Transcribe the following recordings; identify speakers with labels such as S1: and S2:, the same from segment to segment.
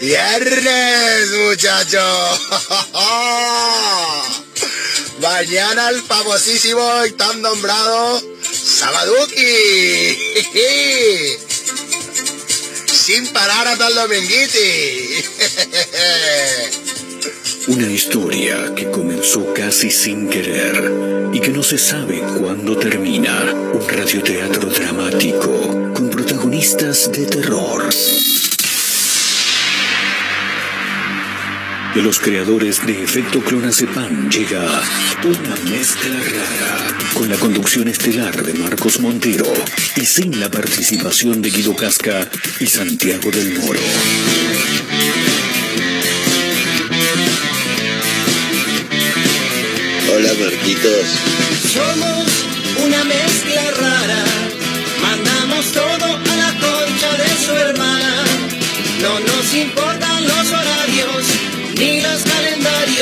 S1: Viernes, muchachos. Mañana el famosísimo y tan nombrado Sabaduki. Sin parar hasta el dominguiti.
S2: Una historia que comenzó casi sin querer y que no se sabe cuándo termina. Un radioteatro dramático con protagonistas de terror. De los creadores de Efecto Clonazepam llega una mezcla rara con la conducción estelar de Marcos Montero y sin la participación de Guido Casca y Santiago del Moro.
S1: Hola, Marquitos.
S3: Somos una mezcla rara, mandamos todo a la concha de su hermana. No nos importan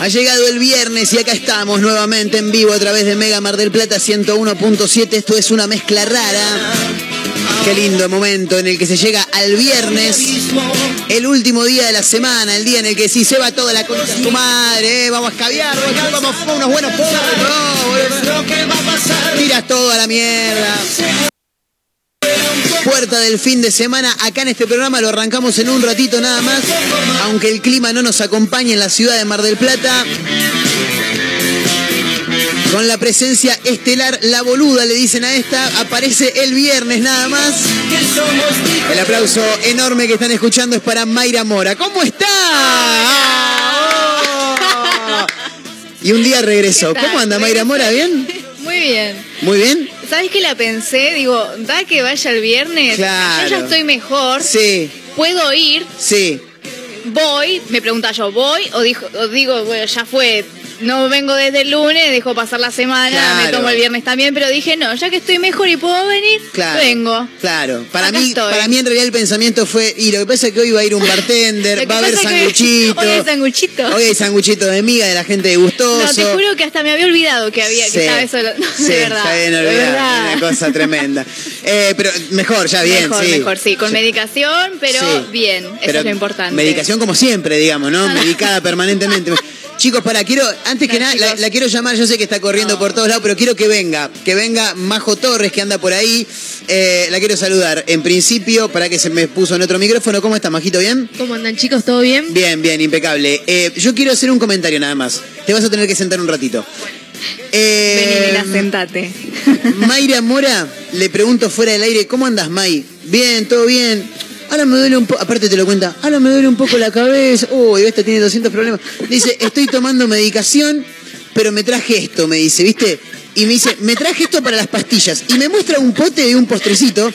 S4: Ha llegado el viernes y acá estamos nuevamente en vivo a través de Mega Mar del Plata 101.7. Esto es una mezcla rara. Qué lindo momento en el que se llega al viernes, el último día de la semana, el día en el que sí se va toda la concha tu madre, eh, vamos a escabiar, vamos, a fumar unos buenos porros, no, tiras todo a la mierda. Puerta del fin de semana, acá en este programa lo arrancamos en un ratito nada más, aunque el clima no nos acompañe en la ciudad de Mar del Plata. Con la presencia estelar, la boluda le dicen a esta, aparece el viernes nada más. El aplauso enorme que están escuchando es para Mayra Mora. ¿Cómo está? Y un día regresó. ¿Cómo anda Mayra Mora? ¿Bien?
S5: Muy bien.
S4: ¿Muy bien?
S5: ¿Sabes qué la pensé? Digo, da que vaya el viernes.
S4: Claro.
S5: Yo ya estoy mejor.
S4: Sí,
S5: Puedo ir.
S4: sí.
S5: Voy. Me pregunta yo, ¿voy? O, dijo, o digo, bueno, ya fue. No vengo desde el lunes, dejo pasar la semana, me tomo el viernes también, pero dije, no, ya que estoy mejor y puedo venir,
S4: Claro.
S5: vengo.
S4: Claro. Para
S5: Acá
S4: mí,
S5: estoy.
S4: para mí en realidad el pensamiento fue, y lo que pasa es que hoy va a ir un bartender, va a haber sanguchito.
S5: Hoy hay sanguchito.
S4: Hoy hay sanguchito de miga de la gente de gustoso.
S5: No, te juro que hasta me había olvidado que había,
S4: Sí.
S5: que estaba eso.
S4: Sí,
S5: verdad.
S4: está bien
S5: de
S4: olvidado,
S5: verdad.
S4: Una cosa tremenda. Eh, pero mejor, ya bien,
S5: mejor,
S4: sí.
S5: mejor, sí. Con medicación, pero bien. Eso
S4: Pero
S5: es lo importante.
S4: Medicación como siempre, digamos, ¿no? Medicada permanentemente. Chicos, para, quiero, antes que nada, la, quiero llamar, yo sé que está corriendo
S5: No.
S4: por todos lados, pero quiero que venga, que venga Majo Torres, que anda por ahí. Eh, la quiero saludar. En principio, para que se me puso en otro micrófono, ¿cómo está, Majito? ¿Bien?
S6: ¿Cómo andan chicos? ¿Todo bien?
S4: Bien, bien, impecable. Eh, yo quiero hacer un comentario nada más. Te vas a tener que sentar un ratito. Eh,
S5: Vení, nena, sentate.
S4: Mayra Mora, le pregunto fuera del aire, ¿cómo andas, May? Bien, todo bien. Ahora me duele un poco, aparte te lo cuenta, ahora me duele un poco la cabeza. Uy, esta tiene 200 problemas. Dice, estoy tomando medicación, pero me traje esto, me dice, ¿viste? Y me dice, me traje esto para las pastillas. Y me muestra un pote de un postrecito.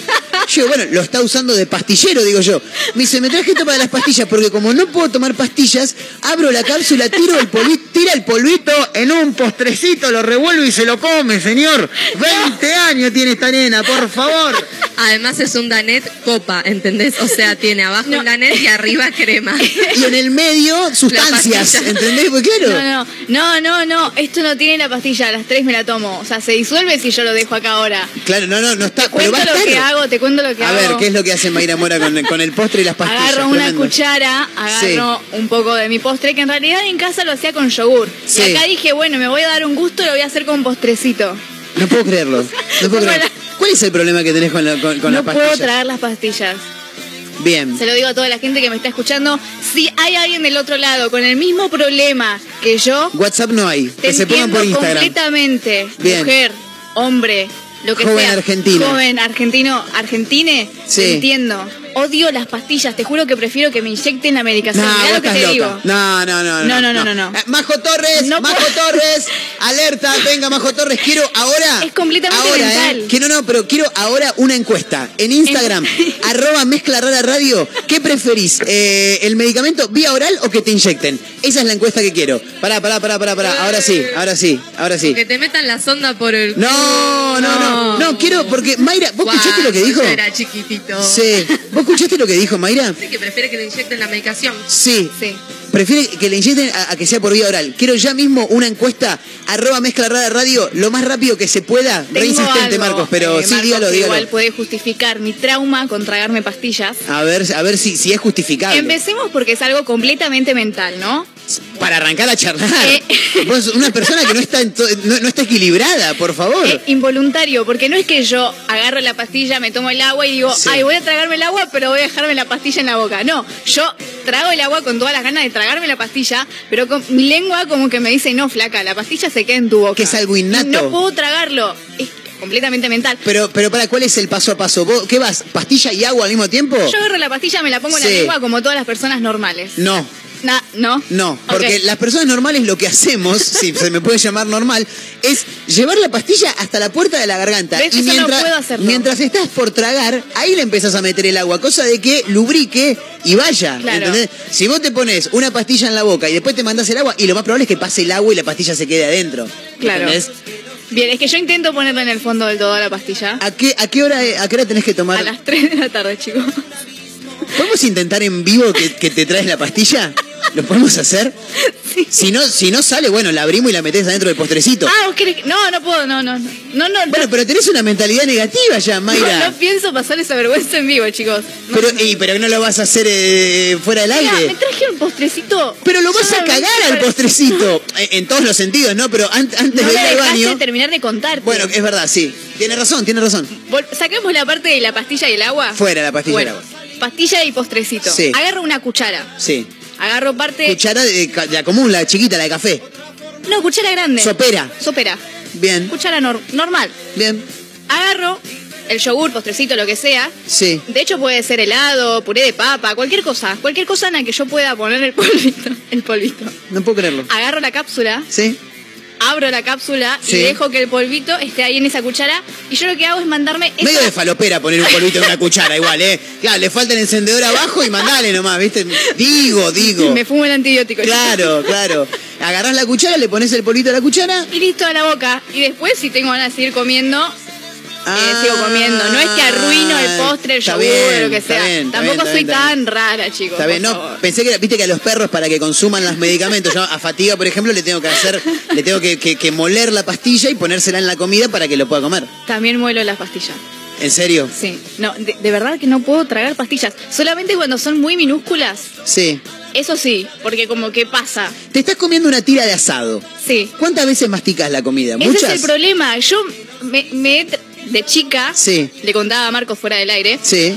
S4: Yo digo, bueno, lo está usando de pastillero, digo yo. Me dice, me traje esto para las pastillas, porque como no puedo tomar pastillas, abro la cápsula, tiro el polvito, tira el polvito en un postrecito, lo revuelvo y se lo come, señor. 20 años tiene esta nena, por favor.
S7: Además es un Danet copa, ¿entendés? O sea, tiene abajo un Danet y arriba crema.
S4: Y en el medio, sustancias. ¿entendés? Pues claro.
S5: No, no, no, no, no, esto no tiene la pastilla, a las tres me la tomo. O sea, se disuelve si yo lo dejo acá ahora.
S4: Claro, no, no, no está.
S5: Te
S4: pero
S5: cuento
S4: a
S5: lo
S4: estar.
S5: que hago, te cuento lo que
S4: A
S5: hago.
S4: ver, ¿qué es lo que hace Mayra Mora con, con el postre y las pastillas?
S5: Agarro una
S4: Tremendo.
S5: cuchara, agarro un poco de mi postre, que en realidad en casa lo hacía con yogur.
S4: Sí.
S5: Y acá dije, bueno, me voy a dar un gusto y lo voy a hacer con postrecito.
S4: No puedo creerlo. No puedo creerlo. ¿Cuál es el problema que tenés con, la, con, con
S5: no
S4: las
S5: puedo
S4: pastillas?
S5: traer las pastillas.
S4: Bien.
S5: Se lo digo a toda la gente que me está escuchando. Si hay alguien del otro lado con el mismo problema que yo,
S4: WhatsApp no hay.
S5: te
S4: Que se pongan por Instagram.
S5: completamente.
S4: Bien.
S5: Mujer, hombre, lo que
S4: Joven
S5: sea.
S4: argentino.
S5: Joven argentino, argentine,
S4: Sí.
S5: te entiendo. Odio las pastillas, te juro que prefiero que me inyecten la medicación.
S4: No,
S5: Mirá lo que te
S4: loca.
S5: digo.
S4: No, no, no,
S5: No, no, no, no, no.
S4: Eh, Majo Torres,
S5: No
S4: Majo
S5: puedo.
S4: Torres, alerta, venga Majo Torres, quiero ahora.
S5: Es completamente
S4: ahora,
S5: mental.
S4: Eh, quiero no, pero quiero ahora una encuesta en Instagram, arroba mezcla rara radio. ¿Qué preferís? Eh, ¿El medicamento vía oral o que te inyecten? Esa es la encuesta que quiero. Pará, pará, pará, pará, pará. Ahora sí, ahora sí, ahora sí.
S7: Que te metan la sonda por el
S4: No, no, no. No, quiero, porque Mayra, ¿vos escuchaste lo que dijo?
S7: Era chiquitito.
S4: Sí. ¿Vos escuchaste lo que dijo Mayra?
S7: Sí, que prefiere que le inyecten la medicación.
S4: Sí.
S5: Sí.
S4: Prefiere que le inyecten a, a que sea por vía oral. Quiero ya mismo una encuesta, arroba mezcla rara radio, lo más rápido que se pueda. Re insistente,
S5: algo,
S4: Marcos, pero
S5: eh,
S4: sí,
S5: Marcos,
S4: dígalo, dígalo.
S5: Igual puede justificar mi trauma con tragarme pastillas.
S4: A ver, a ver si, si es justificable.
S5: Empecemos porque es algo completamente mental, ¿no?
S4: Para arrancar a charlar.
S5: Eh.
S4: Vos, una persona que no está, en no, no está equilibrada, por favor.
S5: Es involuntario, porque no es que yo agarro la pastilla, me tomo el agua y digo,
S4: Sí.
S5: ay, voy a tragarme el agua, pero voy a dejarme la pastilla en la boca. No, yo trago el agua con todas las ganas de tragarme la pastilla, pero con mi lengua como que me dice, no, flaca, la pastilla se queda en tu boca.
S4: Que es algo innato.
S5: No puedo tragarlo. Es completamente mental.
S4: Pero, pero para, ¿cuál es el paso a paso? ¿Vos, ¿Qué vas? ¿Pastilla y agua al mismo tiempo?
S5: Yo agarro la pastilla, me la pongo en
S4: Sí.
S5: la lengua como todas las personas normales.
S4: No.
S5: Na- ¿No?
S4: No, porque las personas normales lo que hacemos, si se me puede llamar normal, es llevar la pastilla hasta la puerta de la garganta.
S5: ¿Ves?
S4: Y
S5: Eso no
S4: mientras,
S5: puedo hacerlo.
S4: mientras estás por tragar, ahí le empezás a meter el agua, cosa de que lubrique y vaya.
S5: Claro.
S4: ¿entendés? Si vos te pones una pastilla en la boca y después te mandás el agua, y lo más probable es que pase el agua y la pastilla se quede adentro.
S5: Claro.
S4: ¿entendés?
S5: Bien, es que yo intento ponerla en el fondo del todo la pastilla.
S4: ¿A qué, a, qué hora, ¿A qué hora tenés que tomar?
S5: A las 3 de la tarde, chicos.
S4: ¿Podemos intentar en vivo que, que te traes la pastilla? ¿Lo podemos hacer? Si no, si no sale, bueno, la abrimos y la metés adentro del postrecito.
S5: Ah, ¿vos querés que- No, no puedo, no, no. No, no, no.
S4: Bueno, pero tenés una mentalidad negativa ya, Mayra.
S5: No, no pienso pasar esa vergüenza en vivo, chicos. No,
S4: Pero,
S5: no.
S4: y, pero no lo vas a hacer eh, fuera del
S5: Mira,
S4: aire.
S5: me traje un postrecito.
S4: Pero lo vas a cagar al
S5: para-
S4: postrecito. Eh, En todos los sentidos, ¿no? Pero an- antes de ir al baño.
S5: terminar de contarte.
S4: Bueno, es verdad, sí. Tiene razón, tiene razón.
S5: Vol- Saquemos la parte de la pastilla y el agua.
S4: Fuera la pastilla y el
S5: Bueno,
S4: agua.
S5: Pastilla y postrecito.
S4: Sí.
S5: Agarro una cuchara.
S4: Sí.
S5: Agarro parte.
S4: Cuchara de, de la común, la chiquita, la de café.
S5: No, cuchara grande.
S4: Sopera.
S5: Sopera.
S4: Bien,
S5: Cuchara nor- normal.
S4: bien.
S5: Agarro el yogur, postrecito, lo que sea.
S4: Sí.
S5: De hecho puede ser helado, puré de papa, cualquier cosa. Cualquier cosa en la que yo pueda poner el polvito. El polvito.
S4: No puedo creerlo.
S5: Agarro la cápsula,
S4: ¿Sí?
S5: Abro la cápsula
S4: Sí.
S5: y dejo que el polvito esté ahí en esa cuchara. Y yo lo que hago es mandarme esa-
S4: Medio de falopera poner un polvito en una cuchara, igual, ¿eh? Claro, le falta el encendedor abajo y mandale nomás, ¿viste? Digo, digo.
S5: Me fumo el antibiótico.
S4: Claro, claro. Agarrás la cuchara, le pones el polvito a la cuchara.
S5: Y listo a la boca. Y después, si tengo ganas de seguir comiendo, eh, sigo comiendo. No es que arruino el postre, el
S4: Ah,
S5: yogur,
S4: bien,
S5: lo que sea.
S4: bien,
S5: Tampoco
S4: bien,
S5: soy tan rara, chicos.
S4: Está bien, no,
S5: favor.
S4: pensé que viste que a los perros para que consuman los medicamentos, yo a fatiga, por ejemplo, le tengo que hacer, le tengo que, que- que moler la pastilla y ponérsela en la comida para que lo pueda comer.
S5: También muelo las pastillas.
S4: ¿En serio?
S5: Sí. No, de, de verdad que no puedo tragar pastillas. Solamente cuando son muy minúsculas.
S4: Sí.
S5: Eso sí, porque como que pasa.
S4: Te estás comiendo una tira de asado.
S5: Sí.
S4: ¿Cuántas veces masticas la comida?
S5: Ese
S4: ¿Muchas?
S5: es el problema. Yo me, me he de chica,
S4: Sí.
S5: le contaba a Marcos fuera del aire,
S4: Sí,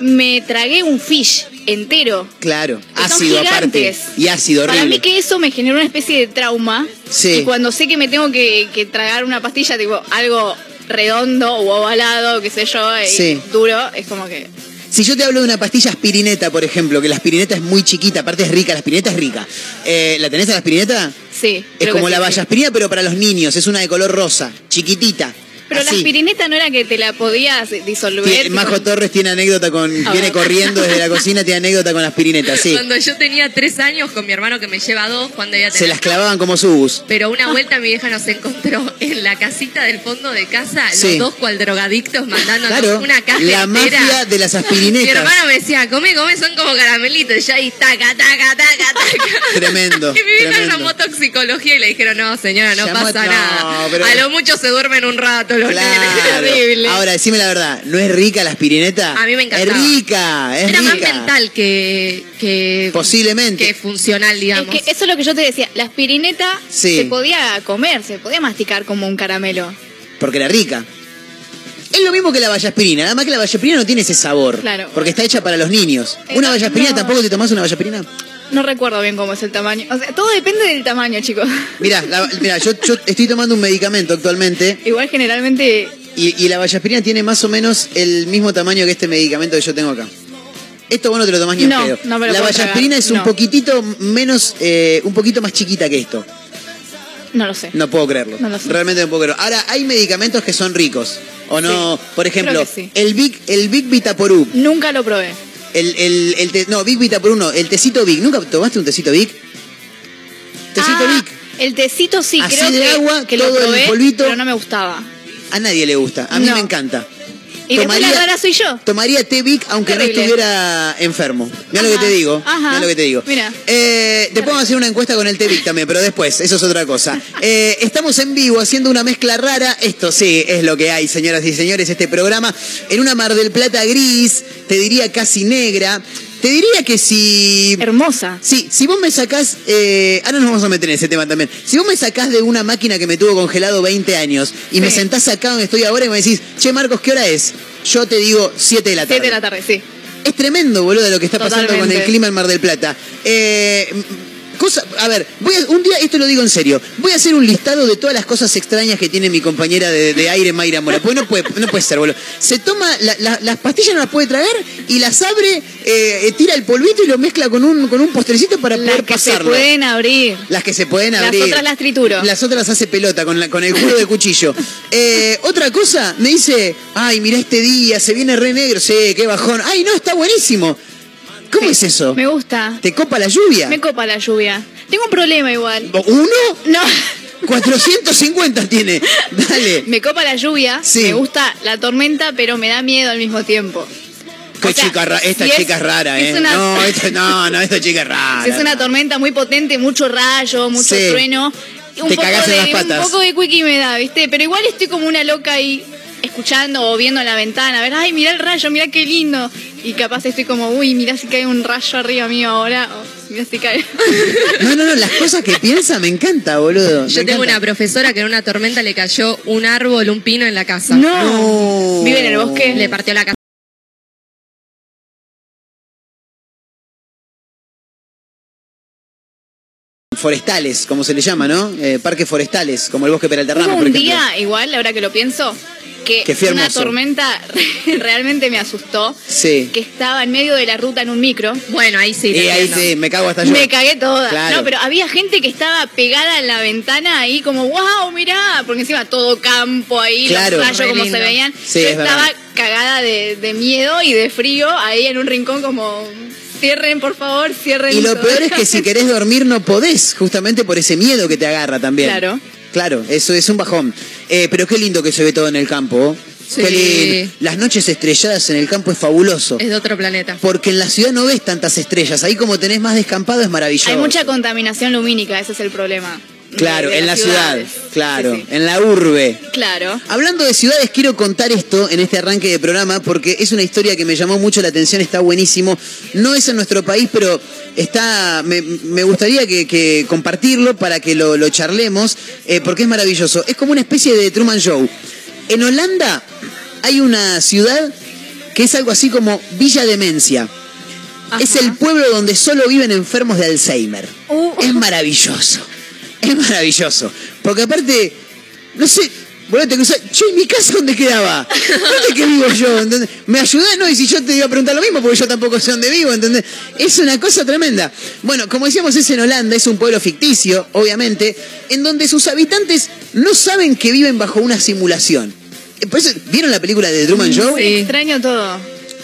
S5: me tragué un fish entero.
S4: claro. Ácido aparte. Y ácido horrible.
S5: Para mí que eso me generó una especie de trauma.
S4: Sí.
S5: Y cuando sé que me tengo que, que tragar una pastilla, tipo algo redondo o ovalado, qué sé yo, y
S4: Sí.
S5: duro, es como que...
S4: Si yo te hablo de una pastilla aspirineta, por ejemplo, que la aspirineta es muy chiquita, aparte es rica, la aspirineta es rica. Eh, ¿La tenés a la aspirineta?
S5: Sí.
S4: Es como la
S5: sí,
S4: vallaspirina, pero para los niños. Es una de color rosa, chiquitita.
S5: Pero la
S4: Así.
S5: aspirineta no era que te la podías disolver.
S4: Majo Torres tiene anécdota con. viene
S5: ver.
S4: corriendo desde la cocina, tiene anécdota con la aspirineta, sí.
S7: Cuando yo tenía tres años con mi hermano que me lleva dos, cuando ella
S4: Se
S7: tenía
S4: las clavaban como subus.
S7: Pero una vuelta mi vieja nos encontró en la casita del fondo de casa,
S4: Sí.
S7: los dos cual drogadictos mandándonos
S4: Claro,
S7: una caja
S4: la
S7: entera.
S4: mafia de las
S7: Mi
S4: aspirinetas.
S7: hermano me decía, come, come, son como caramelitos. Y yo ahí, taca, taca, taca, taca.
S4: Tremendo,
S7: Y mi vieja
S4: tremendo.
S7: llamó toxicología y le dijeron, no, señora, no
S4: Llamó-
S7: pasa
S4: no,
S7: nada.
S4: pero-
S7: A lo mucho se duermen un rato
S4: Claro.
S7: Terrible.
S4: Ahora, decime la verdad, ¿no es rica la aspirineta?
S7: A mí me encantaba.
S4: Es rica, es
S7: Era más mental que, que,
S4: Posiblemente.
S7: que funcional,
S5: Es
S7: digamos.
S5: que eso es lo que yo te decía. La aspirineta
S4: Sí.
S5: se podía comer, se podía masticar como un caramelo.
S4: Porque era rica. Es lo mismo que la vallaspirina, nada más que la vallaspirina no tiene ese sabor.
S5: Claro.
S4: Porque está hecha para los niños.
S5: Eh,
S4: ¿Una vallaspirina
S5: no.
S4: tampoco te tomás una vallaspirina?
S5: No recuerdo bien cómo es el tamaño. O sea, todo depende del tamaño, chicos.
S4: Mira, mira yo, yo estoy tomando un medicamento actualmente
S5: Igual generalmente
S4: y, y la vallaspirina tiene más o menos el mismo tamaño que este medicamento que yo tengo acá. Esto vos no te lo tomás ni
S5: No,
S4: pedo.
S5: no me lo
S4: la vallaspirina es un poquitito menos, eh, un poquito más chiquita que esto.
S5: no lo sé.
S4: No puedo creerlo.
S5: No lo sé.
S4: Realmente no puedo creerlo. Ahora, hay medicamentos que son ricos. ¿O no?
S5: Sí,
S4: Por ejemplo,
S5: sí.
S4: el Big, el Big Vitaporub.
S5: Nunca lo probé.
S4: El, el, el te- no, Big Vitaporub no. El tecito Big. ¿Nunca tomaste un tecito Big? Tecito
S5: Ah,
S4: Big.
S5: El tecito sí,
S4: Así
S5: creo
S4: de
S5: que,
S4: agua,
S5: que
S4: todo
S5: lo
S4: el polvito.
S5: pero no me gustaba.
S4: A nadie le gusta. A mí
S5: No.
S4: me encanta.
S5: Y después la rara soy yo.
S4: Tomaría té aunque no estuviera enfermo. Mira lo que te digo. Mira lo que te digo.
S5: Mira.
S4: Eh, te puedo hacer una encuesta con el té también, pero después, eso es otra cosa. Eh, estamos en vivo haciendo una mezcla rara. Esto sí es lo que hay, señoras y señores, este programa. En una Mar del Plata gris, te diría casi negra. Te diría que si.
S5: Hermosa.
S4: Sí, si vos me sacás, eh, ahora nos vamos a meter en ese tema también. Si vos me sacás de una máquina que me tuvo congelado 20 años y me sentás acá donde estoy ahora y me decís, che Marcos, ¿qué hora es? Yo te digo 7 de la tarde.
S5: Siete de la tarde, sí.
S4: Es tremendo, boludo, lo que está pasando con el clima en Mar del Plata. Eh, cosa, a ver, voy a- un día, esto lo digo en serio, voy a hacer un listado de todas las cosas extrañas que tiene mi compañera de, de aire, Mayra Mora. Porque no puede, no puede ser, boludo. Se toma, la- la- las pastillas no las puede tragar y las abre, eh, tira el polvito y lo mezcla con un, con un postrecito para
S5: Las
S4: poder
S5: que se pueden abrir.
S4: Las que se pueden
S5: Las
S4: abrir.
S5: otras las trituro.
S4: Las otras las hace pelota con, la- con el jugo de cuchillo. Eh, otra cosa, me dice, ay, mira este día, se viene re negro. Sí, qué bajón. Ay, no, está buenísimo. ¿Cómo
S5: Sí,
S4: es eso?
S5: Me gusta.
S4: ¿Te copa la lluvia?
S5: Me copa la lluvia. Tengo un problema igual.
S4: ¿Uno?
S5: No.
S4: 450 tiene. Dale.
S5: Me copa la lluvia.
S4: Sí.
S5: Me gusta la tormenta, pero me da miedo al mismo tiempo.
S4: Qué
S5: o sea,
S4: chica ra- Esta
S5: si
S4: chica es rara,
S5: es
S4: ¿eh?
S5: una-
S4: No, esta, no, no, esta chica es rara.
S5: Si es una tormenta muy potente, mucho rayo, mucho
S4: Sí.
S5: trueno. Un
S4: Te
S5: poco
S4: cagás en
S5: de,
S4: las patas.
S5: Un poco de quickie me da, ¿viste? Pero igual estoy como una loca ahí escuchando o viendo la ventana, a ver, ay, mira el rayo, mira qué lindo. Y capaz estoy como, uy, mira si cae un rayo arriba mío ahora. O, mira si cae.
S4: No, no, no, las cosas que piensa me encanta, boludo.
S7: Yo
S4: me
S7: tengo
S4: encanta.
S7: una profesora que en una tormenta le cayó un árbol, un pino en la casa.
S4: No.
S5: Vive en el bosque.
S7: Le partió la casa.
S4: Forestales, como se le llama, ¿no? Eh, parques forestales, como el bosque Peralterrama,
S5: Hubo
S4: por
S5: un
S4: ejemplo.
S5: día, igual, ahora que lo pienso, que
S4: Que fue
S5: una tormenta realmente me asustó.
S4: Sí.
S5: Que estaba en medio de la ruta en un micro.
S7: Bueno, ahí sí.
S4: Y ahí sí, me cago hasta yo.
S5: Me cagué toda.
S4: Claro.
S5: No, pero había gente que estaba pegada en la ventana ahí como, wow, mirá, porque encima todo campo ahí,
S4: Claro.
S5: los rayos como se veían.
S4: Sí,
S5: Yo
S4: es
S5: estaba
S4: verdad.
S5: cagada de, de miedo y de frío ahí en un rincón como, cierren por favor, cierren.
S4: Y lo
S5: todo".
S4: peor es que si querés dormir no podés, justamente por ese miedo que te agarra también.
S5: Claro.
S4: Claro, eso es un bajón. Eh, pero qué lindo que se ve todo en el campo.
S7: Sí.
S4: Qué lindo. Las noches estrelladas en el campo es fabuloso.
S7: Es de otro planeta.
S4: Porque en la ciudad no ves tantas estrellas. Ahí como tenés más descampado es maravilloso.
S5: Hay mucha contaminación lumínica, ese es el problema.
S4: Claro,
S5: de
S4: en la ciudad. Claro,
S5: Sí, sí.
S4: en la urbe.
S5: Claro.
S4: Hablando de ciudades, quiero contar esto en este arranque de programa porque es una historia que me llamó mucho la atención, está buenísimo. No es en nuestro país, pero está. Me, me gustaría que, que compartirlo para que lo, lo charlemos, eh, porque es maravilloso. Es como una especie de Truman Show. En Holanda hay una ciudad que es algo así como Villa Demencia. Es el pueblo donde solo viven enfermos de Alzheimer.
S5: Uh.
S4: Es maravilloso. Es maravilloso. Porque aparte, no sé, boludo, te cruzás, che, ¿y mi casa dónde quedaba? ¿Dónde que vivo yo? ¿Entendés? ¿Me ayudás? No, y si yo te iba a preguntar lo mismo, porque yo tampoco sé dónde vivo, ¿entendés? Es una cosa tremenda. Bueno, como decíamos, es en Holanda, es un pueblo ficticio, obviamente, en donde sus habitantes no saben que viven bajo una simulación. por eso, ¿Vieron la película de Truman Show?
S7: Sí.
S5: Extraño todo.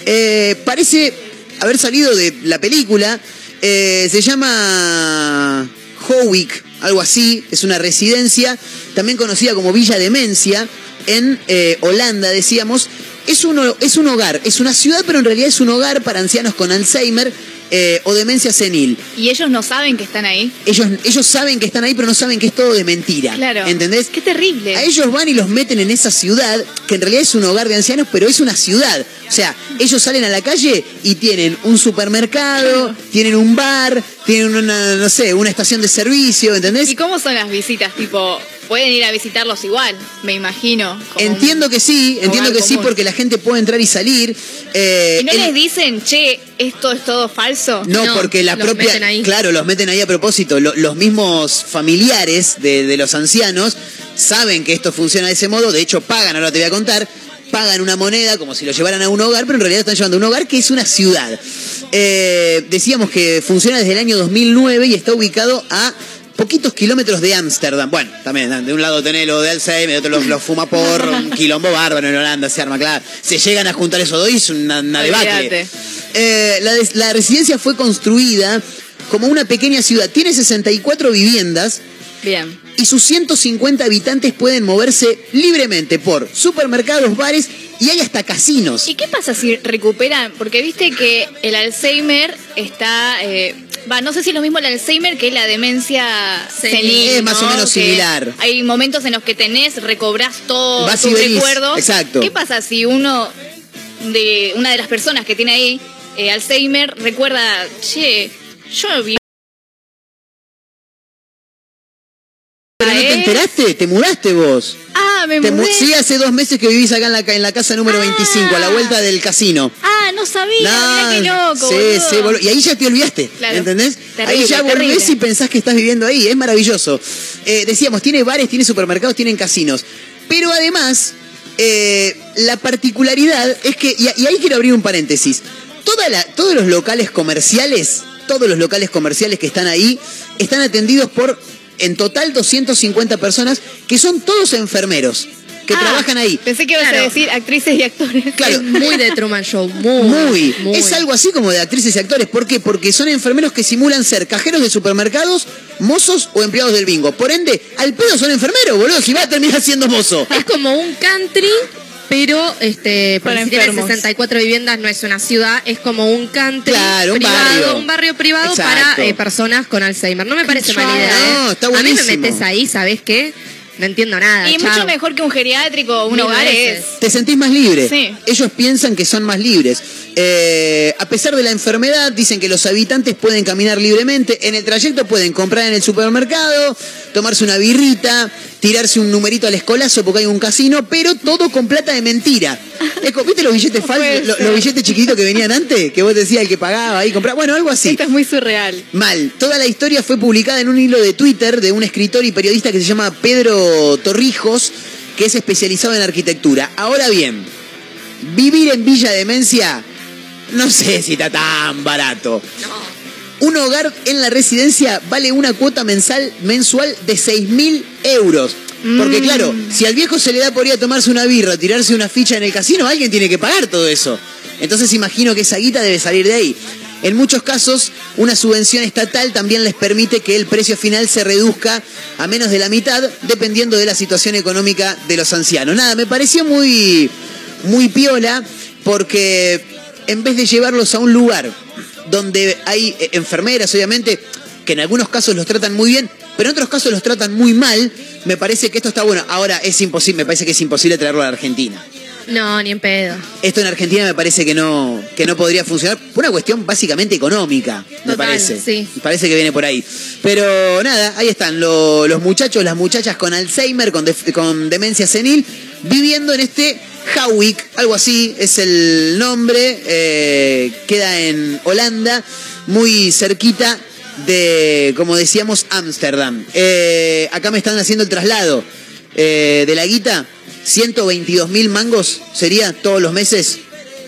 S4: Eh, parece haber salido de la película. Eh, se llama Howick, algo así. Es una residencia, también conocida como Villa Demencia, en eh, Holanda, decíamos. Es un, es un hogar, es una ciudad, pero en realidad es un hogar para ancianos con Alzheimer eh, o demencia senil.
S5: Y ellos no saben que están ahí.
S4: Ellos, ellos saben que están ahí, pero no saben que es todo de mentira.
S5: Claro.
S4: ¿Entendés?
S5: Qué terrible.
S4: A ellos van y los meten en esa ciudad, que en realidad es un hogar de ancianos, pero es una ciudad. O sea, ellos salen a la calle y tienen un supermercado, tienen un bar, tienen una, no sé, una estación de servicio, ¿entendés?
S5: ¿Y cómo son las visitas? Tipo, pueden ir a visitarlos igual, me imagino.
S4: Entiendo que sí, entiendo que sí, porque la gente puede entrar y salir. eh,
S5: ¿Y no
S4: el-
S5: les dicen, che, esto es todo falso?
S4: No,
S7: No,
S4: porque la
S7: los
S4: propia.
S7: meten ahí.
S4: Claro, los meten ahí a propósito. Lo- los mismos familiares de, de los ancianos saben que esto funciona de ese modo. De hecho, pagan, ahora te voy a contar. Pagan una moneda como si lo llevaran a un hogar, pero en realidad están llevando a un hogar que es una ciudad. Eh, decíamos que funciona desde el año 2009 y está ubicado a poquitos kilómetros de Ámsterdam. Bueno, también, de un lado tenés lo de Alzheimer, de otro los, los fuma por un quilombo bárbaro en Holanda, se arma, claro. Se llegan a juntar esos dos y es una, una debacle. Eh, la residencia fue construida como una pequeña ciudad. Tiene 64 viviendas
S5: Bien.
S4: y sus 150 habitantes pueden moverse libremente por supermercados, bares y hay hasta casinos.
S5: ¿Y qué pasa si recuperan? Porque viste que el Alzheimer está. eh, Va, no sé si es lo mismo el Alzheimer que la demencia
S7: Senil.
S4: Es más o
S5: ¿no?
S4: menos
S5: Que
S4: similar.
S5: Hay momentos en los que tenés, recobras todo
S4: Vas
S5: tus
S4: venís,
S5: recuerdos.
S4: exacto.
S5: ¿Qué pasa si uno de una de las personas que tiene ahí eh, Alzheimer recuerda, che, yo vi
S4: ¿Pero no te enteraste? ¿Te mudaste vos?
S5: Ah, me
S4: Te mu-
S5: mudé.
S4: sí, hace dos meses que vivís acá en la, ca- en la casa número
S5: Ah.
S4: 25, a la vuelta del casino.
S5: Ah, no sabía, mirá qué loco.
S4: sí, sí, y ahí ya te olvidaste,
S5: Claro.
S4: ¿entendés?
S5: Terrible,
S4: ahí ya volvés
S5: terrible.
S4: y pensás que estás viviendo ahí, es maravilloso. Eh, decíamos, tiene bares, tiene supermercados, tienen casinos, pero además, eh, la particularidad es que, y, y ahí quiero abrir un paréntesis, Toda la- todos los locales comerciales, todos los locales comerciales que están ahí, están atendidos por, en total, 250 personas, que son todos enfermeros, que
S5: Ah,
S4: trabajan ahí.
S5: Pensé que ibas a decir actrices y actores.
S4: Claro.
S7: Es muy de Truman Show, muy.
S4: Muy.
S7: muy.
S4: Es algo así como de actrices y actores. ¿Por qué? Porque son enfermeros que simulan ser cajeros de supermercados, mozos o empleados del bingo. Por ende, al pedo son enfermeros, boludo. Si va a terminar siendo mozo.
S7: Es como un country, pero este,
S5: Para
S7: si tiene
S5: enfermos.
S7: 64 viviendas, no es una ciudad, es como un country
S4: Claro, un
S7: privado,
S4: barrio.
S7: un barrio privado
S4: Exacto.
S7: para eh, personas con Alzheimer. No me parece mala idea. ¿eh?
S4: No, está
S7: A mí me metes ahí, ¿sabes qué? No entiendo nada.
S5: Y
S7: chao.
S5: mucho mejor que un geriátrico o un
S7: Mil
S5: hogar
S7: veces.
S5: es.
S4: Te sentís más libre.
S5: Sí.
S4: Ellos piensan que son más libres. Eh, a pesar de la enfermedad, dicen que los habitantes pueden caminar libremente. En el trayecto pueden comprar en el supermercado, tomarse una birrita, tirarse un numerito al escolazo porque hay un casino, pero todo con plata de mentira. ¿Viste los billetes falsos, los billetes chiquitos que venían antes? Que vos decías el que pagaba ahí compraba. Bueno, algo así.
S5: Esto es muy surreal.
S4: Mal. Toda la historia fue publicada en un hilo de Twitter de un escritor y periodista que se llama Pedro Torrijos, que es especializado en arquitectura. Ahora bien, vivir en Villa Demencia, no sé si está tan barato. Un hogar en la residencia vale una cuota mensal, mensual de 6 mil euros. Porque
S5: Mm.
S4: claro, si al viejo se le da por ir a tomarse una birra, tirarse una ficha en el casino, alguien tiene que pagar todo eso. Entonces imagino que esa guita debe salir de ahí. En muchos casos, una subvención estatal también les permite que el precio final se reduzca a menos de la mitad, dependiendo de la situación económica de los ancianos. Nada, me pareció muy, muy piola, porque en vez de llevarlos a un lugar donde hay eh, enfermeras, obviamente, que en algunos casos los tratan muy bien, pero en otros casos los tratan muy mal, me parece que esto está bueno. Ahora es imposible, me parece que es imposible traerlo a la Argentina.
S7: No, ni en pedo.
S4: Esto en Argentina me parece que no, que no podría funcionar por una cuestión básicamente económica, me
S7: Total,
S4: parece.
S7: sí.
S4: Me parece que viene por ahí. Pero nada, ahí están lo- los muchachos, las muchachas con Alzheimer, con, def- con demencia senil, viviendo en este Howick, algo así es el nombre, eh, queda en Holanda, muy cerquita de, como decíamos, Ámsterdam. Eh, acá me están haciendo el traslado eh, de la guita, 122 mil mangos sería todos los meses.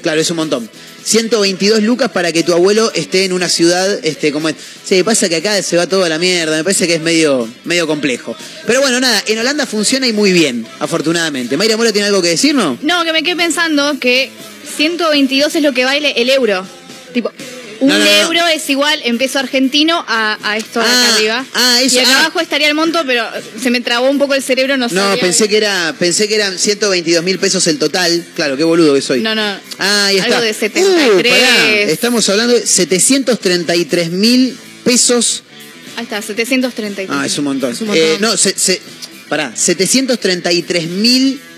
S4: Claro, es un montón. 122 lucas para que tu abuelo esté en una ciudad, este, como es. Sí, pasa que acá se va todo a la mierda, me parece que es medio, medio complejo. Pero bueno, nada, en Holanda funciona y muy bien, afortunadamente. Mayra Mora tiene algo que decir, ¿no?
S5: No, que me quedé pensando que 122 es lo que vale el euro. Tipo, un
S4: No, no, no.
S5: euro es igual en peso argentino a, a esto de
S4: Ah,
S5: acá arriba.
S4: ah, eso,
S5: y acá
S4: ah.
S5: abajo estaría el monto, pero se me trabó un poco el cerebro, no
S4: No,
S5: sabía.
S4: pensé que era, pensé que eran 122 mil pesos el total. Claro, qué boludo que soy.
S5: No, no.
S4: Ah, ahí está.
S5: Algo de 73.
S4: Uh, pará. Estamos hablando de 733 mil pesos.
S5: Ahí está, 733.
S4: Ah, es un montón.
S7: Es un montón.
S4: Eh, no, se, se- pará, 733 mil.
S5: Está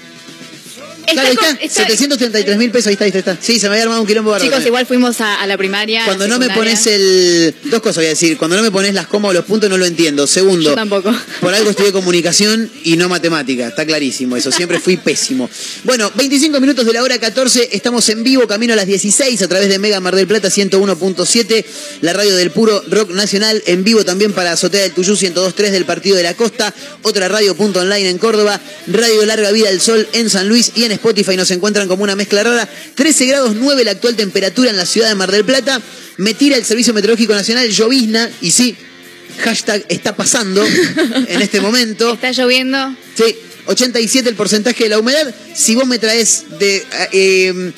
S4: Claro, ahí está.
S5: está-
S4: 733 mil pesos, ahí está, ahí está. Sí, se me había armado un quilombo bárbaro.
S5: Chicos, igual fuimos a, a la primaria. la
S4: Cuando no me pones el. Dos cosas voy a decir. Cuando no me pones las comas o los puntos no lo entiendo. Segundo.
S5: Yo tampoco.
S4: Por algo estudié comunicación y no matemática. Está clarísimo eso. Siempre fui pésimo. Bueno, 25 minutos de la hora 14. Estamos en vivo, camino a las 16 a través de Mega Mar del Plata 101.7. La radio del puro rock nacional. En vivo también para Azotea del Tuyú 102.3 del Partido de la Costa. Otra radio punto online en Córdoba. Radio Larga Vida del Sol en San Luis. Y en Spotify nos encuentran como una mezcla rara. 13 grados 9 la actual temperatura en la ciudad de Mar del Plata. Me tira el Servicio Meteorológico Nacional llovizna. Y sí, hashtag está pasando en este momento.
S5: Está lloviendo.
S4: Sí, 87 el porcentaje de la humedad. Si vos me traes de... eh,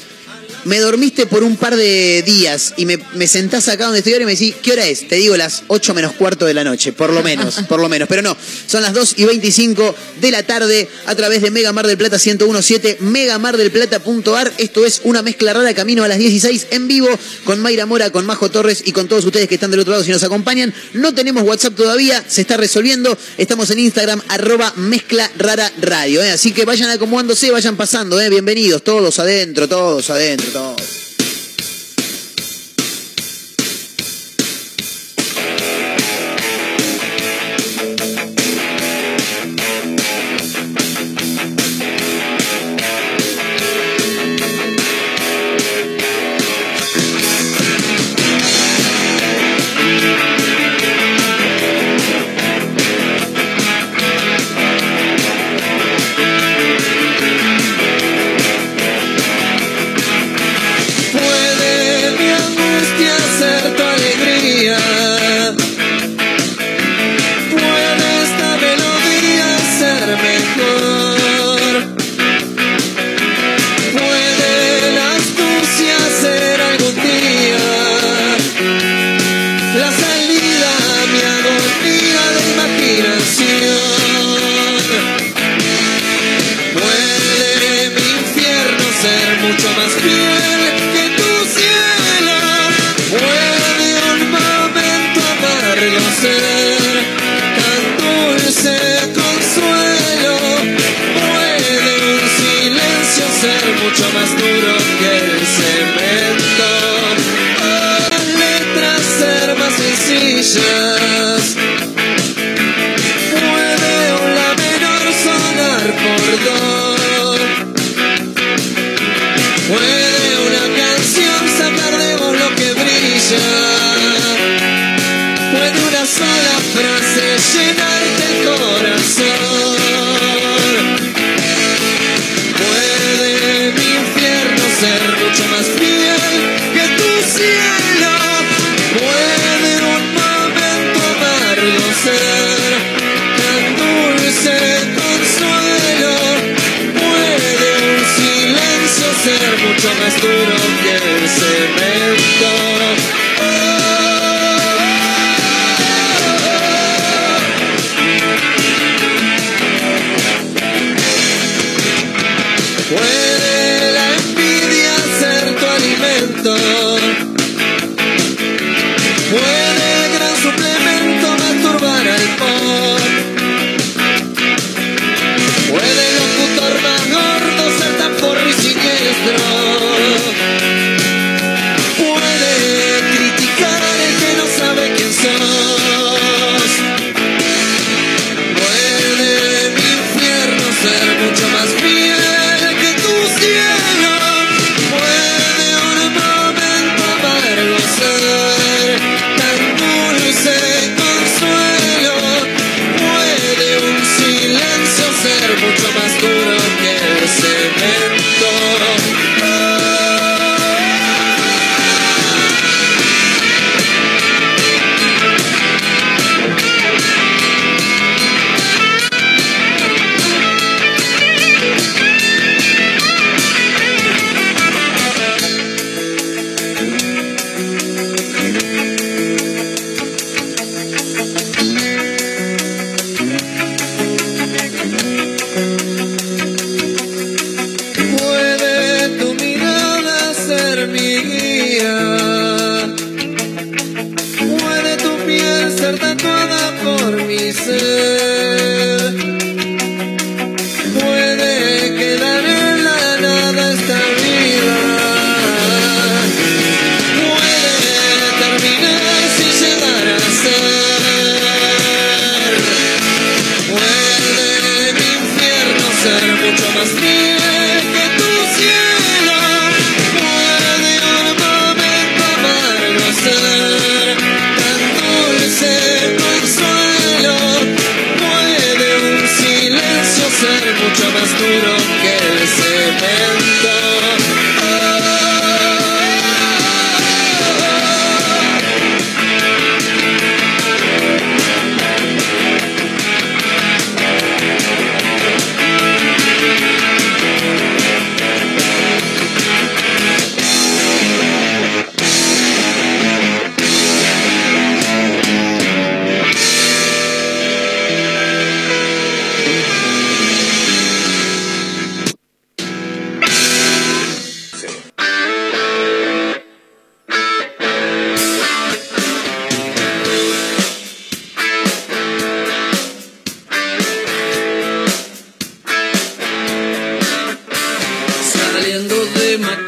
S4: me dormiste por un par de días y me, me sentás acá donde estoy ahora y me decís, ¿qué hora es? Te digo las 8 menos cuarto de la noche, por lo menos, por lo menos. Pero no, son las 2 y 25 de la tarde a través de Mega Mar del Plata 1017, megamardelplata.ar. Esto es una mezcla rara camino a las 16 en vivo con Mayra Mora, con Majo Torres y con todos ustedes que están del otro lado si nos acompañan. No tenemos WhatsApp todavía, se está resolviendo. Estamos en Instagram, arroba mezcla rara radio. ¿eh? Así que vayan acomodándose, vayan pasando. ¿eh? Bienvenidos, todos adentro, todos adentro, todos.
S3: Puede
S8: Rushing.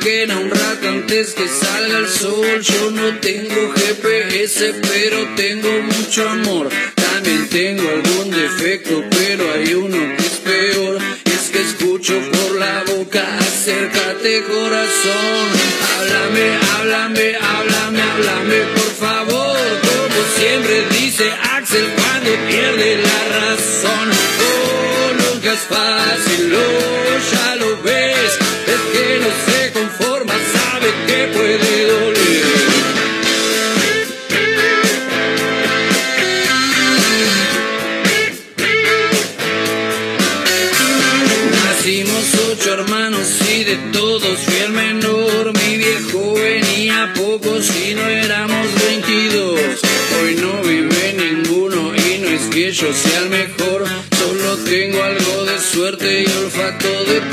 S8: queda un rato antes que salga el sol. Yo no tengo GPS, pero tengo mucho amor. También tengo algún defecto, pero hay uno que es peor. Es que escucho por la boca, acércate corazón. Háblame, háblame
S4: I call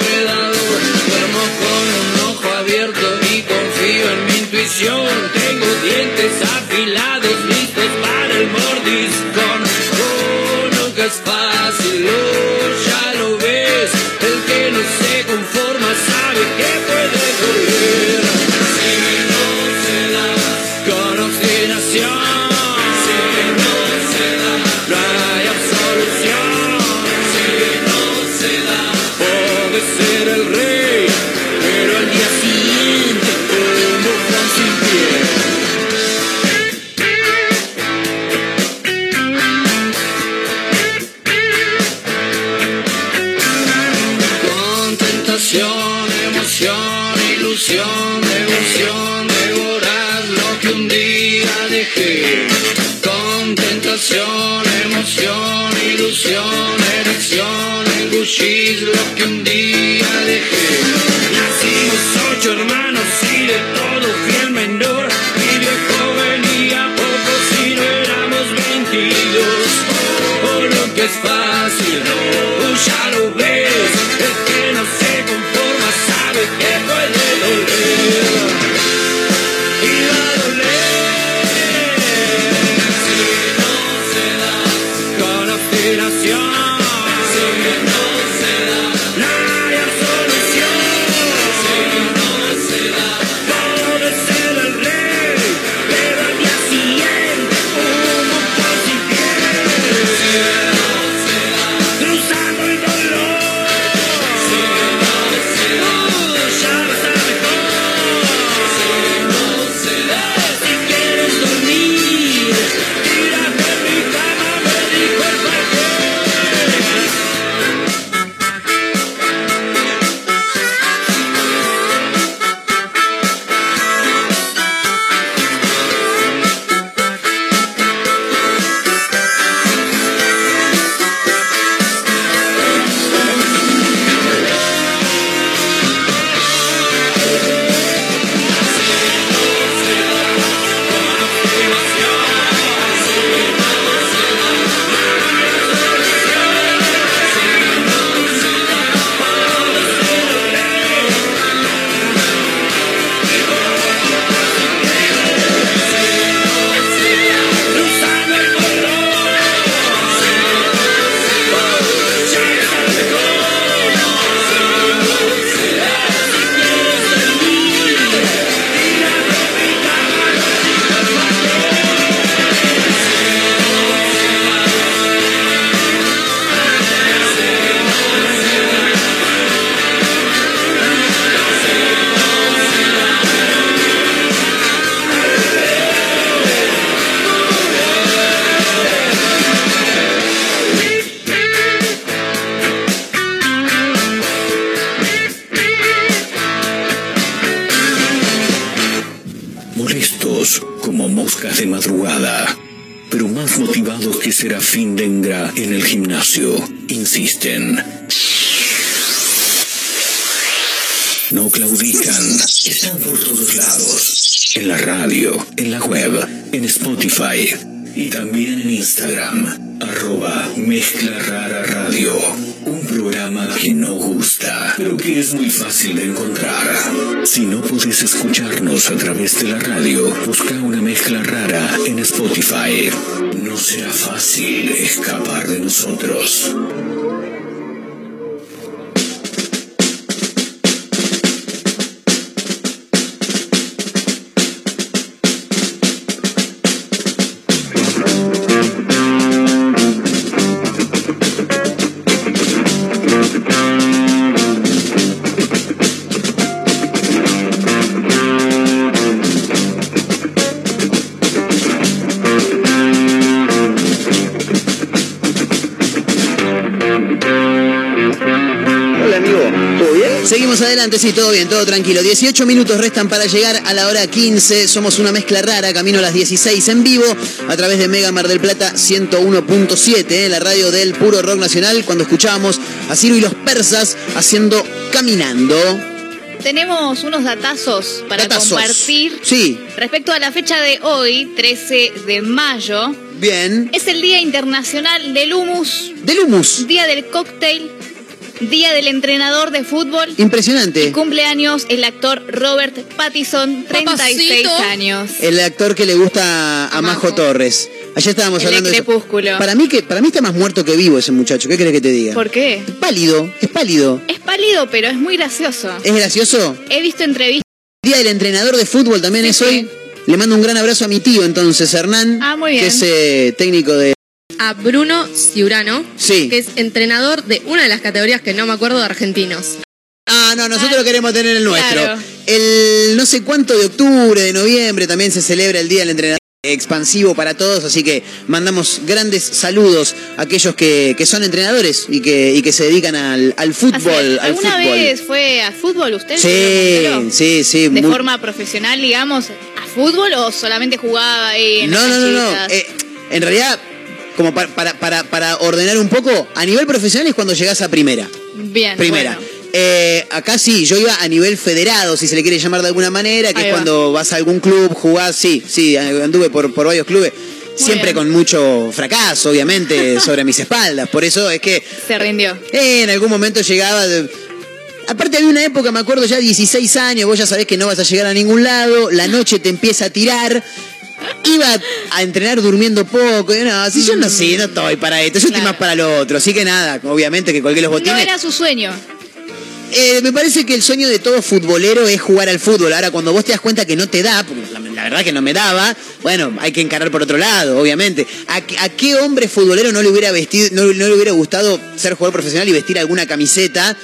S4: unter adelante, sí, todo bien, todo tranquilo. 18 minutos restan para llegar a la hora 15. Somos una mezcla rara, camino a las 16 en vivo a través de Mega Mar del Plata 101.7, eh, la radio del puro rock nacional, cuando escuchábamos a Ciro y los persas haciendo Caminando.
S5: Tenemos unos datazos para
S4: Datazos.
S5: compartir
S4: Sí,
S5: respecto a la fecha de hoy, 13 de mayo.
S4: bien.
S5: Es el Día Internacional del Humus,
S4: Del humus.
S5: Día del Cóctel, Día del Entrenador de Fútbol.
S4: Impresionante.
S5: Y cumpleaños el actor Robert Pattinson, 36
S7: Papacito.
S5: años.
S4: El actor que le gusta a Majo
S7: Majo.
S4: Torres. Ayer estábamos
S5: El
S4: hablando de eso.
S5: Crepúsculo.
S4: Para mí que para mí está más muerto que vivo ese muchacho. ¿Qué crees que te diga?
S5: ¿Por qué?
S4: Es pálido, es pálido.
S5: Es pálido, pero es muy gracioso.
S4: ¿Es gracioso?
S5: He visto entrevistas.
S4: Día del entrenador de fútbol también
S5: Sí,
S4: es
S5: sí.
S4: hoy. Le mando un gran abrazo a mi tío entonces, Hernán.
S5: Ah, muy bien.
S4: Que es eh, técnico de...
S7: A Bruno Ciurano,
S4: Sí.
S7: que es entrenador de una de las categorías que no me acuerdo de argentinos.
S4: Ah, no, nosotros
S5: Ah,
S4: queremos tener el nuestro.
S5: claro.
S4: El no sé cuánto de octubre, de noviembre, también se celebra el Día del Entrenador expansivo para todos, así que mandamos grandes saludos a aquellos que, que son entrenadores y que, y que se dedican al, al fútbol. al
S5: ¿Alguna
S4: fútbol.
S5: vez fue a fútbol usted?
S4: Sí, sí, sí.
S5: ¿De
S4: muy-
S5: forma profesional, digamos, a fútbol o solamente jugaba ahí en
S4: No, no, no, no.
S5: canchitas?
S4: Eh, en realidad, como para, para, para, para ordenar un poco, a nivel profesional es cuando llegás a primera.
S5: Bien,
S4: Primera.
S5: bueno.
S4: Eh, acá sí, yo iba a nivel federado, si se le quiere llamar de alguna manera, que
S5: Ahí
S4: es
S5: va.
S4: cuando vas a algún club, jugás, sí, sí, anduve por, por varios clubes. Siempre
S5: bien.
S4: con mucho fracaso, obviamente, sobre mis espaldas. Por eso es que
S5: Se rindió.
S4: eh, en algún momento llegaba. de- Aparte había una época, me acuerdo ya 16 años, vos ya sabés que no vas a llegar a ningún lado, la noche te empieza a tirar. Iba a entrenar durmiendo poco, y no, si yo no sé, no estoy para esto, yo estoy
S5: Claro.
S4: más para lo otro, así que nada, obviamente que colgué los
S5: No
S4: botines.
S5: era su sueño.
S4: Eh, me parece que el sueño de todo futbolero es jugar al fútbol. Ahora, cuando vos te das cuenta que no te da, porque la, la verdad que no me daba, bueno, hay que encarar por otro lado, obviamente. ¿A, qué- a qué hombre futbolero no le hubiera vestido, no, no le hubiera gustado ser jugador profesional y vestir alguna camiseta?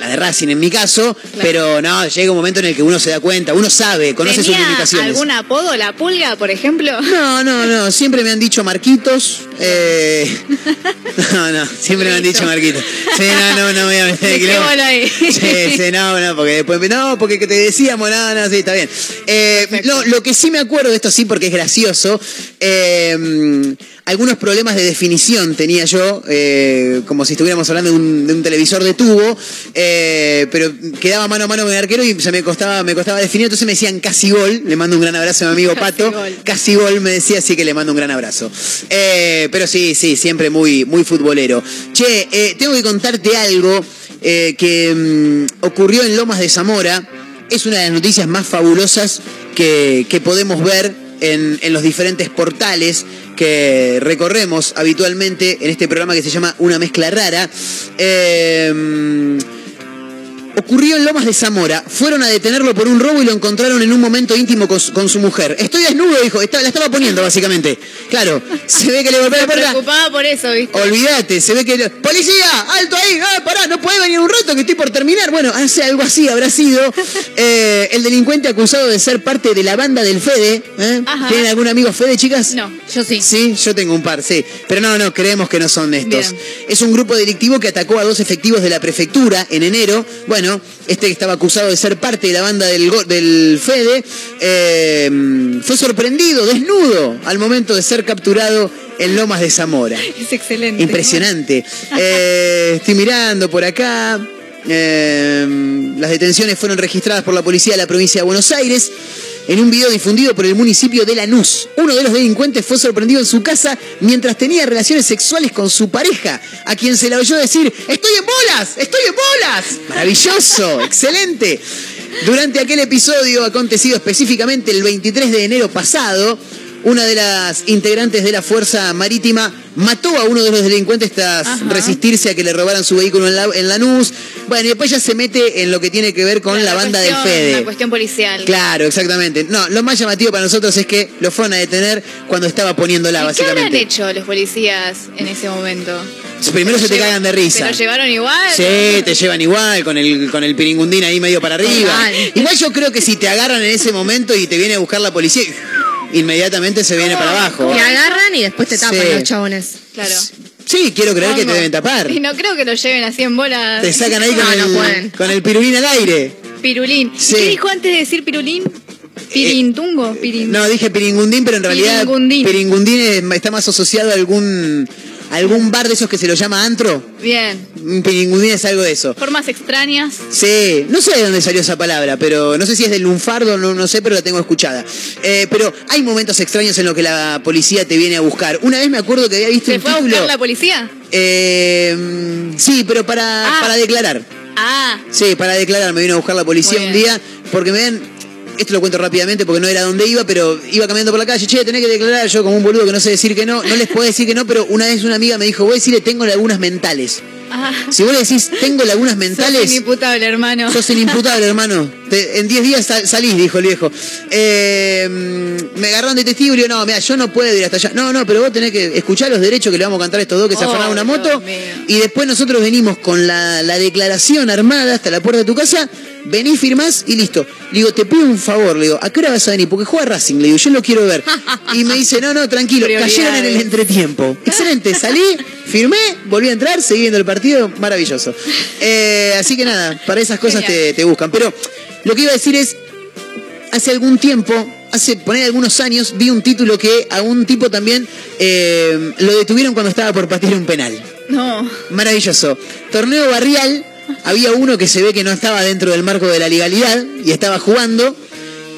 S4: La de Racing en mi caso, pero no, llega un momento en el que uno se da cuenta, uno sabe, conoce sus
S5: ¿Tenía
S4: limitaciones.
S5: algún apodo? ¿La pulga, por ejemplo?
S4: No, no, no, siempre me han dicho Marquitos. eh, No, no, siempre me han dicho Marquitos. Sí, no, no, no me voy a meter
S5: ahí.
S4: Sí, sí, no, no, porque después, no, porque que te decíamos, no, no, sí, está bien. Eh, no, lo que sí me acuerdo de esto sí, porque es gracioso, eh, algunos problemas de definición tenía yo, eh, como si estuviéramos hablando de un, de un televisor de tubo, eh, pero quedaba mano a mano con el arquero y se me costaba, me costaba definir, entonces me decían casi gol, le mando un gran abrazo a mi amigo
S5: Casi
S4: Pato,
S5: gol.
S4: casi gol me decía, así que le mando un gran abrazo. Eh, pero sí, sí, siempre muy, muy futbolero. Che, tengo que contarte algo que mm, ocurrió en Lomas de Zamora. Es una de las noticias más fabulosas que, que podemos ver en, en los diferentes portales que recorremos habitualmente en este programa que se llama Una Mezcla Rara. Eh, Ocurrió en Lomas de Zamora. Fueron a detenerlo por un robo y lo encontraron en un momento íntimo con, su- con su mujer. Estoy desnudo, dijo. La estaba poniendo, básicamente. Claro. Se ve que le golpeó la puerta.
S5: por eso, ¿viste?
S4: Olvídate, se ve que. ¡Policía! ¡Alto ahí! ¡Ah, pará! No puede venir un rato que estoy por terminar. Bueno, hace algo así habrá sido. Eh, el delincuente acusado de ser parte de la banda del Fede. ¿eh? ¿Tienen algún amigo Fede, chicas?
S5: No.
S7: Yo sí.
S4: Sí, yo tengo un par, sí. Pero no, no, creemos que no son estos.
S5: Bien.
S4: Es un grupo delictivo que atacó a dos efectivos de la prefectura en enero. Bueno, este que estaba acusado de ser parte de la banda del Fede, eh, fue sorprendido, desnudo, al momento de ser capturado en Lomas de Zamora.
S5: Es excelente.
S4: Impresionante. Eh, estoy mirando por acá. Eh, las detenciones fueron registradas por la policía de la provincia de Buenos Aires. En un video difundido por el municipio de Lanús, uno de los delincuentes fue sorprendido en su casa mientras tenía relaciones sexuales con su pareja, a quien se le oyó decir, ¡Estoy en bolas! ¡Estoy en bolas! Maravilloso, excelente. Durante aquel episodio acontecido específicamente el 23 de enero pasado, una de las integrantes de la Fuerza Marítima mató a uno de los delincuentes tras
S5: Ajá.
S4: resistirse a que le robaran su vehículo en, la, en Lanús. Bueno, y después ya se mete en lo que tiene que ver con la, banda del
S5: cuestión-
S4: Fede.
S5: La cuestión policial.
S4: Claro, exactamente. No, lo más llamativo para nosotros es que lo fueron a detener cuando estaba poniéndola,
S5: ¿Y ¿Qué habrán
S4: básicamente.
S5: hecho los policías en ese momento?
S4: Primero se te
S5: Lleva-
S4: cagan de risa.
S5: ¿Se lo llevaron igual?
S4: Sí, te llevan igual, con el, con el piringundín ahí medio para arriba. Igual yo creo que si te agarran en ese momento y te viene a buscar la policía, inmediatamente se viene para abajo.
S7: Te agarran y después te tapan
S4: Sí.
S7: los chabones.
S5: Claro.
S4: Sí, quiero creer que te deben tapar.
S5: Y no creo que lo lleven así en bolas.
S4: Te sacan ahí con,
S7: No, no
S4: el,
S7: pueden.
S4: con el pirulín al aire.
S5: Pirulín.
S4: Sí.
S5: ¿Qué dijo antes de decir pirulín? Pirintungo. Pirin...
S4: No, dije piringundín, pero en realidad
S5: Piringundín.
S4: piringundín es- está más asociado a algún, algún bar de esos que se lo llama antro.
S5: Bien.
S4: Un piringundín es algo de eso.
S5: Formas extrañas.
S4: Sí, no sé de dónde salió esa palabra, pero no sé si es del lunfardo, no, no sé, pero la tengo escuchada. Eh, pero hay momentos extraños en los que la policía te viene a buscar. Una vez me acuerdo que había visto
S5: ¿Se
S4: un
S5: fue a buscar la policía?
S4: Eh, sí, pero para,
S5: Ah.
S4: para declarar.
S5: Ah.
S4: Sí, para declarar me vino a buscar la policía un día porque me ven. Esto lo cuento rápidamente porque no era donde iba, pero iba caminando por la calle. Che, tenés que declarar. Yo, como un boludo que no sé decir que no, no les puedo decir que no, pero una vez una amiga me dijo: Voy a decirle, tengo lagunas mentales.
S5: Ah.
S4: Si vos le decís, tengo lagunas
S5: Sos
S4: mentales.
S5: inimputable, hermano.
S4: Sos inimputable, hermano. Te- en 10 días sal- salís, dijo el viejo. Eh, me agarraron de testigo y digo, no, mira, yo no puedo ir hasta allá. No, no, pero vos tenés que escuchar los derechos que le vamos a cantar a estos dos que se
S5: Oh,
S4: afanaron una
S5: Dios
S4: moto.
S5: mío.
S4: Y después nosotros venimos con la, la declaración armada hasta la puerta de tu casa. Venís, firmás y listo. Le digo, te pido un favor, le digo, ¿a qué hora vas a venir? Porque juega Racing, le digo, yo lo quiero ver. Y me dice, no, no, tranquilo, cayeron en el entretiempo. Excelente, salí, firmé, volví a entrar, seguí viendo el partido, maravilloso. Eh, así que nada, para esas cosas te, te buscan. Pero lo que iba a decir es, hace algún tiempo, hace poner algunos años, vi un título que a un tipo también eh, lo detuvieron cuando estaba por patear un penal.
S5: No.
S4: Maravilloso. Torneo barrial, había uno que se ve que no estaba dentro del marco de la legalidad y estaba jugando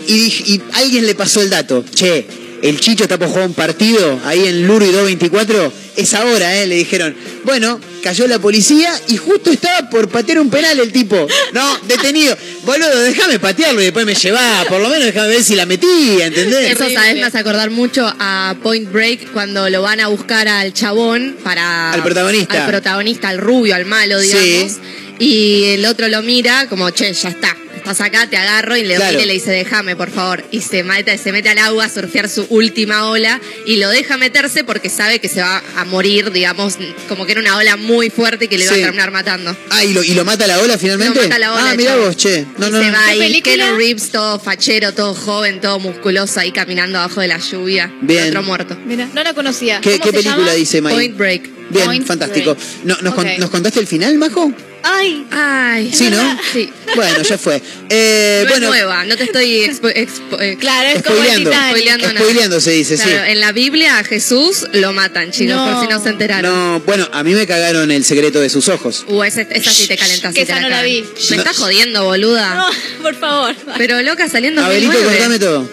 S4: y, alguien le pasó el dato. Che, el Chicho está por jugar un partido ahí en Luro y 224. Es ahora, ¿eh? Le dijeron. Bueno, cayó la policía y justo estaba por patear un penal el tipo. No, detenido. Boludo, déjame patearlo y después me llevá. Por lo menos déjame ver si la metía, ¿entendés?
S7: Eso, ¿sabes? Me hace acordar mucho a Point Break cuando lo van a buscar al chabón para.
S4: Al protagonista.
S7: Al protagonista, al rubio, al malo,
S4: Sí.
S7: Y el otro lo mira como, che, ya está. Estás acá, te agarro y le,
S4: Claro.
S7: y le dice, déjame, por favor. Y se mete, se mete al agua a surfear su última ola y lo deja meterse porque sabe que se va a morir, digamos, como que era una ola muy fuerte que le iba
S4: Sí.
S7: a terminar matando.
S4: Ah, ¿y lo, y lo mata la ola finalmente?
S7: Lo mata la ola,
S4: ah, mirá
S7: chabón.
S4: vos, che. No,
S7: y
S4: no,
S7: se
S4: no.
S7: va
S5: ¿Qué
S7: ahí? Keanu Reeves, todo fachero, todo joven, todo musculoso, ahí caminando abajo de la lluvia.
S4: Bien.
S7: Otro muerto.
S5: Mira, no la conocía.
S4: ¿Qué,
S5: ¿Cómo
S4: qué
S5: se
S4: película
S5: llama?
S4: dice May?
S7: Point Break.
S4: Bien,
S5: Point
S4: fantástico.
S5: Break.
S4: No, ¿nos, con-
S5: Ok.
S4: ¿Nos contaste el final, Majo?
S5: Ay.
S7: Ay,
S4: Sí, ¿no?
S7: Sí.
S4: Bueno, ya fue. Eh,
S7: no
S4: bueno,
S7: es nueva, no te estoy expo- expo- eh,
S5: Claro, es como el
S4: Spoileando.
S5: Titanic.
S7: Spoileando nada.
S4: spoileando se dice,
S7: Claro, en la Biblia a Jesús lo matan, chicos,
S5: No.
S7: por si no se
S4: sí.
S7: enteraron.
S4: No, bueno, a mí me cagaron el secreto de sus ojos.
S7: Uh, esa, esa sí te calentas.
S5: Que
S7: sí
S5: esa no la vi.
S7: Me
S4: No.
S7: estás jodiendo, boluda.
S5: No, por favor.
S7: Pero loca saliendo
S4: Abelito,
S7: 2009.
S4: contame todo.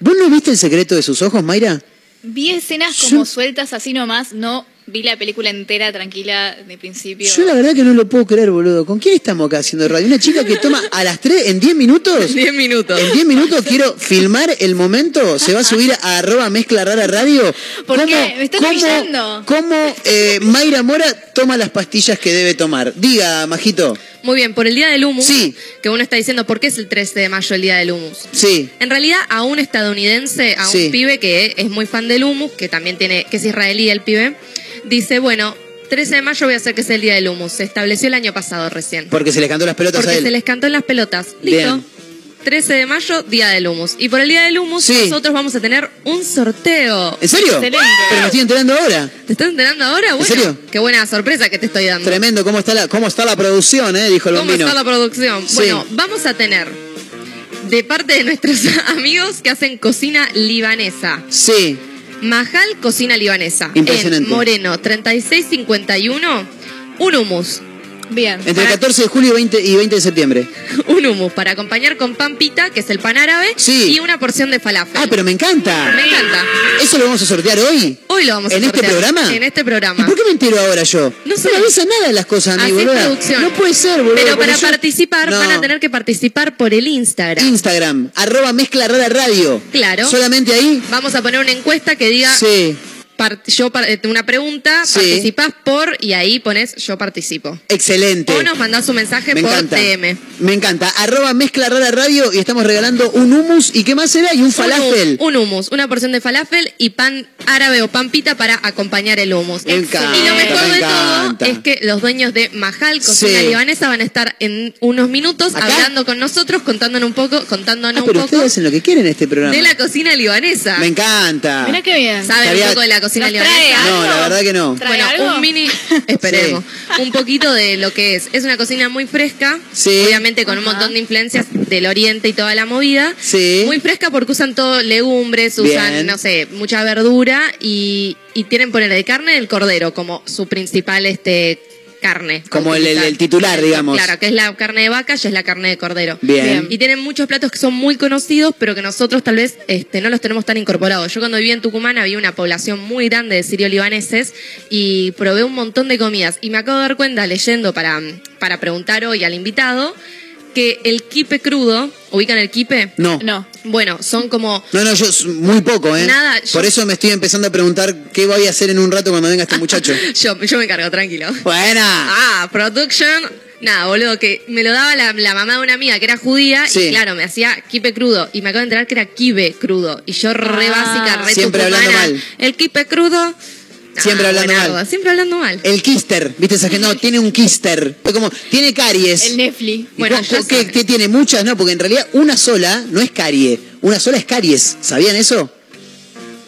S4: ¿Vos no viste el secreto de sus ojos, Mayra?
S5: Vi escenas
S4: Yo-
S5: como sueltas así nomás, no vi la película entera tranquila de principio.
S4: Yo la verdad que no lo puedo creer, boludo. ¿Con quién estamos acá haciendo radio? Una chica que toma a las 3 en 10 minutos.
S7: 10 minutos.
S4: En 10 minutos quiero filmar el momento. Se va a subir a arroba mezcla rara radio.
S5: ¿Por
S4: ¿Cómo-
S5: qué? Me estás
S4: cómo-
S5: humillando.
S4: ¿Cómo eh, Mayra Mora toma las pastillas que debe tomar? Diga, Majito.
S7: Muy bien, por el Día del Humus,
S4: Sí.
S7: que uno está diciendo, ¿por qué es el 13 de mayo el Día del Humus?
S4: Sí.
S7: En realidad, a un estadounidense, a un
S4: Sí.
S7: pibe que es muy fan del humus, que también tiene, que es israelí el pibe, dice, bueno, 13 de mayo voy a hacer que sea el día del humus. Se estableció el año pasado recién.
S4: Porque se les cantó las pelotas a
S7: Porque
S4: él.
S7: se les cantó en las pelotas. Listo.
S4: Bien.
S7: 13 de mayo, Día del Humus. Y por el Día del Humus,
S4: Sí.
S7: nosotros vamos a tener un sorteo.
S4: ¿En serio?
S5: Excelente.
S4: Pero me estoy enterando ahora.
S7: ¿Te estás enterando ahora? Bueno,
S4: serio?
S7: qué buena sorpresa que te estoy dando.
S4: Tremendo, ¿cómo está la, cómo está la producción, eh? Dijo el
S7: ¿Cómo
S4: bombino.
S7: está la producción?
S4: Sí.
S7: Bueno, vamos a tener de parte de nuestros amigos que hacen cocina libanesa.
S4: Sí,
S7: Majal Cocina Libanesa.
S4: Impresionante.
S7: En Moreno 3651, un humus.
S5: Bien.
S4: entre el
S7: Para-
S4: 14 de julio y 20, y 20 de septiembre.
S7: Un humus para acompañar con pan pita, que es el pan árabe,
S4: Sí.
S7: y una porción de falafel.
S4: Ah, pero me encanta.
S7: Me encanta.
S4: ¿Eso lo vamos a sortear hoy?
S7: Hoy lo vamos a
S4: ¿En este
S7: sortear.
S4: programa?
S7: En este
S4: ¿Y
S7: programa.
S4: por qué me entero ahora yo?
S7: No sé.
S4: me avisan nada de las cosas a mí. No puede ser, boludo.
S7: Pero para
S4: yo-
S7: participar
S4: No.
S7: van a tener que participar por el Instagram.
S4: Instagram, arroba mezcla rara radio.
S7: Claro.
S4: Solamente ahí.
S7: Vamos a poner una encuesta que diga
S4: Sí,
S7: yo eh, una pregunta,
S4: Sí.
S7: participás por y ahí pones yo participo.
S4: excelente.
S7: O nos mandás un mensaje
S4: Me
S7: por
S4: encanta.
S7: DM.
S4: Me encanta. Arroba mezcla rara radio y estamos regalando un hummus. ¿Y qué más será? Y un falafel.
S7: Un, un hummus, una porción de falafel y pan árabe o pan pita para acompañar el hummus.
S4: Me encanta,
S7: y lo mejor
S4: me
S7: de
S4: encanta.
S7: todo es que los dueños de Majal, cocina
S4: Sí.
S7: libanesa, van a estar en unos minutos
S4: ¿Acá?
S7: hablando con nosotros, contándonos un poco, contándonos
S4: Ah, pero
S7: un poco
S4: ustedes hacen lo que quieren en este programa.
S7: de la cocina libanesa.
S4: Me encanta.
S5: Mirá qué bien.
S7: ¿Saben
S4: Estaría-
S7: un poco de la cocina
S5: ¿Nos trae
S7: libanesa?
S4: No, la verdad que no.
S5: ¿Trae
S7: Bueno,
S5: algo?
S7: un mini, esperemos, un poquito de lo que es. Es una cocina muy fresca,
S4: Sí.
S7: obviamente con un montón de influencias del oriente y toda la movida.
S4: Sí.
S7: Muy fresca porque usan todo legumbres, usan,
S4: Bien.
S7: no sé, mucha verdura y, y tienen poner de carne del cordero como su principal este carne.
S4: Como el- el- titular, digamos.
S7: Claro, que es la carne de vaca y es la carne de cordero.
S4: Bien.
S5: Bien.
S7: Y tienen muchos platos que son muy conocidos, pero que nosotros tal vez este, no los tenemos tan incorporados. Yo cuando vivía en Tucumán había una población muy grande de sirio-libaneses y probé un montón de comidas. Y me acabo de dar cuenta leyendo para, para preguntar hoy al invitado que el kipe crudo, ¿ubican el kipe?
S4: No.
S5: No.
S7: Bueno, son como
S4: No, no, yo muy poco, ¿eh?
S7: Nada, yo-
S4: Por eso me estoy empezando a preguntar qué voy a hacer en un rato cuando venga este muchacho.
S7: yo, yo me encargo, tranquilo.
S4: Buena.
S7: Ah, production. Nada, boludo, que me lo daba la, la mamá de una amiga que era judía
S4: Sí.
S7: y claro, me hacía kipe crudo y me acabo de enterar que era kibe crudo y yo re
S5: Ah.
S7: básica, re
S4: Siempre
S7: tucumana,
S4: hablando mal.
S7: El kipe crudo.
S4: Siempre
S7: Ah,
S4: hablando mal.
S7: Siempre hablando mal.
S4: El kister, ¿viste esa gente? No, tiene un kister. Fue como, tiene caries.
S5: El Netflix.
S4: ¿Y
S7: Bueno,
S4: ¿qué, qué tiene? Muchas, no, porque en realidad una sola no es carie. Una sola es caries. ¿Sabían eso?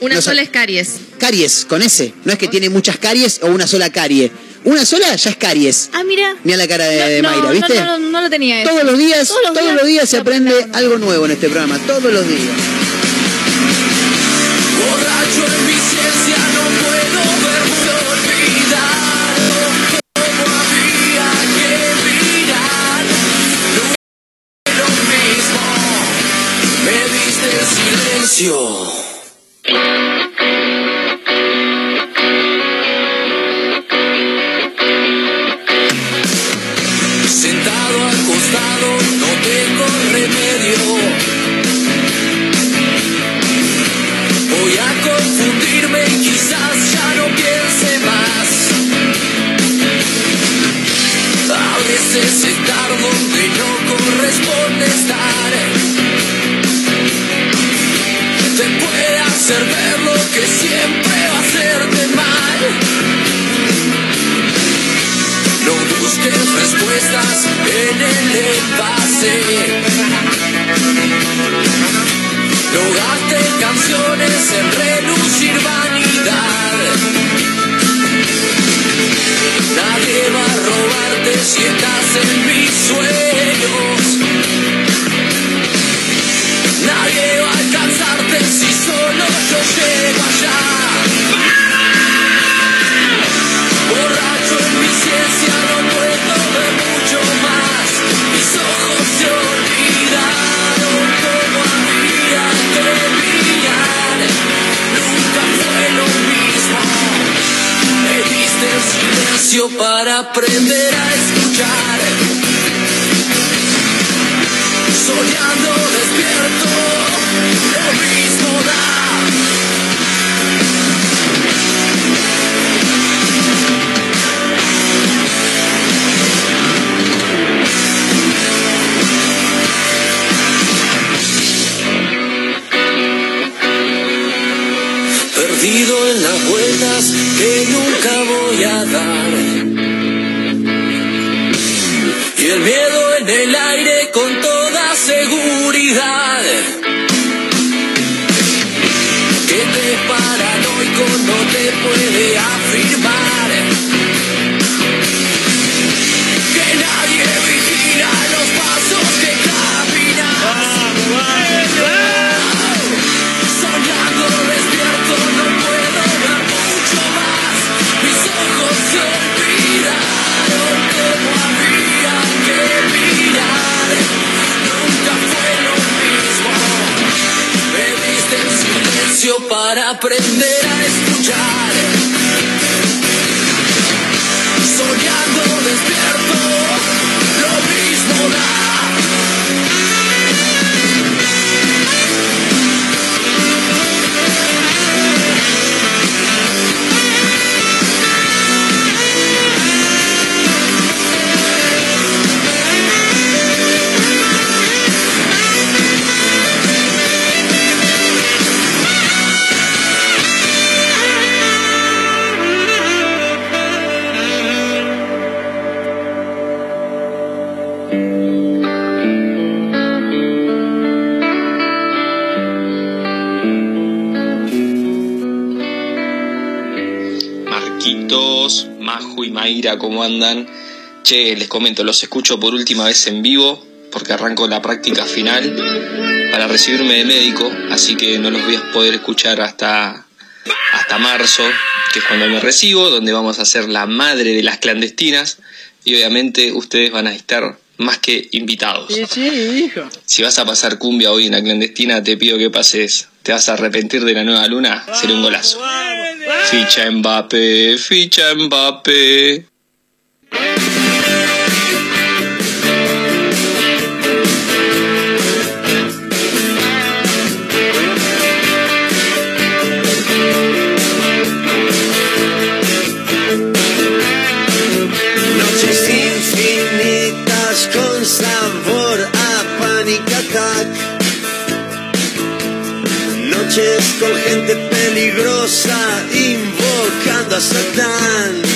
S7: Una
S4: no
S7: sola es caries.
S4: Caries, con ese. No es que tiene muchas caries o una sola carie. Una sola ya es caries.
S5: Ah, mira.
S4: Mira la cara de,
S5: No,
S4: Mayra,
S5: no,
S4: ¿viste?
S5: No, no, no lo tenía eso.
S4: Todos los días, todos los días, se aprende
S5: algo nuevo.
S4: algo nuevo en este programa, todos los días.
S8: Borracho en mi ciencia diste hacer ver lo que siempre va a hacerte mal. No busques respuestas en el envase. No gastes canciones en relucir vanidad. Nadie va a robarte si estás en mis sueños. Para aprender a escuchar. Soñando despierto, lo mismo da. perdido en las vueltas que nunca Y el miedo en el aire con toda seguridad. Que te paranoico no te puede afirmar. Para aprender
S3: Mayra, ¿cómo andan? Che, les comento, los escucho por última vez en vivo porque arranco la práctica final para recibirme de médico, así que no los voy a poder escuchar hasta, hasta marzo, que es cuando me recibo, donde vamos a hacer la madre de las clandestinas y obviamente ustedes van a estar más que invitados.
S6: Sí, sí, hijo.
S3: Si vas a pasar cumbia hoy en la clandestina, te pido que pases. ¿Te vas a arrepentir de la nueva luna? Sería un golazo. Ficha Mbappé, ficha Mbappé.
S2: us.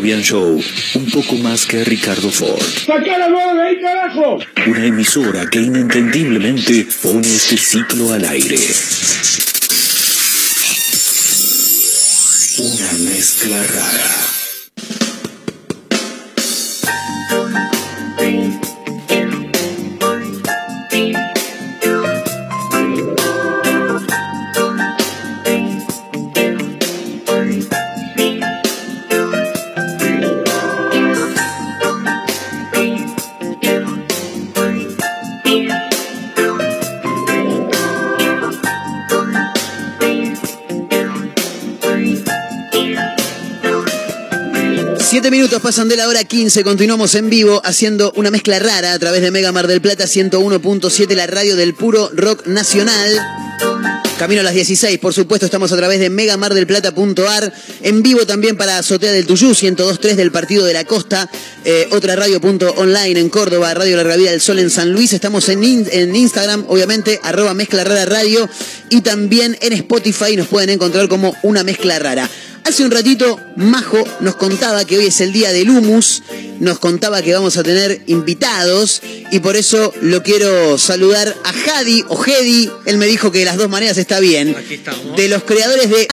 S2: Fabián Show. Un poco más que Ricardo Ford.
S9: de ahí, carajo!
S2: Una emisora que inentendiblemente pone este ciclo al aire. Una mezcla rara.
S4: Minutos pasan de la hora 15, continuamos en vivo haciendo una mezcla rara a través de Mega Mar del Plata 101.7, la radio del puro rock nacional. Camino a las 16, por supuesto, estamos a través de megamardelplata.ar, en vivo también para Azotea del Tuyú, 102.3 del Partido de la Costa, eh, otra radio.online en Córdoba, Radio Larga Vida del Sol en San Luis, estamos en, en Instagram, obviamente, arroba mezcla rara radio, y también en Spotify nos pueden encontrar como una mezcla rara. Hace un ratito, Majo nos contaba que hoy es el día del humus, nos contaba que vamos a tener invitados y por eso lo quiero saludar a Jadi o Hedi, él me dijo que de las dos maneras está bien.
S10: Aquí estamos.
S4: De los creadores de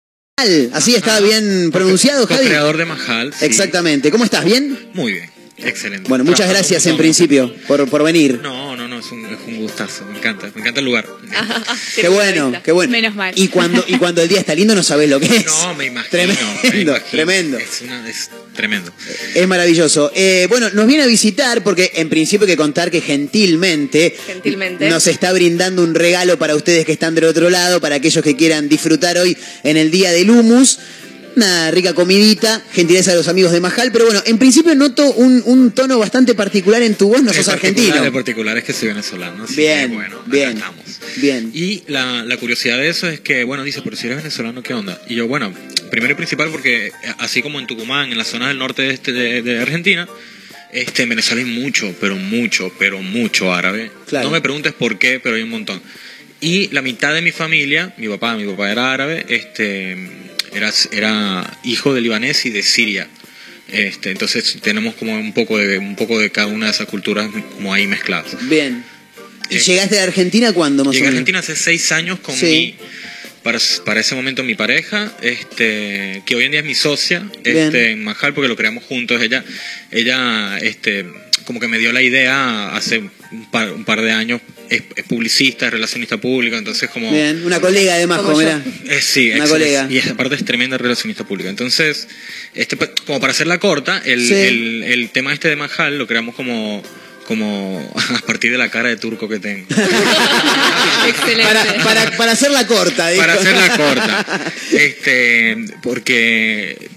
S4: así está bien pronunciado,
S10: creador de Mahal. sí.
S4: Exactamente. ¿Cómo estás? ¿Bien?
S10: Muy bien. Excelente.
S4: Bueno, muchas
S10: Trabajando
S4: gracias en principio por, por venir.
S10: No, no, no, es un, es un gustazo. Me encanta. Me encanta el lugar.
S4: Qué bueno, qué bueno.
S5: Menos mal.
S4: Y cuando, y cuando el día está lindo no sabes lo que es.
S10: No, me imagino.
S4: Tremendo,
S10: me imagino.
S4: tremendo.
S10: Es, una- es tremendo.
S4: Es maravilloso. Eh, bueno, nos viene a visitar porque en principio hay que contar que gentilmente,
S7: Gentilmente.
S4: nos está brindando un regalo para ustedes que están del otro lado, para aquellos que quieran disfrutar hoy en el Día del Humus. Una rica comidita, gentileza de los amigos de Majal, pero bueno, en principio noto un, un tono bastante particular en tu voz, no
S10: En
S4: sos
S10: particular-
S4: argentino.
S10: En particular es que soy venezolano. así
S4: Bien,
S10: que, bueno, acá
S4: bien.
S10: estamos.
S4: Bien.
S10: Y la, la curiosidad de eso es que, bueno, dice, pero si eres venezolano, ¿qué onda? Y yo, bueno, primero y principal porque, eh, así como en Tucumán, en la zona del norte de, este- de, de Argentina, este, en Venezuela hay mucho, pero mucho, pero mucho árabe.
S4: Claro.
S10: No me preguntes por qué, pero hay un montón. Y la mitad de mi familia, mi papá, mi papá era árabe, este, era, era hijo de libanés y de Siria. Este, entonces tenemos como un poco de un poco de cada una de esas culturas como ahí mezcladas.
S4: Bien. ¿Y
S10: Eh,
S4: llegaste a Argentina cuándo más
S10: Llegué a? Argentina hace seis años con
S4: Sí.
S10: mi, para, para ese momento mi pareja, este, que hoy en día es mi socia,
S4: Bien.
S10: este, en Majal, porque lo creamos juntos. Ella, ella, este, como que me dio la idea hace un par, un par de años. Es, es publicista, es relacionista público, entonces como
S4: Bien, una colega de Majo,
S7: Como
S4: mirá.
S10: eh, sí,
S4: Una
S10: excelente.
S4: colega.
S10: Y aparte es tremenda relacionista pública. Entonces, este, pa- como para hacerla corta, el,
S4: Sí.
S10: el, el tema este de Mahal lo creamos como, como a partir de la cara de turco que tengo.
S5: Excelente.
S4: Para, para, para hacerla corta, dijo.
S10: para hacerla corta. Este, porque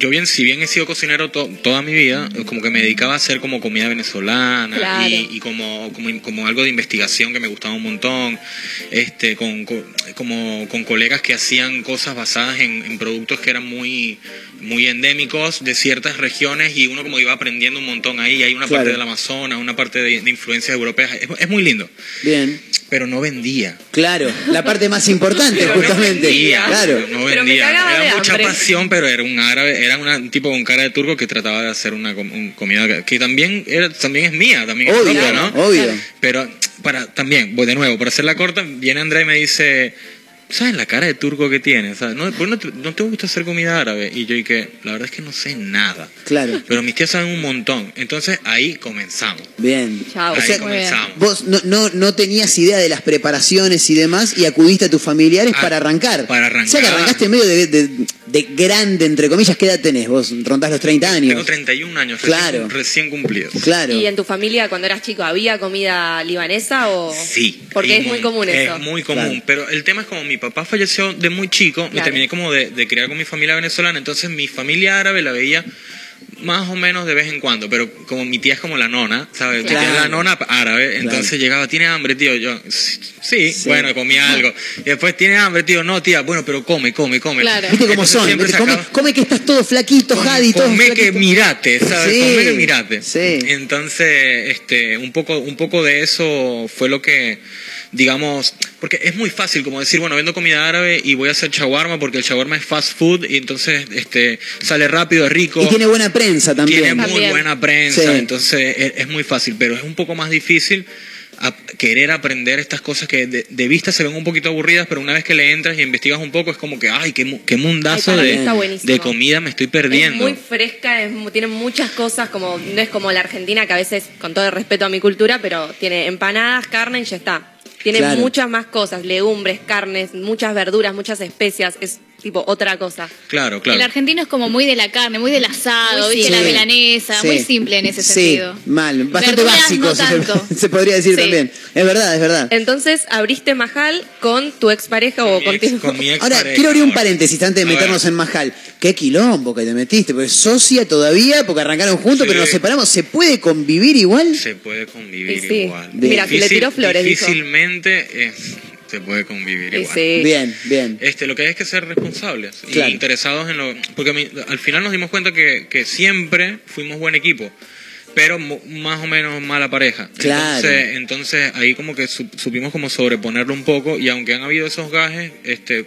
S10: yo bien, si bien he sido cocinero to- toda mi vida, como que me dedicaba a hacer como comida venezolana
S7: Claro.
S10: y, y como, como, como algo de investigación que me gustaba un montón, este, con, con- como con colegas que hacían cosas basadas en, en productos que eran muy muy endémicos de ciertas regiones y uno como iba aprendiendo un montón ahí, hay una
S4: Claro.
S10: parte del Amazonas, una parte de, de influencias europeas, es, es muy lindo,
S4: Bien.
S10: pero no vendía.
S4: Claro, la parte más importante,
S10: Pero no
S4: justamente.
S10: vendía,
S4: claro.
S10: no
S7: Pero me
S10: vendía. Era
S7: de
S10: mucha
S7: hambre.
S10: pasión, pero era un árabe, era una- un tipo con cara de turco que trataba de hacer una com- un comida que, que también era, también es mía, también es
S4: Obvio,
S10: propia, ¿no?
S4: obvio.
S10: Pero para también, voy de nuevo, para hacerla corta, viene Andrea y me dice, ¿sabes la cara de turco que tienes? ¿Sabes? ¿No, ¿por qué no, te, no te gusta hacer comida árabe? Y yo y que la verdad es que no sé nada.
S4: Claro.
S10: Pero mis tías saben un montón. Entonces ahí comenzamos.
S4: Bien.
S7: Chao.
S10: ahí
S4: sea,
S10: comenzamos.
S4: Vos no, no, no tenías idea de las preparaciones y demás y acudiste a tus familiares
S10: Ah,
S4: para arrancar.
S10: para arrancar.
S4: O sea que arrancaste medio de, de- de grande, entre comillas. ¿Qué edad tenés? Vos rondás los 30 años.
S10: Tengo 31 años, recién,
S4: Claro.
S10: recién cumplidos.
S4: Claro.
S7: ¿Y en tu familia cuando eras chico había comida libanesa o...?
S10: Sí.
S7: Porque es muy común eso.
S10: Es muy común,
S4: Claro.
S10: pero el tema es como mi papá falleció de muy chico, me terminé como de, de criar con mi familia venezolana, entonces mi familia árabe la veía más o menos de vez en cuando, pero como mi tía es como la nona, ¿sabes?
S4: Claro.
S10: es la nona árabe, entonces llegaba, ¿tiene hambre, tío? Yo, sí, bueno, comía algo. Y después, ¿tiene hambre, tío? No, tía, bueno, pero come, come, come.
S7: Claro.
S4: ¿Viste cómo son? Come, come que estás todo flaquito, Jadi, todo
S10: Come que mirate, ¿sabes?
S4: Sí,
S10: Come que mirate.
S4: sí.
S10: Entonces, este, un poco, un poco de eso fue lo que digamos, porque es muy fácil como decir, bueno, vendo comida árabe y voy a hacer shawarma porque el shawarma es fast food y entonces este sale rápido, es rico.
S4: Y tiene buena prensa también.
S10: Tiene muy buena prensa,
S4: Sí.
S10: entonces es, es muy fácil, pero es un poco más difícil a- querer aprender estas cosas que de, de vista se ven un poquito aburridas, pero una vez que le entras y investigas un poco es como que, ay, qué, mu- qué mundazo
S7: Ay,
S10: de, de comida me estoy
S7: Es
S10: perdiendo.
S7: muy fresca, es mu- tiene muchas cosas, como no es como la Argentina, que a veces, con todo el respeto a mi cultura, pero tiene empanadas, carne y ya está. Tiene
S4: Claro.
S7: muchas más cosas, legumbres, carnes, muchas verduras, muchas especias, es tipo otra cosa.
S10: Claro, claro.
S5: El argentino es como muy de la carne, muy del asado,
S7: Muy
S5: ¿viste? La milanesa,
S4: Sí.
S5: muy simple en ese
S4: Sí,
S5: sentido.
S4: mal, bastante
S5: Verduras
S4: básico,
S5: no
S4: se-
S5: tanto.
S4: se, podría decir
S7: Sí.
S4: también. Es verdad, es verdad.
S7: Entonces, abriste Mahal con tu expareja o
S10: Con mi ex- con mi ex
S4: Ahora,
S10: pareja,
S4: quiero abrir un paréntesis antes de meternos en Majal. Qué quilombo que te metiste, porque socia todavía, porque arrancaron juntos,
S10: Sí.
S4: pero nos separamos. ¿Se puede convivir igual?
S10: Se puede convivir
S7: sí.
S10: igual.
S7: Mira, si le tiró flores, dijo.
S10: Difícilmente eh, se puede convivir igual.
S7: sí.
S4: Bien, bien.
S10: Este, lo que hay es que ser responsables
S4: Claro.
S10: y interesados en lo... Porque a mí- al final nos dimos cuenta que, que siempre fuimos buen equipo, pero mo- más o menos mala pareja.
S4: Claro.
S10: Entonces, entonces ahí como que su- supimos como sobreponerlo un poco y aunque han habido esos gajes, este,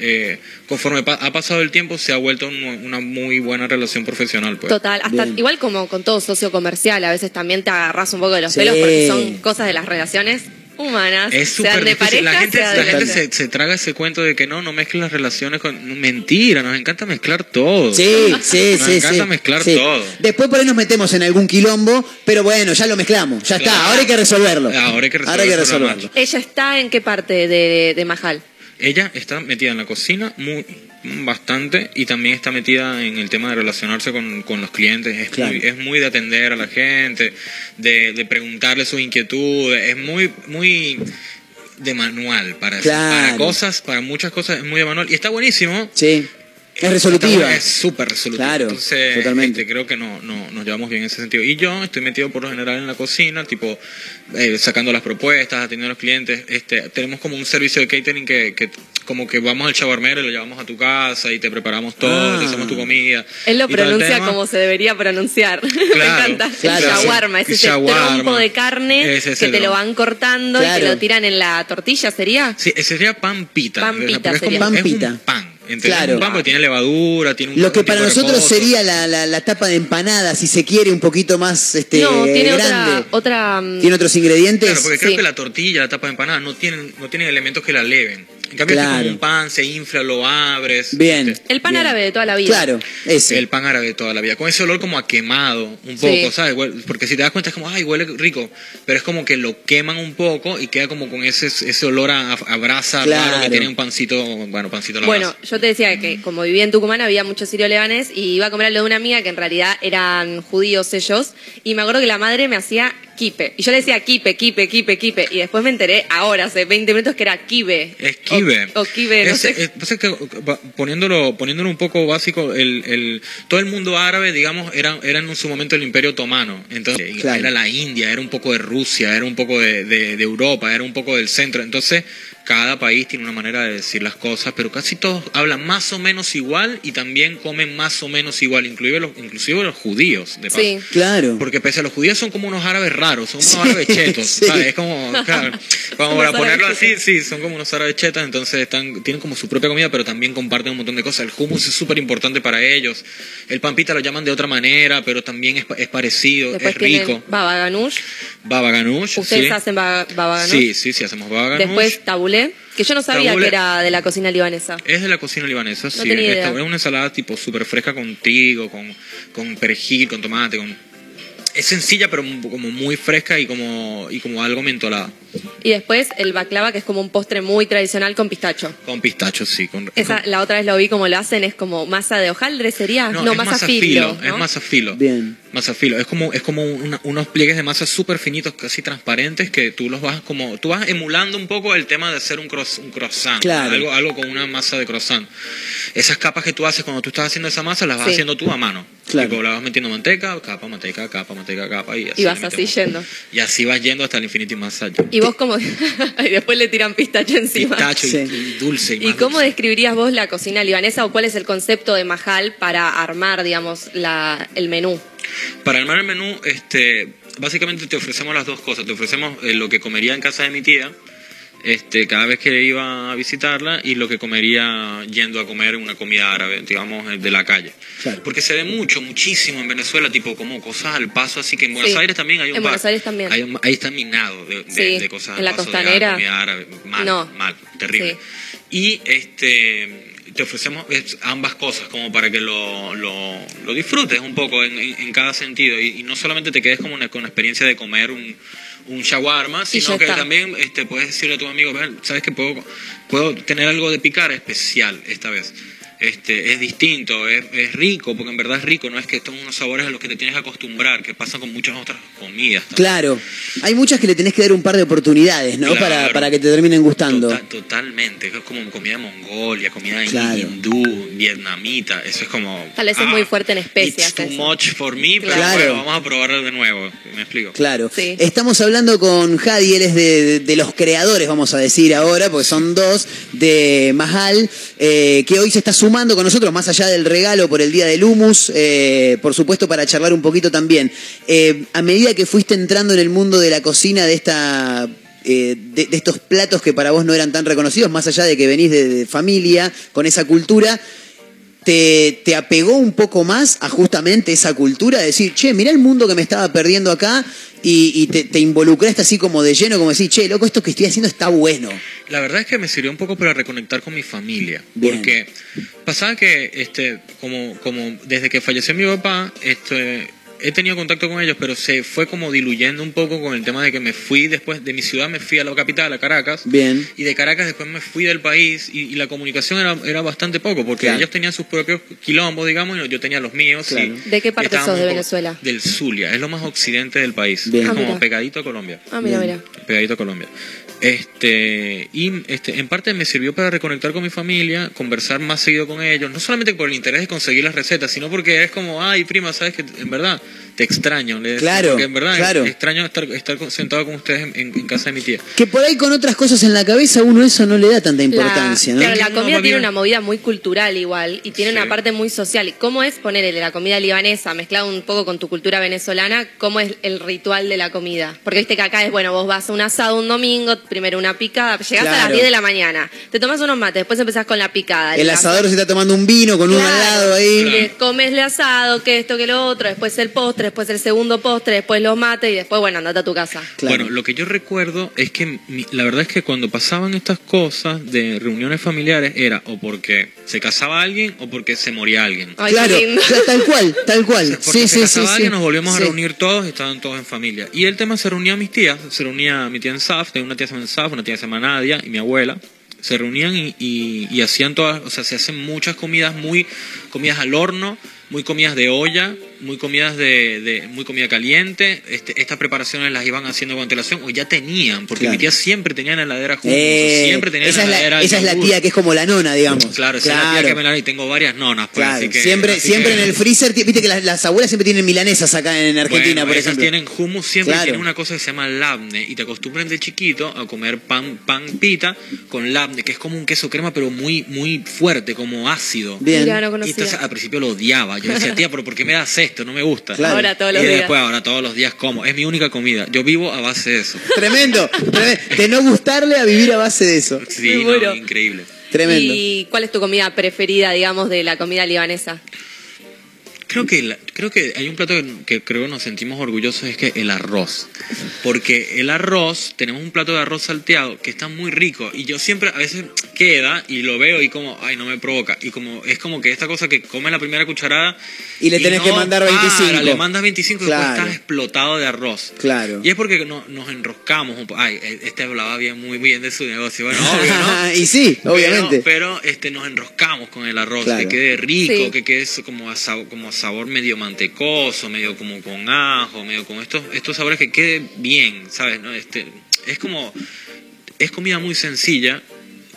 S10: eh, conforme pa- ha pasado el tiempo se ha vuelto un- una muy buena relación profesional. Pues.
S7: Total, hasta
S4: Bien.
S7: igual como con todo socio comercial, a veces también te agarras un poco de los
S4: Sí.
S7: pelos porque son cosas de las relaciones humanas,
S10: Es súper
S7: de
S10: difícil.
S7: pareja,
S10: La gente, la gente se, se traga ese cuento de que no, no mezclen las relaciones con... Mentira, nos encanta mezclar todo.
S4: Sí, sí,
S10: Nos
S4: sí.
S10: encanta
S4: sí.
S10: mezclar
S4: Sí.
S10: todo.
S4: Después por ahí nos metemos en algún quilombo, pero bueno, ya lo mezclamos. Ya está,
S10: Claro.
S4: ahora hay que resolverlo.
S10: Ahora hay que
S4: Ahora hay que
S10: resolverlo.
S7: ¿Ella está en qué parte de, de Mahal?
S10: Ella está metida en la cocina muy, bastante y también está metida en el tema de relacionarse con, con los clientes. Es,
S4: Claro.
S10: muy, es muy de atender a la gente, de, de preguntarle sus inquietudes. Es muy, muy de manual para,
S4: Claro.
S10: para cosas, para muchas cosas es muy de manual y está buenísimo.
S4: Sí. Es resolutiva.
S10: Es súper resolutiva.
S4: Claro,
S10: Entonces,
S4: totalmente.
S10: este, creo que no, no, nos llevamos bien en ese sentido. Y yo estoy metido por lo general en la cocina, tipo eh, sacando las propuestas, atendiendo a los clientes. Este, tenemos como un servicio de catering que, que como que vamos al chabarmero y lo llevamos a tu casa y te preparamos todo,
S4: Ah.
S10: te hacemos tu comida.
S7: Él lo pronuncia como se debería pronunciar. Me
S10: Claro,
S7: encanta.
S4: claro,
S7: el
S4: sí.
S7: shawarma, es
S10: El
S7: ese
S10: shawarma.
S7: trompo de carne
S10: es
S7: que te lo van cortando y te lo tiran en la tortilla, ¿sería?
S10: Sí, ese sería pan pita.
S7: Pan pita
S10: Porque es como-
S7: sería.
S4: Pan
S10: es
S4: pita.
S10: un pan. ¿Entendés?
S4: Claro.
S10: Un pan porque tiene levadura, tiene un
S4: Lo que para nosotros
S10: reposo.
S4: sería la, la, la tapa de empanada, si se quiere, un poquito más este,
S7: no, tiene
S4: grande.
S7: otra... otra mm,
S4: ¿Tiene otros ingredientes?
S10: Claro, porque creo
S7: Sí.
S10: que la tortilla, la tapa de empanada no tienen, no tienen elementos que la eleven. En cambio, este
S4: Claro.
S10: como un pan, se infla, lo abres.
S4: Bien.
S10: este,
S7: el pan
S4: Bien.
S7: árabe de toda la vida.
S4: Claro, ese.
S10: El pan árabe de toda la vida. Con ese olor como a quemado, un poco,
S7: Sí.
S10: ¿sabes? Porque si te das cuenta es como, ay, huele rico. Pero es como que lo queman un poco y queda como con ese, ese olor a, a brasa
S4: Claro.
S10: raro que tiene un pancito, bueno, pancito a la
S7: Bueno,
S10: brasa.
S7: yo te decía que como vivía en Tucumán había muchos sirio lebanes y iba a comer a lo de una amiga que en realidad eran judíos ellos y me acuerdo que la madre me hacía kipe y yo le decía kipe, kipe, kipe, kipe y después me enteré ahora hace 20 minutos que era kibe.
S10: Es kibe.
S7: O, o kibe, no
S10: Es-
S7: sé.
S10: es- pasa que, va- poniéndolo, poniéndolo un poco básico, el, el, todo el mundo árabe, digamos, era, era en su momento el imperio otomano. Entonces,
S4: Claro.
S10: era la India, era un poco de Rusia, era un poco de, de- de Europa, era un poco del centro. Entonces, cada país tiene una manera de decir las cosas, pero casi todos hablan más o menos igual y también comen más o menos igual, inclusive los, inclusive los judíos, de paso.
S7: Sí.
S4: Claro.
S10: Porque pese a los judíos son como unos árabes raros, son unos
S4: Sí,
S10: árabes chetos,
S4: sí.
S10: ¿sabes? Es como, claro, como para ponerlo así, sí, son como unos árabes chetos, entonces están, tienen como su propia comida, pero también comparten un montón de cosas. El hummus es súper importante para ellos, el pampita lo llaman de otra manera, pero también es, pa- es parecido,
S7: Después
S10: es rico.
S7: baba ganoush.
S10: Baba ganoush,
S7: Ustedes
S10: sí.
S7: hacen baba, baba ganoush.
S10: Sí, sí, sí, hacemos baba ganoush.
S7: Después tabulé, que yo no sabía que era de la cocina libanesa.
S10: Es de la cocina libanesa, sí.
S7: tenía
S10: Es,
S7: idea.
S10: es una ensalada tipo súper fresca con trigo, con, con perejil, con tomate, con... Es sencilla, pero como muy fresca y como, y como algo mentolada.
S7: Y después el baklava, que es como un postre muy tradicional con pistacho.
S10: Con pistacho, sí. Con,
S7: Esa,
S10: con-
S7: la otra vez lo vi como lo hacen, es como masa de hojaldre, ¿sería?
S10: no, es
S7: masa
S10: masa
S7: filo.
S10: Es
S7: ¿no?
S10: masa filo.
S4: Bien.
S10: Masa filo. Es como, es como una- unos pliegues de masa súper finitos, casi transparentes, que tú los vas como... Tú vas emulando un poco el tema de hacer un, cross- un croissant.
S4: Claro.
S10: Algo, algo con una masa de croissant. Esas capas que tú haces cuando tú estás haciendo esa masa, las vas
S7: Sí.
S10: haciendo tú a mano.
S4: Claro.
S10: Tipo, la vas metiendo manteca, capa, manteca, capa, manteca, capa, y así.
S7: Y vas así yendo.
S10: Y así vas yendo hasta el infinito y más allá.
S7: Y vos como... y después le tiran pistacho encima.
S10: Pistacho y-
S4: Sí.
S10: y dulce. Y,
S7: ¿Y cómo
S10: dulce.
S7: describirías vos la cocina libanesa o cuál es el concepto de Mahal para armar, digamos, la, el menú?
S10: Para armar el menú, este, básicamente te ofrecemos las dos cosas. Te ofrecemos eh, lo que comería en casa de mi tía, este, cada vez que iba a visitarla y lo que comería yendo a comer una comida árabe, digamos, eh, de la calle.
S4: Claro.
S10: Porque se ve mucho, muchísimo en Venezuela, tipo como cosas al paso, así que en Buenos
S7: Sí.
S10: Aires también hay un
S7: En
S10: bar.
S7: Buenos Aires también.
S10: Hay un- ahí está minado de, de-
S7: Sí,
S10: de cosas
S7: en la
S10: al paso, de
S7: costanera.
S10: comida árabe. Mal,
S7: No.
S10: mal, terrible. Y este te ofrecemos ambas cosas como para que lo, lo, lo disfrutes un poco en, en- en cada sentido y, y no solamente te quedes como una, con la experiencia de comer un, un shawarma, sino que
S7: está.
S10: también este, puedes decirle a tus amigos, "Ven, sabes que puedo, puedo tener algo de picar especial esta vez. Este, es distinto, es, es rico, porque en verdad es rico, no es que son unos sabores a los que te tienes que acostumbrar, que pasan con muchas otras comidas. también.
S4: Claro. Hay muchas que le tenés que dar un par de oportunidades, ¿no?
S10: Claro.
S4: Para, para que te terminen gustando.
S10: Tota- totalmente, es como comida de Mongolia, comida
S4: Claro.
S10: hindú, vietnamita, eso es como... ah,
S7: Tal vez es muy fuerte en especias
S10: It's too
S7: eso.
S10: much for me, pero
S4: Claro.
S10: bueno, vamos a probarlo de nuevo, me explico.
S4: Claro.
S7: Sí.
S4: Estamos hablando con Jadi, él es de, de- de los creadores, vamos a decir ahora, porque son dos, de Mahal, eh, que hoy se está sumando con nosotros, más allá del regalo por el Día del Humus, eh, por supuesto para charlar un poquito también. Eh, a medida que fuiste entrando en el mundo de la cocina, de esta... eh, de, estos platos que para vos no eran tan reconocidos, más allá de que venís de, de familia, con esa cultura, te, te apegó un poco más a justamente esa cultura, de decir, che, mirá el mundo que me estaba perdiendo acá y, y te, te involucraste así como de lleno, como decir, che, loco, esto que estoy haciendo está bueno.
S10: La verdad es que me sirvió un poco para reconectar con mi familia,
S4: Bien.
S10: porque pasaba que, este, como, como desde que falleció mi papá, este, he tenido contacto con ellos, pero se fue como diluyendo un poco con el tema de que me fui después de mi ciudad, me fui a la capital, a Caracas,
S4: Bien.
S10: y de Caracas después me fui del país y, y la comunicación era, era bastante poco, porque
S4: Claro.
S10: ellos tenían sus propios quilombos, digamos, y yo tenía los míos. y.
S7: ¿De qué parte sos de
S10: poco-
S7: Venezuela?
S10: Del Zulia, es lo más occidente del país,
S4: Bien.
S10: es
S7: Ah,
S10: como
S7: mira.
S10: pegadito a Colombia
S7: Ah, mira,
S4: Bien.
S7: mira.
S10: pegadito a Colombia. Este, y este, en parte me sirvió para reconectar con mi familia, conversar más seguido con ellos, no solamente por el interés de conseguir las recetas, sino porque es como, ay, prima, sabes que en verdad te extraño. le decía,
S4: Claro,
S10: porque en verdad
S4: claro.
S10: extraño estar, estar sentado con ustedes en, en- en casa de mi tía.
S4: Que por ahí con otras cosas en la cabeza uno eso no le da tanta importancia, ¿no?
S7: Claro, la comida tiene una movida muy cultural igual y tiene
S10: Sí.
S7: una parte muy social. ¿Cómo es poner el de la comida libanesa mezclado un poco con tu cultura venezolana? ¿Cómo es el ritual de la comida? Porque viste que acá es, bueno, vos vas a un asado un domingo, primero una picada, llegás a
S4: Claro.
S7: las 10 de la mañana, te tomas unos mates, después empezás con la picada.
S4: El
S7: la-
S4: asador se está tomando un vino con uno al
S7: Claro.
S4: lado ahí.
S7: Comes el asado, que esto, que lo otro, después el postre, después el segundo postre, después los mates y después, bueno, andate a tu casa.
S4: Claro.
S10: Bueno, lo que yo recuerdo es que mi- la verdad es que cuando pasaban estas cosas de reuniones familiares era o porque se casaba alguien o porque se moría alguien.
S7: Ay,
S4: claro, tal cual, tal cual.
S10: Porque
S4: Sí,
S10: se
S4: sí, sí,
S10: casaba
S4: sí.
S10: alguien, nos volvíamos
S4: Sí.
S10: a reunir todos y estaban todos en familia. Y el tema se reunía a mis tías, se reunía mi tía en SAF, tengo una tía en SAF, una tía que se llama Nadia y mi abuela. Se reunían y, y- y hacían todas, o sea, se hacen muchas comidas muy, comidas al horno, muy comidas de olla, muy comidas de, de- muy comida caliente. Este, estas preparaciones las iban haciendo con antelación o ya tenían, porque
S4: Claro.
S10: mi tía siempre tenía en la heladera hummus,
S4: Eh,
S10: siempre tenía
S4: esa
S10: en
S4: es
S10: la heladera
S4: esa es la tía que es como la nona, digamos.
S10: Claro, esa es la tía que me la y tengo varias nonas, pues,
S4: Claro,
S10: así que-
S4: siempre,
S10: así
S4: siempre
S10: que-
S4: en el freezer, viste que las, las abuelas siempre tienen milanesas acá en Argentina,
S10: Bueno,
S4: por
S10: esas
S4: ejemplo.
S10: tienen hummus siempre
S4: Claro.
S10: tienen una cosa que se llama labne y te acostumbran de chiquito a comer pan pan pita con labne que es como un queso crema pero muy muy fuerte como ácido
S4: Bien.
S7: Mira, no
S10: y entonces al principio lo odiaba yo decía tía pero ¿por qué me das esto? No me gusta
S4: Claro.
S7: Ahora todos los
S10: y
S7: días.
S10: después ahora todos los días como es mi única comida yo vivo a base de eso
S4: Tremendo. De no gustarle a vivir a base de eso.
S10: sí no, increíble
S4: Tremendo.
S7: ¿Y cuál es tu comida preferida, digamos, de la comida libanesa?
S10: Creo que, la- creo que hay un plato que, que creo que nos sentimos orgullosos, es que el arroz. Porque el arroz, tenemos un plato de arroz salteado que está muy rico. Y yo siempre, a veces queda y lo veo y como, ay, no me provoca. Y como es como que esta cosa que come la primera cucharada.
S4: Y le tenés que mandar 25.
S10: para, le mandas 25 y después estás explotado de arroz.
S4: Claro.
S10: Y es porque no- nos enroscamos un. Ay, este hablaba bien, muy bien de su negocio. Bueno, obvio, ¿no?
S4: y sí, obviamente.
S10: Pero, este, nos enroscamos con el arroz,
S4: Claro.
S10: que quede rico,
S7: Sí.
S10: que quede eso como a, sab- como a sabor medio mantecoso, medio como con ajo, medio con estos, estos sabores que quede bien, ¿sabes? ¿No? Este, es como, es comida muy sencilla.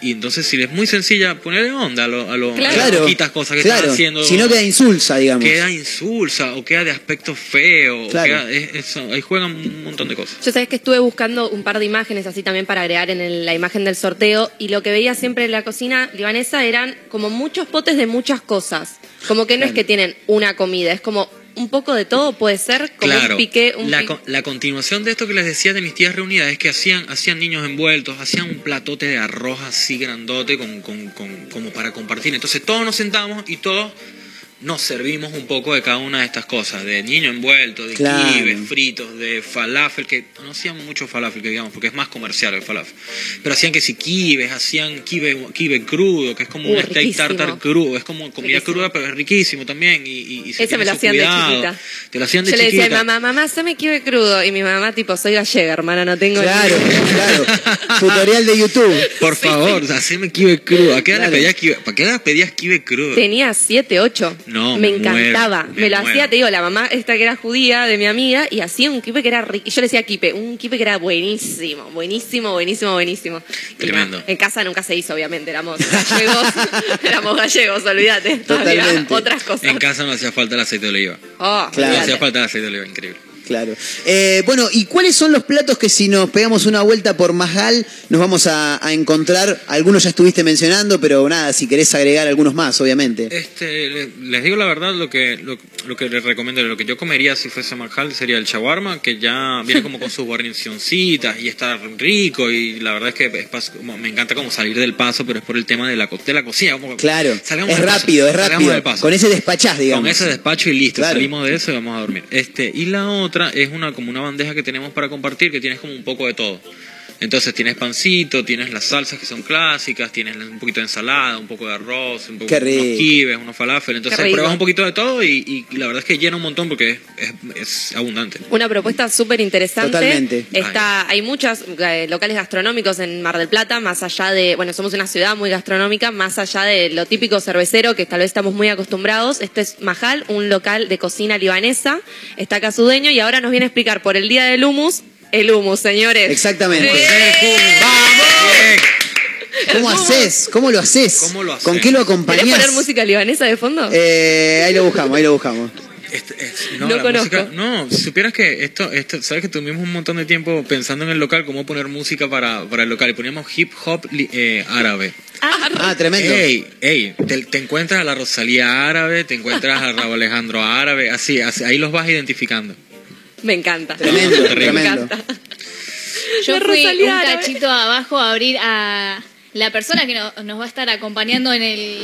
S10: Y entonces si es muy sencilla, ponerle onda a, lo, a, lo- a
S7: Claro.
S10: las poquitas cosas que
S4: claro.
S10: están haciendo.
S4: Si no queda insulsa, digamos.
S10: Queda insulsa o queda de aspecto feo. o
S4: Claro.
S10: queda- es- es- ahí juegan un montón de cosas.
S7: Yo sabés que estuve buscando un par de imágenes así también para agregar en el- la imagen del sorteo y lo que veía siempre en la cocina libanesa eran como muchos potes de muchas cosas. Como que no es que tienen una comida, es como un poco de todo, puede ser como
S10: Claro,
S7: un piqué, un
S10: la, la continuación de esto que les decía de mis tías reunidas es que hacían, hacían niños envueltos, hacían un platote de arroz así grandote con, con- con- como para compartir. Entonces todos nos sentamos y todos nos servimos un poco de cada una de estas cosas, de niño envuelto, de
S4: Claro.
S10: kibes fritos, de falafel, que no hacían mucho falafel, que digamos, porque es más comercial el falafel. Pero hacían que si kibes, hacían kibe, kibe crudo, que es como
S7: Uh,
S10: un steak tartar crudo, es como comida
S7: Riquísimo.
S10: cruda, pero es riquísimo también. Y, y, y se
S7: Ese me lo hacían de chiquita.
S10: Te lo hacían de
S7: Yo le decía a mi
S10: chiquita.
S7: mamá, mamá, se me kibe crudo. Y mi mamá, tipo, soy gallega, hermana, no tengo
S4: Claro, claro. Tutorial de YouTube.
S10: Por favor, haceme kibe crudo. ¿A qué edad
S4: Claro.
S10: le pedías kibe? ¿Para qué edad pedías kibe crudo?
S7: Tenía siete, ocho.
S10: No,
S7: me
S10: me muero,
S7: encantaba.
S10: me
S7: Me, lo
S10: muero.
S7: hacía, te digo, la mamá esta que era judía de mi amiga y hacía un kipe que era rico. Y yo le decía kipe, un kipe que era buenísimo, buenísimo, buenísimo, buenísimo.
S10: Tremendo.
S7: no, en casa nunca se hizo, obviamente, éramos gallegos, éramos gallegos, olvídate.
S4: Totalmente.
S7: Había otras cosas.
S10: En casa no hacía falta el aceite de oliva.
S7: Oh,
S4: Claro.
S10: No
S7: olvídate.
S10: hacía falta el aceite de oliva, increíble.
S4: Claro. Eh, bueno, ¿y cuáles son los platos que si nos pegamos una vuelta por Majal nos vamos a, a encontrar? Algunos ya estuviste mencionando, pero nada, si querés agregar algunos más, obviamente.
S10: Este, le- les digo la verdad, lo que, lo, lo que les recomiendo, lo que yo comería si fuese Marjal sería el shawarma, que ya viene como con sus guarnicioncitas y está rico y la verdad es que es pas- como- me encanta como salir del paso, pero es por el tema de la, de la cocina. como-
S4: Claro, es
S10: del paso,
S4: rápido, es rápido.
S10: paso.
S4: Con ese despachás, digamos.
S10: Con ese despacho y listo,
S4: Claro.
S10: salimos de eso y vamos a dormir. Este, y la otra es una como una bandeja que tenemos para compartir que tienes como un poco de todo. Entonces tienes pancito, tienes las salsas que son clásicas, tienes un poquito de ensalada, un poco de arroz, un poco unos kibes, unos falafel. Entonces pruebas un poquito de todo y, y la verdad es que llena un montón porque es, es- es abundante.
S7: Una propuesta súper interesante.
S4: Totalmente.
S7: Está, hay muchos locales gastronómicos en Mar del Plata, más allá de, bueno, somos una ciudad muy gastronómica, más allá de lo típico cervecero que tal vez estamos muy acostumbrados. Este es Majal, un local de cocina libanesa. Está acá su dueño y ahora nos viene a explicar por el día del hummus, el hummus, señores.
S4: Exactamente.
S7: ¡Eh!
S4: ¿Cómo haces? ¿Cómo lo haces?
S10: ¿Cómo lo haces?
S4: ¿Con qué lo
S7: ¿Querés
S4: acompañás?
S7: poner música libanesa de fondo?
S4: Eh, ahí lo buscamos, ahí lo buscamos.
S10: Este, es-
S7: No
S10: la
S7: conozco.
S10: música- no, si supieras que esto, esto, sabes que tuvimos un montón de tiempo pensando en el local, cómo poner música para, para el local y poníamos hip hop li- eh, árabe.
S4: Ah, tremendo.
S10: Ey, ey, te, te encuentras a la Rosalía árabe, te encuentras a Raúl Alejandro árabe, así, así, ahí los vas identificando.
S7: Me encanta.
S4: Tremendo,
S7: Me
S4: tremendo.
S7: encanta.
S5: Yo fui
S7: Rosalía
S5: un cachito abajo a abrir a la persona que no- nos va a estar acompañando en el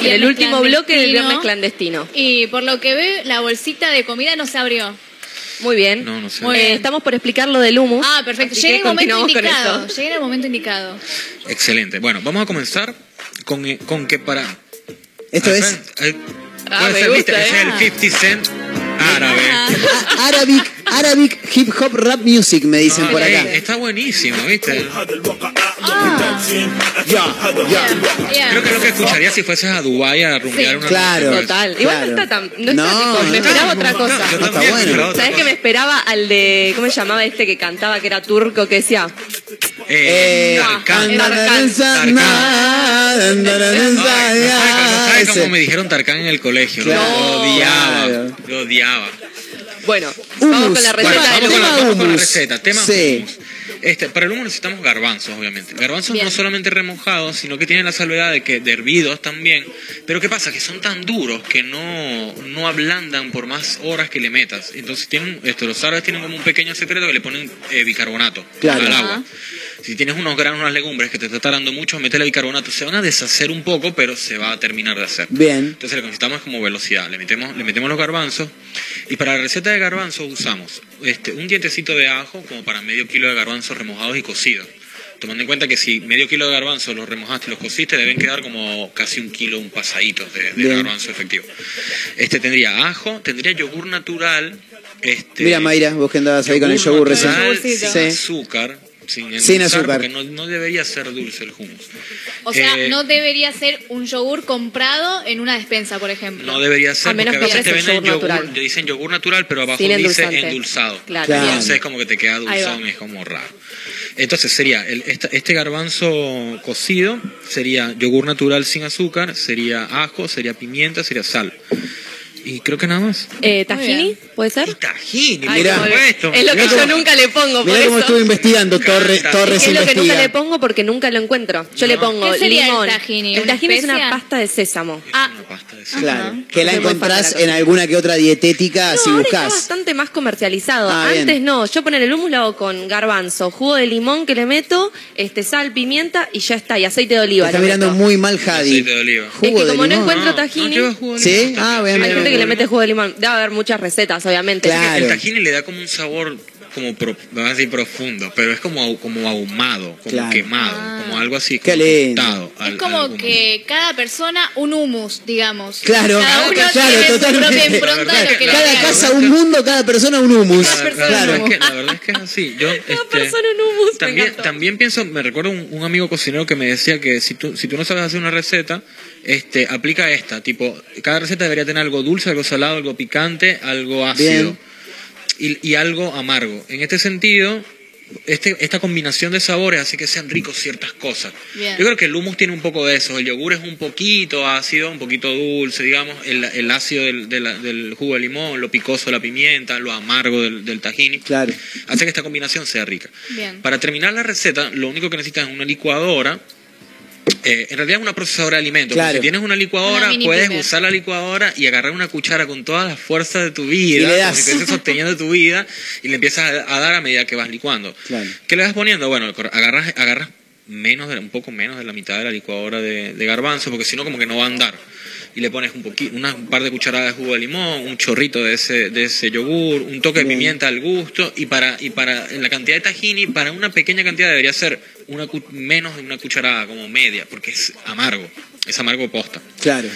S7: En el último bloque del viernes
S5: clandestino. Y por lo que veo, la bolsita de comida no se abrió.
S7: Muy bien.
S10: No, no sé.
S5: Muy
S7: Eh,
S5: bien.
S7: estamos por explicar lo del hummus.
S5: Ah, perfecto. en el momento indicado. en el momento indicado.
S10: Excelente. Bueno, vamos a comenzar con, eh, con que para...
S4: Esto es
S10: eh,
S7: Ah, me gusta, eh.
S10: es el 50 Cent árabe.
S4: a- Arabic, Arabic Hip Hop Rap Music, me dicen
S10: Ah,
S4: por acá.
S10: está buenísimo, ¿viste? Creo que es lo que escucharía si fueses a Dubái a rumbear
S5: Sí.
S10: una
S4: Claro.
S10: noche.
S7: Total. Igual
S4: Claro.
S7: no está tan. No,
S4: No,
S7: está tipo,
S4: no
S7: me
S4: está.
S7: esperaba otra cosa.
S10: No, yo
S4: está
S10: también,
S4: bueno.
S10: pero otra
S7: ¿Sabes que me esperaba al de. ¿Cómo se llamaba este que cantaba que era turco? Que decía.
S10: Eh,
S4: Eh,
S10: Tarkan.
S7: era
S4: Tarkan.
S10: Tarkan. Ay, no sabes- sabes cómo me dijeron Tarkan en el colegio.
S4: Claro.
S10: Lo odiaba. Lo odiaba.
S7: Bueno, vamos con la receta
S10: vamos, con la, receta. Tema
S4: Sí.
S10: Este, para el hummus necesitamos garbanzos, obviamente. Garbanzos
S5: Bien.
S10: no solamente remojados, sino que tienen la salvedad de que de hervidos también. Pero ¿qué pasa? Que son tan duros que no, no ablandan por más horas que le metas. Entonces tienen, esto, los árabes tienen como un pequeño secreto que le ponen eh, bicarbonato
S4: Claro.
S10: al agua. Si tienes unos granos, unas legumbres que te está tardando mucho, métele bicarbonato. Se van a deshacer un poco, pero se va a terminar de hacer.
S4: Bien.
S10: Entonces lo que necesitamos es como velocidad. Le metemos, le metemos los garbanzos y para la receta de garbanzos usamos este, un dientecito de ajo como para medio kilo de garbanzos remojados y cocidos. Tomando en cuenta que si medio kilo de garbanzos los remojaste y los cociste, deben quedar como casi un kilo, un pasadito de, de garbanzo efectivo. Este tendría ajo, tendría yogur natural. Este,
S4: Mira, Mayra, vos que andabas ahí con el yogur recién. Sí.
S10: azúcar. Sin,
S4: Sin
S10: endulzar,
S4: azúcar.
S10: Porque no, no debería ser dulce el hummus.
S5: O sea,
S10: Eh,
S5: no debería ser un yogur comprado en una despensa, por ejemplo.
S10: No debería ser,
S7: A menos
S10: porque a
S7: que
S10: veces te
S7: el
S10: venden
S7: yogur
S10: yogur,
S7: natural.
S10: te dicen yogur natural, pero abajo
S7: Sin
S10: dice endulzado.
S7: Claro.
S4: Claro.
S10: Entonces como que te queda dulzón, es como raro. Entonces sería, el- esta- este garbanzo cocido sería yogur natural sin azúcar, sería ajo, sería pimienta, sería sal. Y creo que nada más.
S7: Eh, ¿Tajini? ¿Puede ser?
S10: Tajini,
S7: Ay,
S4: mirá.
S7: supuesto. Es lo que
S4: Mirá
S7: yo
S4: cómo-
S7: nunca le pongo, por
S4: Mirá cómo estuve investigando, Torre. Torres
S7: Es lo que nunca
S4: investiga.
S7: le pongo porque nunca lo encuentro. Yo le pongo
S5: ¿Qué sería el
S7: limón. El
S5: ¿Una
S7: tahini es una pasta de sésamo.
S5: Ah.
S10: Una pasta de
S4: Claro, que la encontrás
S7: la
S4: en alguna que otra dietética
S7: No,
S4: si
S7: ahora está
S4: buscas.
S7: bastante más comercializado.
S4: Ah,
S7: Antes
S4: bien.
S7: no, yo poner el hummus lo hago con garbanzo, jugo de limón que le meto, este sal, pimienta y ya está, y aceite de oliva.
S4: Está mirando
S7: meto.
S4: muy mal Jadi.
S10: Aceite de oliva.
S7: Es
S4: de
S7: como no
S4: limón.
S7: encuentro
S10: No, no jugo de
S4: ¿Sí? Ah,
S10: también.
S4: Bien.
S7: le mete jugo de limón. Debe haber muchas recetas, obviamente.
S4: Claro.
S10: El tahini le da como un sabor como pro- vamos a decir profundo, pero es como como ahumado, como
S4: Claro.
S10: quemado, como algo así
S4: Qué
S10: como
S4: lindo.
S10: tostado, al-
S5: Es como que cada persona un humus, digamos.
S4: Claro,
S5: cada uno
S4: claro,
S5: tiene su
S4: totalmente.
S5: propia
S10: La
S5: impronta
S10: verdad
S5: de lo
S10: que
S4: Cada casa un mundo, cada persona un humus.
S10: La, la verdad
S4: Claro.
S10: es que, la verdad es que es así. Yo, este,
S7: persona un hummus, me
S10: también,
S7: encantó.
S10: también pienso, me recuerdo un, un amigo cocinero que me decía que si tú, si tú no sabes hacer una receta, este, aplica esta, tipo, cada receta debería tener algo dulce, algo salado, algo picante, algo ácido y, y algo amargo. En este sentido, este, esta combinación de sabores hace que sean ricos ciertas cosas.
S5: Bien.
S10: Yo creo que el hummus tiene un poco de eso. El yogur es un poquito ácido, un poquito dulce, digamos. El, el ácido del, de la- del jugo de limón, lo picoso de la pimienta, lo amargo del, del tahini.
S4: Claro.
S10: Hace que esta combinación sea rica.
S5: Bien.
S10: Para terminar la receta, lo único que necesitas es una licuadora. Eh, en realidad es una procesadora de alimentos.
S4: Claro.
S10: Si tienes una licuadora,
S5: Una
S10: puedes usar la licuadora y agarrar una cuchara con todas las fuerzas de tu vida,
S4: Y le
S10: como si estuvieses sosteniendo tu vida, y le empiezas a, a dar a medida que vas licuando.
S4: Claro.
S10: ¿Qué le vas poniendo? Bueno, agarras, agarras menos de, un poco menos de la mitad de la licuadora de, de garbanzo, porque si no como que no va a andar. Y le pones un poquito, una, un par de cucharadas de jugo de limón, un chorrito de ese, de ese yogur, un toque de pimienta al gusto, y para, y para en la cantidad de tahini, para una pequeña cantidad debería ser una menos de una cucharada, como media, porque es amargo, es amargo posta.
S4: Claro.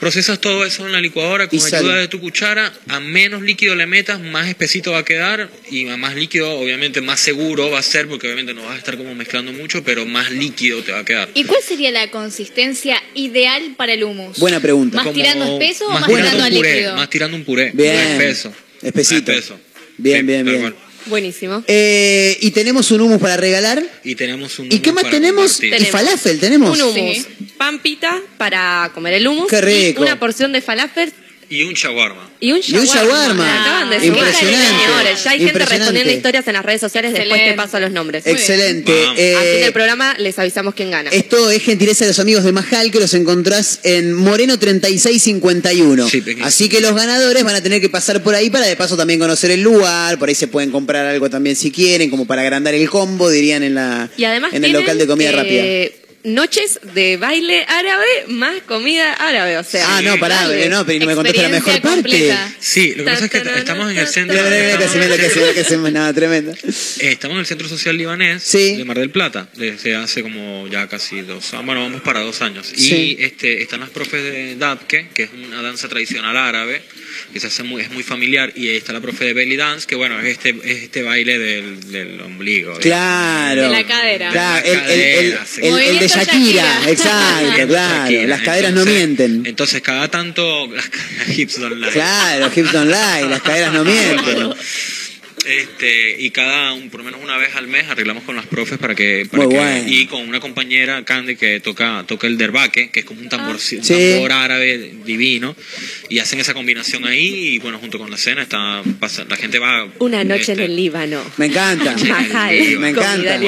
S10: Procesas todo eso en la licuadora con
S4: Y sale.
S10: ayuda de tu cuchara. A menos líquido le metas, más espesito va a quedar. Y a más líquido, obviamente, más seguro va a ser, porque obviamente no vas a estar como mezclando mucho, pero más líquido te va a quedar.
S5: ¿Y cuál sería la consistencia ideal para el hummus?
S4: Buena pregunta.
S5: ¿Más
S10: Como-
S5: tirando espeso o más
S10: tirando
S5: tirando a
S10: un puré,
S5: líquido?
S10: Más tirando un puré.
S4: Bien.
S10: más espeso.
S4: Espesito.
S10: Más espeso.
S4: Bien,
S10: Sí,
S4: bien, bien.
S7: Buenísimo.
S4: Eh, y tenemos un humus para regalar.
S10: Y tenemos un.
S4: ¿Y qué más
S10: para
S4: tenemos?
S10: compartir.
S4: Y falafel tenemos.
S7: Un hummus.
S5: Sí.
S7: Pan pita para comer el hummus.
S4: Qué rico.
S7: Y una porción de falafel
S10: Y un shawarma.
S7: y un
S4: Y un
S7: shawarma.
S4: shawarma.
S7: Acaban de.
S4: Impresionante.
S7: Señores, ya hay gente respondiendo historias en las redes sociales. Después te paso los nombres.
S4: Excelente. Eh,
S7: Al fin del programa les avisamos quién gana.
S4: Esto es gentileza de los amigos de Majal que los encontrás en Moreno 3651.
S10: Sí.
S4: Así que los ganadores van a tener que pasar por ahí para de paso también conocer el lugar. Por ahí se pueden comprar algo también si quieren, como para agrandar el combo, dirían en la
S7: Y además
S4: en el local de comida
S7: eh,
S4: rápida.
S7: Noches de baile árabe más comida árabe, o sea.
S4: Ah, no, pará,
S7: dale.
S4: eh, no, pero no me contaste la mejor parte.
S10: Sí, lo que pasa es que estamos en el centro.
S4: Tremendo.
S10: Eh, Estamos en el Centro Social Libanés
S4: Sí.
S10: de Mar del Plata desde hace como ya casi dos años. Bueno, vamos para dos años.
S4: Sí.
S10: Y este, están las profes de Dabke, que es una danza tradicional árabe, que se hace muy, es muy familiar. Y ahí está la profe de Belly Dance, que bueno, es este, es este baile del, del ombligo.
S4: Claro.
S5: De la cadera.
S4: Claro,
S10: De
S4: el,
S10: la
S4: el- el- el- el de
S5: Movimiento
S4: Shakira,
S5: Shakira.
S4: exacto, claro.
S10: Shakira.
S4: Las caderas no mienten.
S10: Entonces, cada tanto las caderas hips don't lie.
S4: Claro, hips don't lie, las caderas no mienten.
S10: Este, y cada, un, por lo menos una vez al mes, arreglamos con las profes para que. Para
S4: Muy
S10: que-
S4: bueno.
S10: Y con una compañera, Candy, que toca, toca el derbaque, que es como un tambor, un
S4: Sí.
S10: tambor árabe divino. Y hacen esa combinación ahí. Y bueno, junto con la cena, está, pasa, la gente va.
S7: Una noche en
S10: este,
S7: el Líbano.
S4: Me encanta. Me encanta.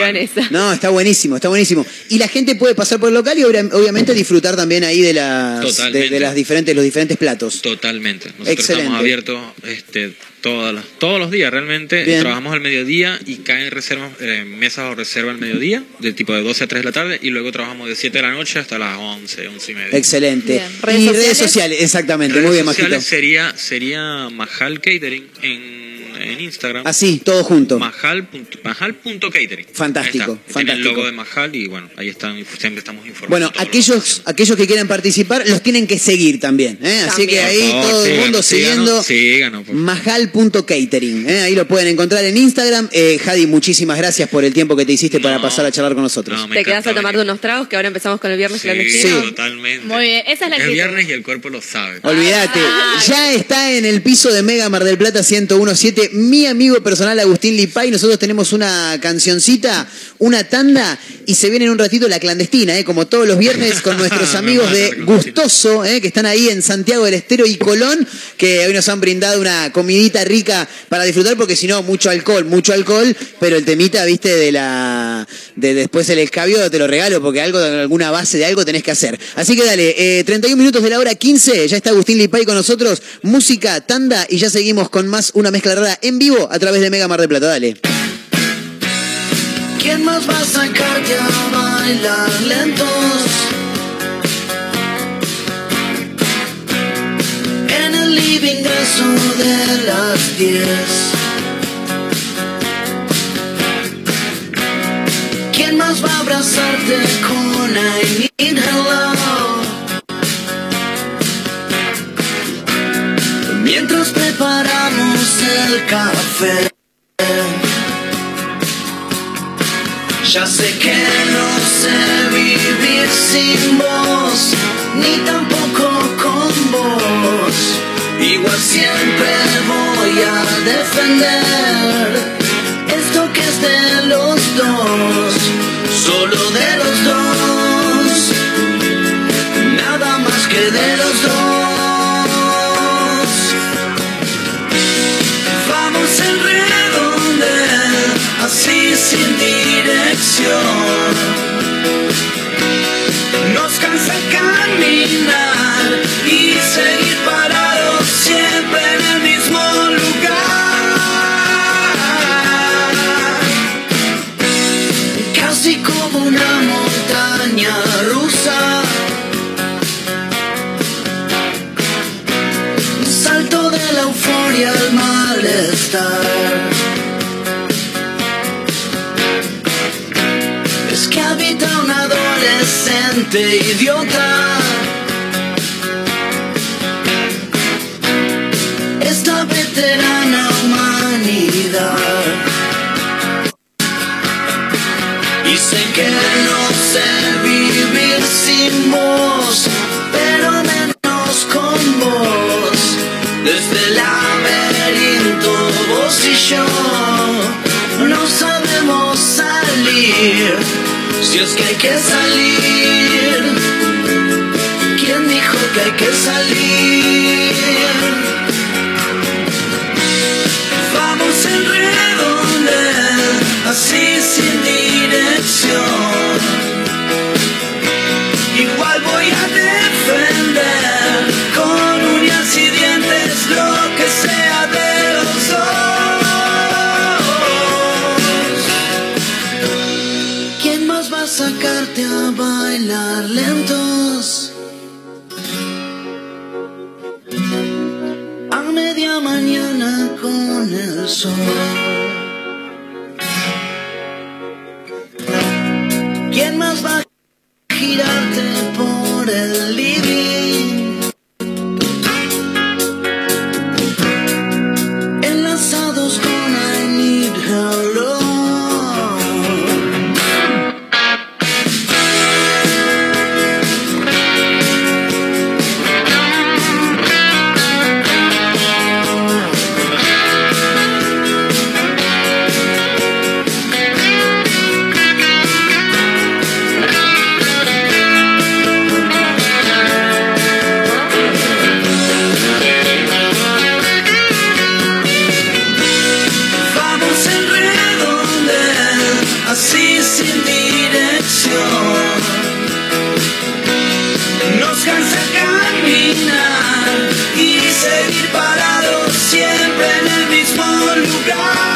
S4: No, está buenísimo, está buenísimo. Y la gente puede pasar por el local y obvia- obviamente disfrutar también ahí de las de, de las diferentes los diferentes platos.
S10: Totalmente. Nosotros
S4: Excelente.
S10: estamos abiertos este, todas las- todos los días realmente.
S4: Bien.
S10: Trabajamos al mediodía y caen reservas, eh, mesas o reserva al mediodía, del tipo de 12 a 3 de la tarde, y luego trabajamos de 7 de la noche hasta las 11, 11 y media.
S4: Excelente.
S5: Bien.
S4: Y
S7: ¿Redes
S4: redes
S7: sociales?
S4: sociales, exactamente,
S10: Redes
S4: muy bien,
S10: sociales
S4: Majito.
S10: sería, sería Mahal Catering en, en Instagram.
S4: Así, todo junto.
S10: Mahal. punto- Mahal.catering.
S4: Fantástico.
S10: Tiene el logo de Mahal y bueno, ahí están, siempre estamos informando.
S4: Bueno, aquellos, aquellos que quieran participar los tienen que seguir también. ¿eh? Así que ahí
S10: favor,
S4: todo el mundo
S10: síganos,
S4: siguiendo majal.catering. ¿eh? Ahí lo pueden encontrar en Instagram. Eh, Jadi, muchísimas gracias por el tiempo que te hiciste para pasar a charlar con nosotros.
S10: No,
S7: Te quedas a tomarte
S10: venir.
S7: unos tragos que ahora empezamos con el viernes
S10: Sí,
S7: clandestino.
S10: totalmente.
S5: Muy bien, esa es la
S10: El
S5: actitud.
S10: viernes y el cuerpo lo sabe.
S4: Olvídate,
S5: Ah.
S4: ya está en el piso de Mega Mar del Plata 1017 mi amigo personal Agustín Lipay. Nosotros tenemos una cancioncita, una tanda y se viene en un ratito la clandestina, ¿eh? como todos los viernes con nuestros amigos de Gustoso, ¿eh? que están ahí en Santiago del Estero y Colón, que hoy nos han brindado una comidita rica para disfrutar, porque si no, mucho alcohol, mucho alcohol, pero el temita, viste, de la de después el escabio te lo regalo, porque algo, alguna base de algo tenés que hacer. Así que dale, 31 eh, minutos de la hora 15, ya está Agustín Lipay con nosotros, música, tanda, y ya seguimos con más una mezcla rara en vivo a través de Mega Mar de Plata, dale.
S3: ¿Quién más va a sacarte a bailar lentos? En el living eso de las 10. ¿Quién más va a abrazarte con I need hello? Mientras preparamos el café. Ya sé que no sé vivir sin vos, ni tampoco con vos. Igual siempre voy a defender esto que es de los dos, solo de los dos, nada más que de los dos. Nos cansa caminar adolescente idiota. Esta veterana humanidad. Y sé que no sé vivir sin vos, pero menos con vos. Desde el laberinto, vos y yo no sabemos salir si es que hay que salir, salir? El mismo lugar.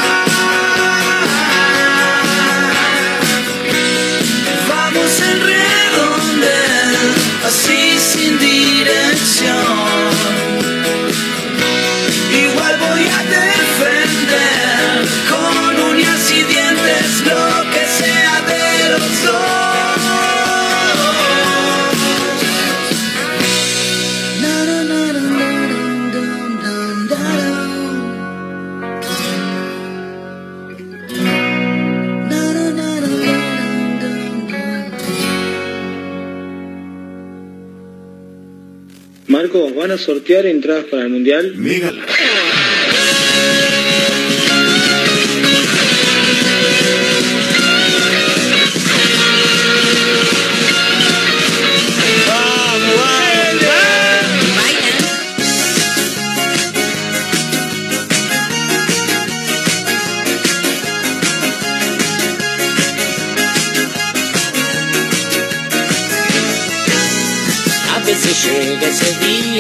S11: ¿Van a sortear entradas para el Mundial?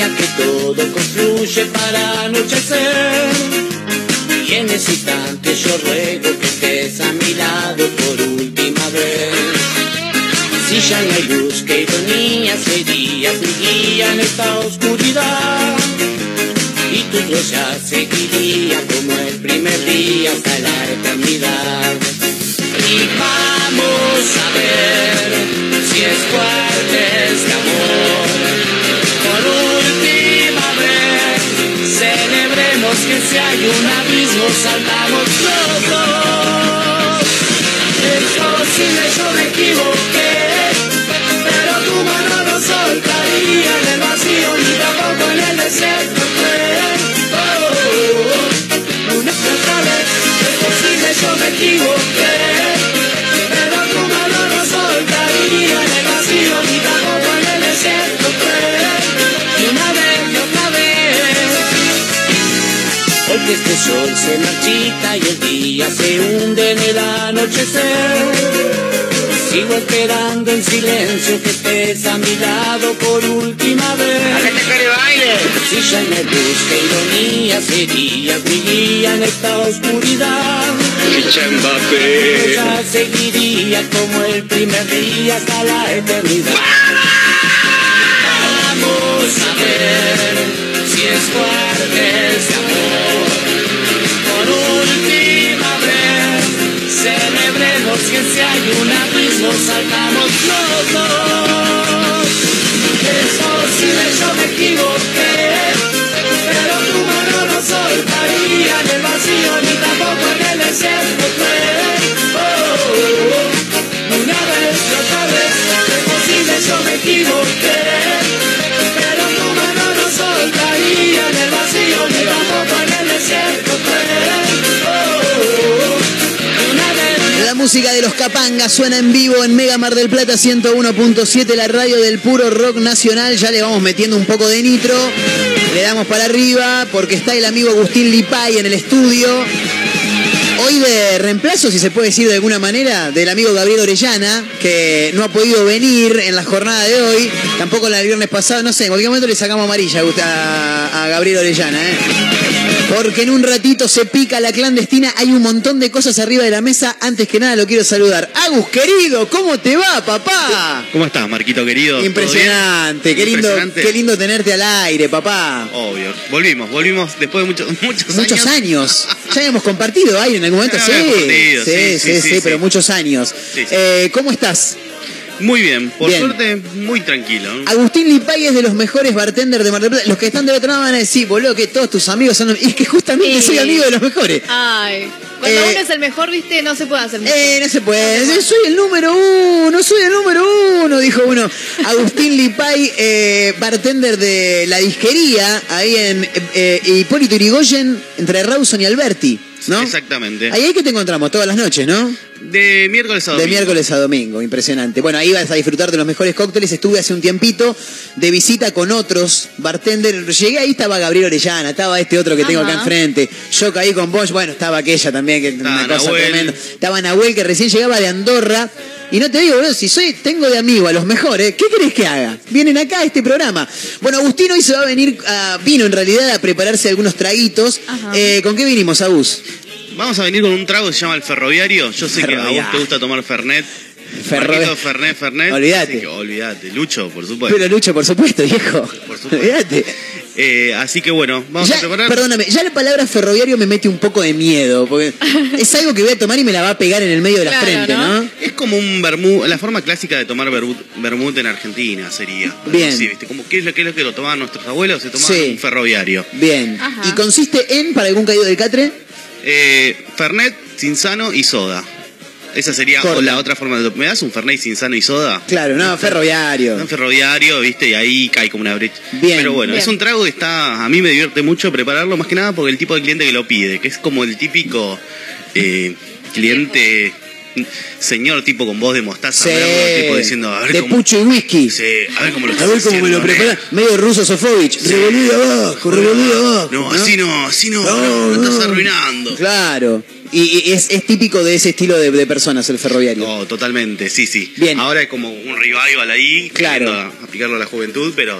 S3: Que todo construye para anochecer. Y en ese instante yo ruego que estés a mi lado por última vez. Si ya no hay luz, que ironía sería mi guía en esta oscuridad. Y tu ya seguiría como el primer día hasta la eternidad. Y vamos a ver si es fuerte este amor. Hay un abismo saltamos Porque este sol se marchita y el día se hunde en el anochecer. Sigo esperando en silencio que estés a mi lado por última vez. Si ya me busca ironía sería mi guía en esta oscuridad. Ya seguiría como el primer día hasta la eternidad. Vamos a ver si es fuerte ese amor. Si hay un abismo saltamos los.
S4: Música de los Capangas suena en vivo en Mega Mar del Plata 101.7, la radio del puro rock nacional. Ya le vamos metiendo un poco de nitro. Le damos para arriba porque está el amigo Agustín Lipay en el estudio. Hoy de reemplazo, si se puede decir de alguna manera, del amigo Gabriel Orellana, que no ha podido venir en la jornada de hoy, tampoco la del viernes pasado, no sé, en cualquier momento le sacamos amarilla a, a Gabriel Orellana, ¿eh? Porque en un ratito se pica la clandestina, hay un montón de cosas arriba de la mesa. Antes que nada lo quiero saludar. Agus, querido, ¿cómo te va, papá?
S12: ¿Cómo estás, Marquito querido? ¿Todo
S4: Impresionante, qué lindo,
S12: Impresionante.
S4: qué lindo tenerte al aire, papá.
S12: Obvio. Volvimos, volvimos después de muchos, muchos,
S4: Muchos años. Ya habíamos compartido aire en algún momento,
S12: Ya
S4: sí.
S12: habíamos compartido,
S4: sí,
S12: sí,
S4: sí,
S12: sí,
S4: sí,
S12: sí,
S4: pero muchos años.
S12: Sí, sí.
S4: Eh, ¿Cómo estás?
S12: Muy bien, por
S4: Bien.
S12: suerte muy tranquilo.
S4: Agustín Lipay es de los mejores bartenders de Mar del Plata. Los que están del otro lado van a decir, boludo, que todos tus amigos son... los-". Y es que justamente
S5: Sí.
S4: soy amigo de los mejores.
S5: Ay, cuando
S4: Eh,
S5: uno es el mejor, viste, no se puede hacer mucho.
S4: Eh, no se puede. Soy el número uno, soy el número uno, dijo uno. Agustín Lipay, eh, bartender de la disquería, ahí en eh, Hipólito Yrigoyen, entre Rawson y Alberti, ¿no?
S12: Exactamente.
S4: Ahí es que te encontramos todas las noches, ¿no?
S12: De miércoles a
S4: De
S12: domingo.
S4: miércoles a domingo, impresionante. Bueno, ahí vas a disfrutar de los mejores cócteles. Estuve hace un tiempito de visita con otros bartenders. Llegué ahí, estaba Gabriel Orellana, estaba este otro que tengo acá enfrente. Yo caí con vos, bueno, estaba aquella también, que
S12: Estaba
S4: una cosa
S12: Nahuel.
S4: tremenda. Estaba Nahuel, que recién llegaba de Andorra. Y no te digo, boludo, si soy, tengo de amigo a los mejores, ¿qué querés que haga? Vienen acá a este programa. Bueno, Agustín hoy se va a venir, a- vino en realidad a prepararse algunos traguitos. Eh, ¿Con qué vinimos, Agus?
S12: Vamos a venir con un trago que se llama el ferroviario. Yo sé que a
S4: Ferroviario.
S12: vos te gusta tomar Fernet.
S4: Ferro-
S12: Marquito, Fernet, Fernet.
S4: Olvídate.
S12: Olvídate. Lucho, por supuesto.
S4: Pero Lucho, por supuesto, viejo.
S12: Por supuesto.
S4: Olvídate.
S12: Eh, así que bueno, vamos
S4: Ya,
S12: a preparar.
S4: perdóname, ya la palabra ferroviario me mete un poco de miedo, porque es algo que voy a tomar y me la va a pegar en el medio de la
S5: Claro,
S4: frente, ¿no?
S5: ¿no?
S12: Es como un vermut, la forma clásica de tomar vermut, en Argentina sería.
S4: Bien.
S12: así, ¿viste? Como, ¿qué, es lo, ¿Qué es lo que lo tomaban nuestros abuelos? Se tomaban
S4: Sí.
S12: un ferroviario.
S4: Bien.
S5: Ajá.
S4: ¿Y consiste en, para algún caído del catre?
S12: Eh, Fernet, Cinzano y soda. Esa sería
S4: Corta.
S12: o la otra forma de... ¿Me das un Fernet, Cinzano y soda?
S4: Claro, no, ferroviario.
S12: Ferroviario, ¿viste? Y ahí cae como una brecha.
S4: Bien.
S12: Pero bueno,
S5: Bien.
S12: es un trago que está... A mí me divierte mucho prepararlo, más que nada porque el tipo de cliente que lo pide, que es como el típico eh, cliente... Señor tipo con voz de mostaza,
S4: Sí.
S12: tipo diciendo, a ver
S4: de
S12: cómo...
S4: pucho y whisky.
S12: Sí, a ver cómo lo
S4: A ver cómo me lo
S12: haciendo,
S4: prepara.
S12: eh.
S4: Medio ruso Sofovich. Revolví de abajo, revolví abajo.
S12: No, así no, así no, no, lo estás arruinando.
S4: Claro. Y, y es, es típico de ese estilo de, de personas el ferroviario.
S12: No, totalmente, sí, sí.
S4: Bien.
S12: Ahora es como un revival ahí,
S4: Claro.
S12: aplicarlo a la juventud, pero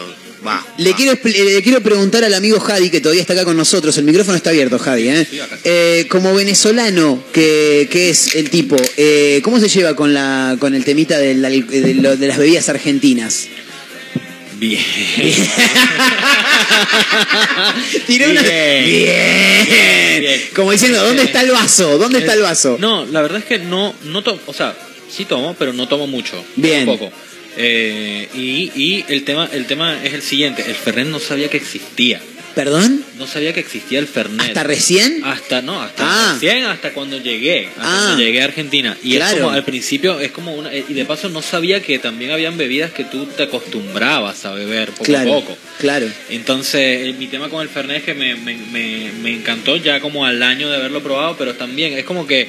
S12: Va.
S4: Le quiero, expl- le quiero preguntar al amigo Jadi, que todavía está acá con nosotros, el micrófono está abierto, Jadi, ¿eh? Eh, como venezolano que, que es el tipo, eh, ¿cómo se lleva con, la, con el temita del al- de, lo- de las bebidas argentinas?
S10: Bien.
S4: Tiró una...
S10: Bien.
S4: Bien.
S10: Bien.
S4: Como diciendo, ¿dónde está el vaso? ¿Dónde está el vaso?
S10: No, la verdad es que no, no tomo, o sea, sí tomo, pero no tomo mucho.
S4: Bien.
S10: Un poco. Eh, y, y el tema, el tema es el siguiente, el Fernet no sabía que existía.
S4: ¿Perdón?
S10: No sabía que existía el Fernet.
S4: ¿Hasta recién?
S10: Hasta no, hasta
S4: Ah.
S10: recién, hasta cuando llegué, hasta
S4: Ah.
S10: cuando llegué a Argentina. Y
S4: Claro.
S10: es como al principio es como una y de paso no sabía que también habían bebidas que tú te acostumbrabas a beber poco
S4: Claro,
S10: a poco.
S4: claro.
S10: Entonces, el- mi tema con el Fernet es que me, me, me, me encantó ya como al año de haberlo probado, pero también es como que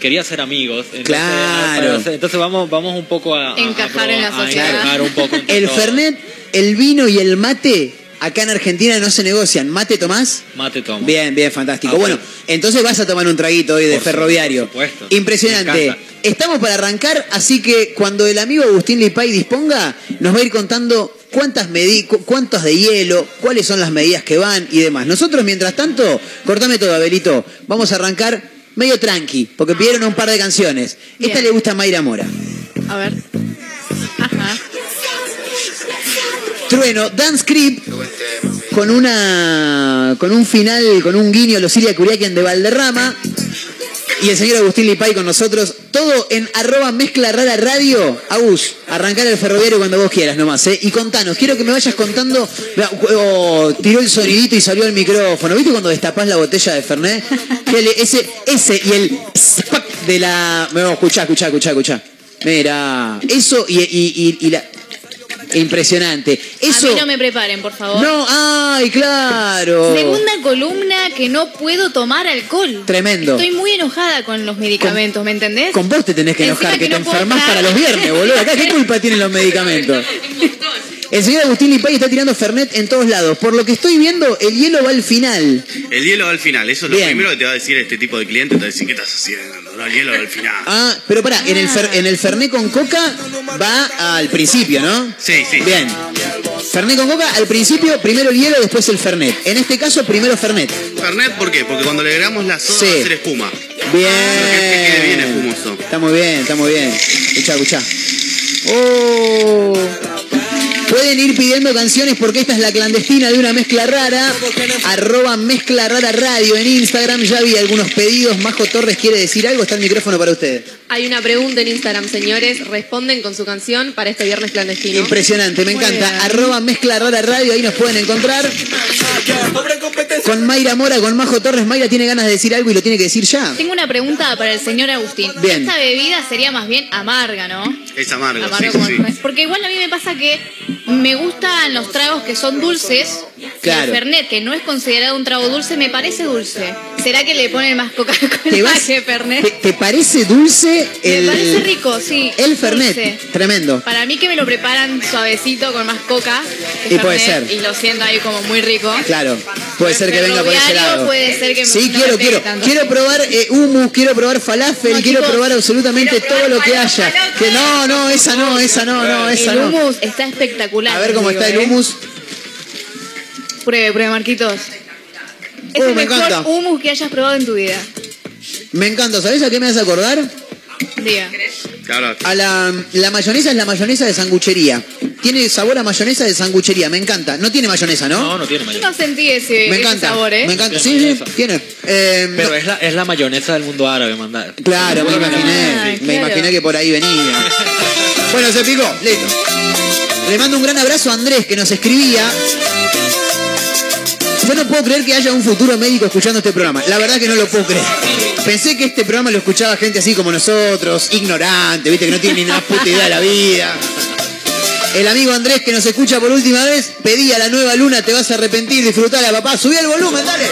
S10: quería ser amigos. Entonces,
S4: Claro.
S10: para- entonces vamos, vamos un poco a, a- a
S5: Encajar en la
S10: a
S5: sociedad.
S10: encajar un poco
S4: El. Fernet, el vino y el mate, acá en Argentina no se negocian. ¿Mate tomás?
S10: Mate tomo.
S4: Bien, bien, fantástico.
S10: Ah,
S4: bueno, entonces vas a tomar un traguito hoy de
S10: Por su-
S4: ferroviario.
S10: por supuesto.
S4: Impresionante. Estamos para arrancar, así que cuando el amigo Agustín Lipay disponga, nos va a ir contando cuántas medi cu- cuántos de hielo, cuáles son las medidas que van y demás. Nosotros, mientras tanto, cortame todo, Abelito. Vamos a arrancar medio tranqui, porque pidieron un par de canciones. Esta le gusta a Mayra Mora.
S5: A ver. Ajá.
S4: Trueno, Dance Creep, con una con un final, con un guiño los Siria Curiaquian de Valderrama. Y el señor Agustín Lipay con nosotros. Todo en arroba mezcla rara radio. Agus, arrancar el ferroviario cuando vos quieras nomás, ¿eh? Y contanos, quiero que me vayas contando. Oh, tiró el sonidito y salió el micrófono. ¿Viste cuando destapás la botella de Fernet? Ese, ese y el de la. Me escuchá, escuchá, escuchá, escuchá. Mira, eso y la. Impresionante. Eso.
S5: A mí no me preparen, por favor.
S4: No, ay, claro.
S5: Segunda columna que no puedo tomar alcohol.
S4: Tremendo.
S5: Estoy muy enojada con los medicamentos, ¿me entendés?
S4: Con vos te tenés que
S5: Encima
S4: enojar, que,
S5: que
S4: te
S5: no
S4: enfermás
S5: parar.
S4: para los viernes, boludo. Acá, ¿qué culpa tienen los medicamentos? El señor Agustín Lipay está tirando Fernet en todos lados. Por lo que estoy viendo, el hielo va al final.
S12: El hielo va al final, eso es lo
S4: Bien.
S12: primero que te va a decir este tipo de cliente, te va a decir, ¿qué estás haciendo? No, el hielo va al final.
S4: Ah, pero pará, en el, fer- en el Fernet con coca va al principio, ¿no?
S12: Sí, sí.
S4: Bien. Fernet con coca, al principio, primero el hielo, después el Fernet. En este caso, primero Fernet.
S12: Fernet, ¿por qué? Porque cuando le agregamos la soda
S4: Sí.
S12: va a hacer espuma.
S4: Bien.
S12: Que quede bien espumoso.
S4: Está muy bien, está muy bien. Escuchá, escuchá. Oh. Pueden ir pidiendo canciones porque esta es la clandestina de una mezcla rara. Arroba mezcla rara radio en Instagram. Ya vi algunos pedidos. Majo Torres quiere decir algo. Está el micrófono para usted.
S7: Hay una pregunta en Instagram, señores. Responden con su canción para este viernes clandestino.
S4: Impresionante, me encanta. Arroba mezcla rara radio. Ahí nos pueden encontrar. Con Mayra Mora, con Majo Torres. Mayra tiene ganas de decir algo y lo tiene que decir ya.
S5: Tengo una pregunta para el señor Agustín.
S4: Bien.
S5: Esta bebida sería más bien amarga, ¿no?
S12: Es amargo,
S5: Amargo
S12: sí, sí.
S5: Porque igual a mí me pasa que me gustan los tragos que son dulces.
S4: Claro.
S5: El Fernet, que no es considerado un trago dulce, me parece dulce. ¿Será que le ponen más
S4: ¿Te,
S5: Coca-Cola que Fernet?
S4: te- te parece dulce el,
S5: Me parece rico, sí.
S4: el Fernet?
S5: Dulce.
S4: Tremendo.
S5: Para mí que me lo preparan suavecito con más coca.
S4: Y puede
S5: Fernet,
S4: ser.
S5: Y lo siento ahí como muy rico.
S4: Claro, puede ser que venga por ese lado.
S5: puede ser que
S4: sí, quiero, quiero.
S5: tanto.
S4: Quiero probar eh, hummus, quiero probar falafel,
S5: No,
S4: quiero
S5: chicos,
S4: probar absolutamente
S5: quiero
S4: todo lo que haya. Que no, no, esa no, esa no, no, esa
S5: el
S4: no.
S5: hummus está espectacular.
S4: A ver cómo
S5: digo,
S4: está el
S5: ¿eh?
S4: hummus.
S5: Pruebe, pruebe, Marquitos. Es
S4: Uh,
S5: el
S4: me
S5: mejor
S4: encanta.
S5: hummus que hayas probado en tu vida.
S4: Me encanta, ¿sabes a qué me hace acordar?
S5: Diga.
S12: Claro.
S4: A la, la mayonesa es la mayonesa de sanguchería. Tiene sabor a mayonesa de sanguchería, me encanta. No tiene mayonesa, ¿no?
S10: No, no tiene mayonesa.
S5: No sentí ese,
S4: me
S5: ese
S4: encanta.
S5: sabor, ¿eh?
S4: Me encanta.
S10: Tiene
S4: Sí, sí, tiene. Eh,
S10: Pero
S4: no-
S10: es la, es la mayonesa del mundo árabe, manda.
S4: Claro, me
S10: no.
S4: imaginé.
S5: Ah,
S4: Me
S5: claro.
S4: imaginé que por ahí venía. Bueno, se picó. Listo. Le mando un gran abrazo a Andrés que nos escribía. Yo no puedo creer que haya un futuro médico escuchando este programa. La verdad que no lo puedo creer. Pensé que este programa lo escuchaba gente así como nosotros, ignorante, viste, que no tiene ni una puta idea de la vida. El amigo Andrés que nos escucha por última vez, pedía la nueva luna, te vas a arrepentir, disfrutala, papá. Subí el volumen, dale.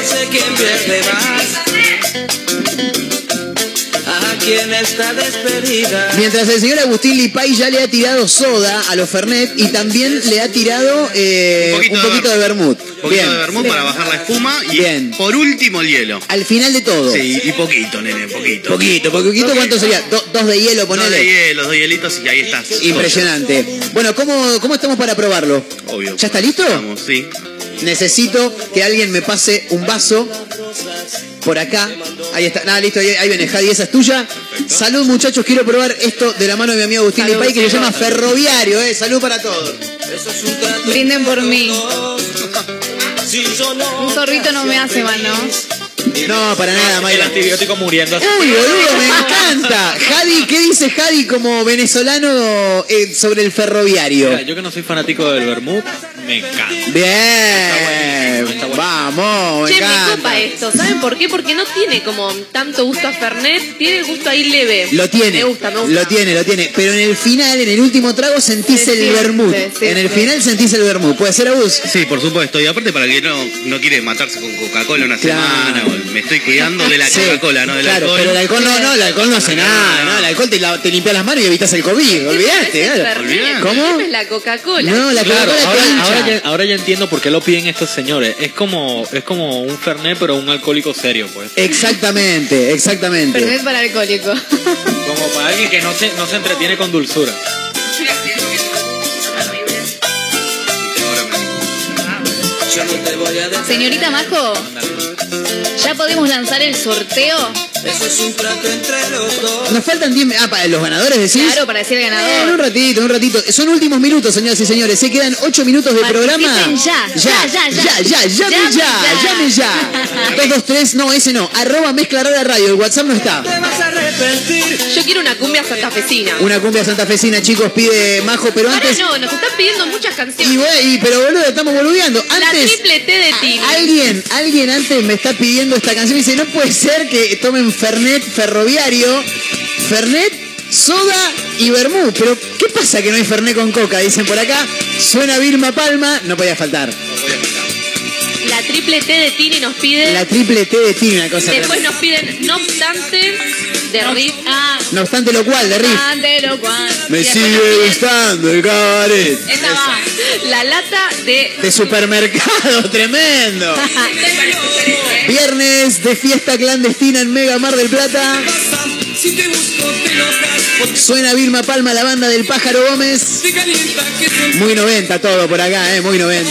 S3: Sé quién pierde más. A quien está despedida.
S4: Mientras el señor Agustín Lipay ya le ha tirado soda a los Fernet y también le ha tirado eh,
S12: Un poquito
S4: un
S12: de
S4: poquito de vermut.
S12: Un poquito
S4: Bien.
S12: de vermut para bajar la espuma y
S4: Bien.
S12: por último el hielo.
S4: Al final de todo.
S12: Sí, y poquito, nene, poquito.
S4: Poquito, poquito, ¿cuánto sería? Do- dos de hielo,
S12: Dos de
S4: ponele.
S12: hielo, dos hielitos y ahí está.
S4: Impresionante. Bueno, ¿cómo, ¿cómo estamos para probarlo?
S12: Obvio.
S4: ¿Ya está listo?
S12: Vamos, sí.
S4: Necesito que alguien me pase un vaso por acá. Ahí está. Nada, listo, ahí, ahí viene Jadi, esa es tuya. Salud, muchachos, quiero probar esto de la mano de mi amigo Agustín
S5: Salud,
S4: Lipay, que se llama Ferroviario, eh. Salud para todos.
S5: Brinden por mí. Un zorrito no me hace mal, ¿no?
S4: No, para nada,
S10: El
S4: Mayra.
S10: antibiótico muriendo así.
S4: Uy, boludo, me encanta. Jadi, ¿qué dice Jadi como venezolano eh, sobre el ferroviario?
S10: Mira, yo que no soy fanático del vermut, me encanta.
S4: Bien,
S10: Está bueno.
S4: vamos, me
S7: Che, me
S4: encanta.
S7: copa esto. ¿Saben por qué? Porque no tiene como tanto gusto a Fernet, tiene el gusto ahí leve.
S4: Lo tiene,
S7: Me gusta, me gusta.
S4: lo tiene, lo tiene. Pero en el final, en el último trago, sentís
S5: Se
S4: el
S5: siente,
S4: vermut.
S5: sí,
S4: En el
S5: sí.
S4: final sentís el vermut. ¿Puede ser, Abus?
S12: Sí, por supuesto. Y aparte para que no, no quiere matarse con Coca-Cola una
S4: Claro.
S12: semana, me estoy cuidando de la
S4: Sí,
S12: Coca-Cola, no del
S4: claro,
S12: alcohol.
S4: pero el alcohol no, no, el alcohol no hace
S12: No,
S4: nada,
S12: no.
S4: no, el alcohol te, la- te limpia las manos y evitas el COVID,
S7: el
S4: claro. ¿Cómo?
S7: Es la Coca-Cola.
S4: No, la
S10: Claro,
S4: Coca-Cola
S10: ahora, ahora, ya, ahora ya entiendo por qué lo piden estos señores. Es como, es como un Fernet, pero un alcohólico serio, pues.
S4: Exactamente, exactamente.
S5: Fernet para alcohólico.
S10: Como para alguien que no se, no se entretiene con dulzura.
S5: Señorita Majo, ¿ya podemos lanzar el sorteo?
S4: Nos faltan 10 mi- Ah, para los ganadores decís.
S5: Claro, para decir el
S4: Eh, en un
S5: ganador.
S4: ratito, en un ratito. Son últimos minutos, señoras y señores. Se quedan 8 minutos de programa.
S5: ya,
S4: ya,
S5: ya, ya,
S4: ya,
S5: ya.
S4: ya, llame ya,
S5: ya.
S4: llame ya. 223, no, ese no. Arroba mezcla rara radio. El WhatsApp no está.
S7: Yo quiero una cumbia santafesina.
S4: Una cumbia santafesina, chicos, pide Majo, pero
S7: Ahora
S4: antes.
S7: no, nos están pidiendo muchas
S4: Y,
S7: canciones.
S4: bueno, y- pero boludo, estamos boludeando.
S7: La
S4: Antes.
S7: triple T de Tini.
S4: Alguien, alguien antes me está pidiendo esta canción y dice, no puede ser que tomen Fernet ferroviario, Fernet, soda y vermú. Pero, ¿qué pasa que no hay Fernet con coca? Dicen por acá. Suena Vilma Palma, no podía faltar.
S7: La triple T de Tini nos pide.
S4: La triple T de Tini, una cosa
S7: Después nos piden, no obstante, de Riff.
S5: Ah,
S4: No obstante lo cual, de Riff.
S5: ante lo cual.
S4: Me sigue gustando el cabaret.
S5: Esa va.
S7: La lata de.
S4: De supermercado, tremendo. Viernes de fiesta clandestina en Mega Mar del Plata. Suena Vilma Palma, la banda del Pájaro Gómez. Muy 90 todo por acá, eh, muy 90.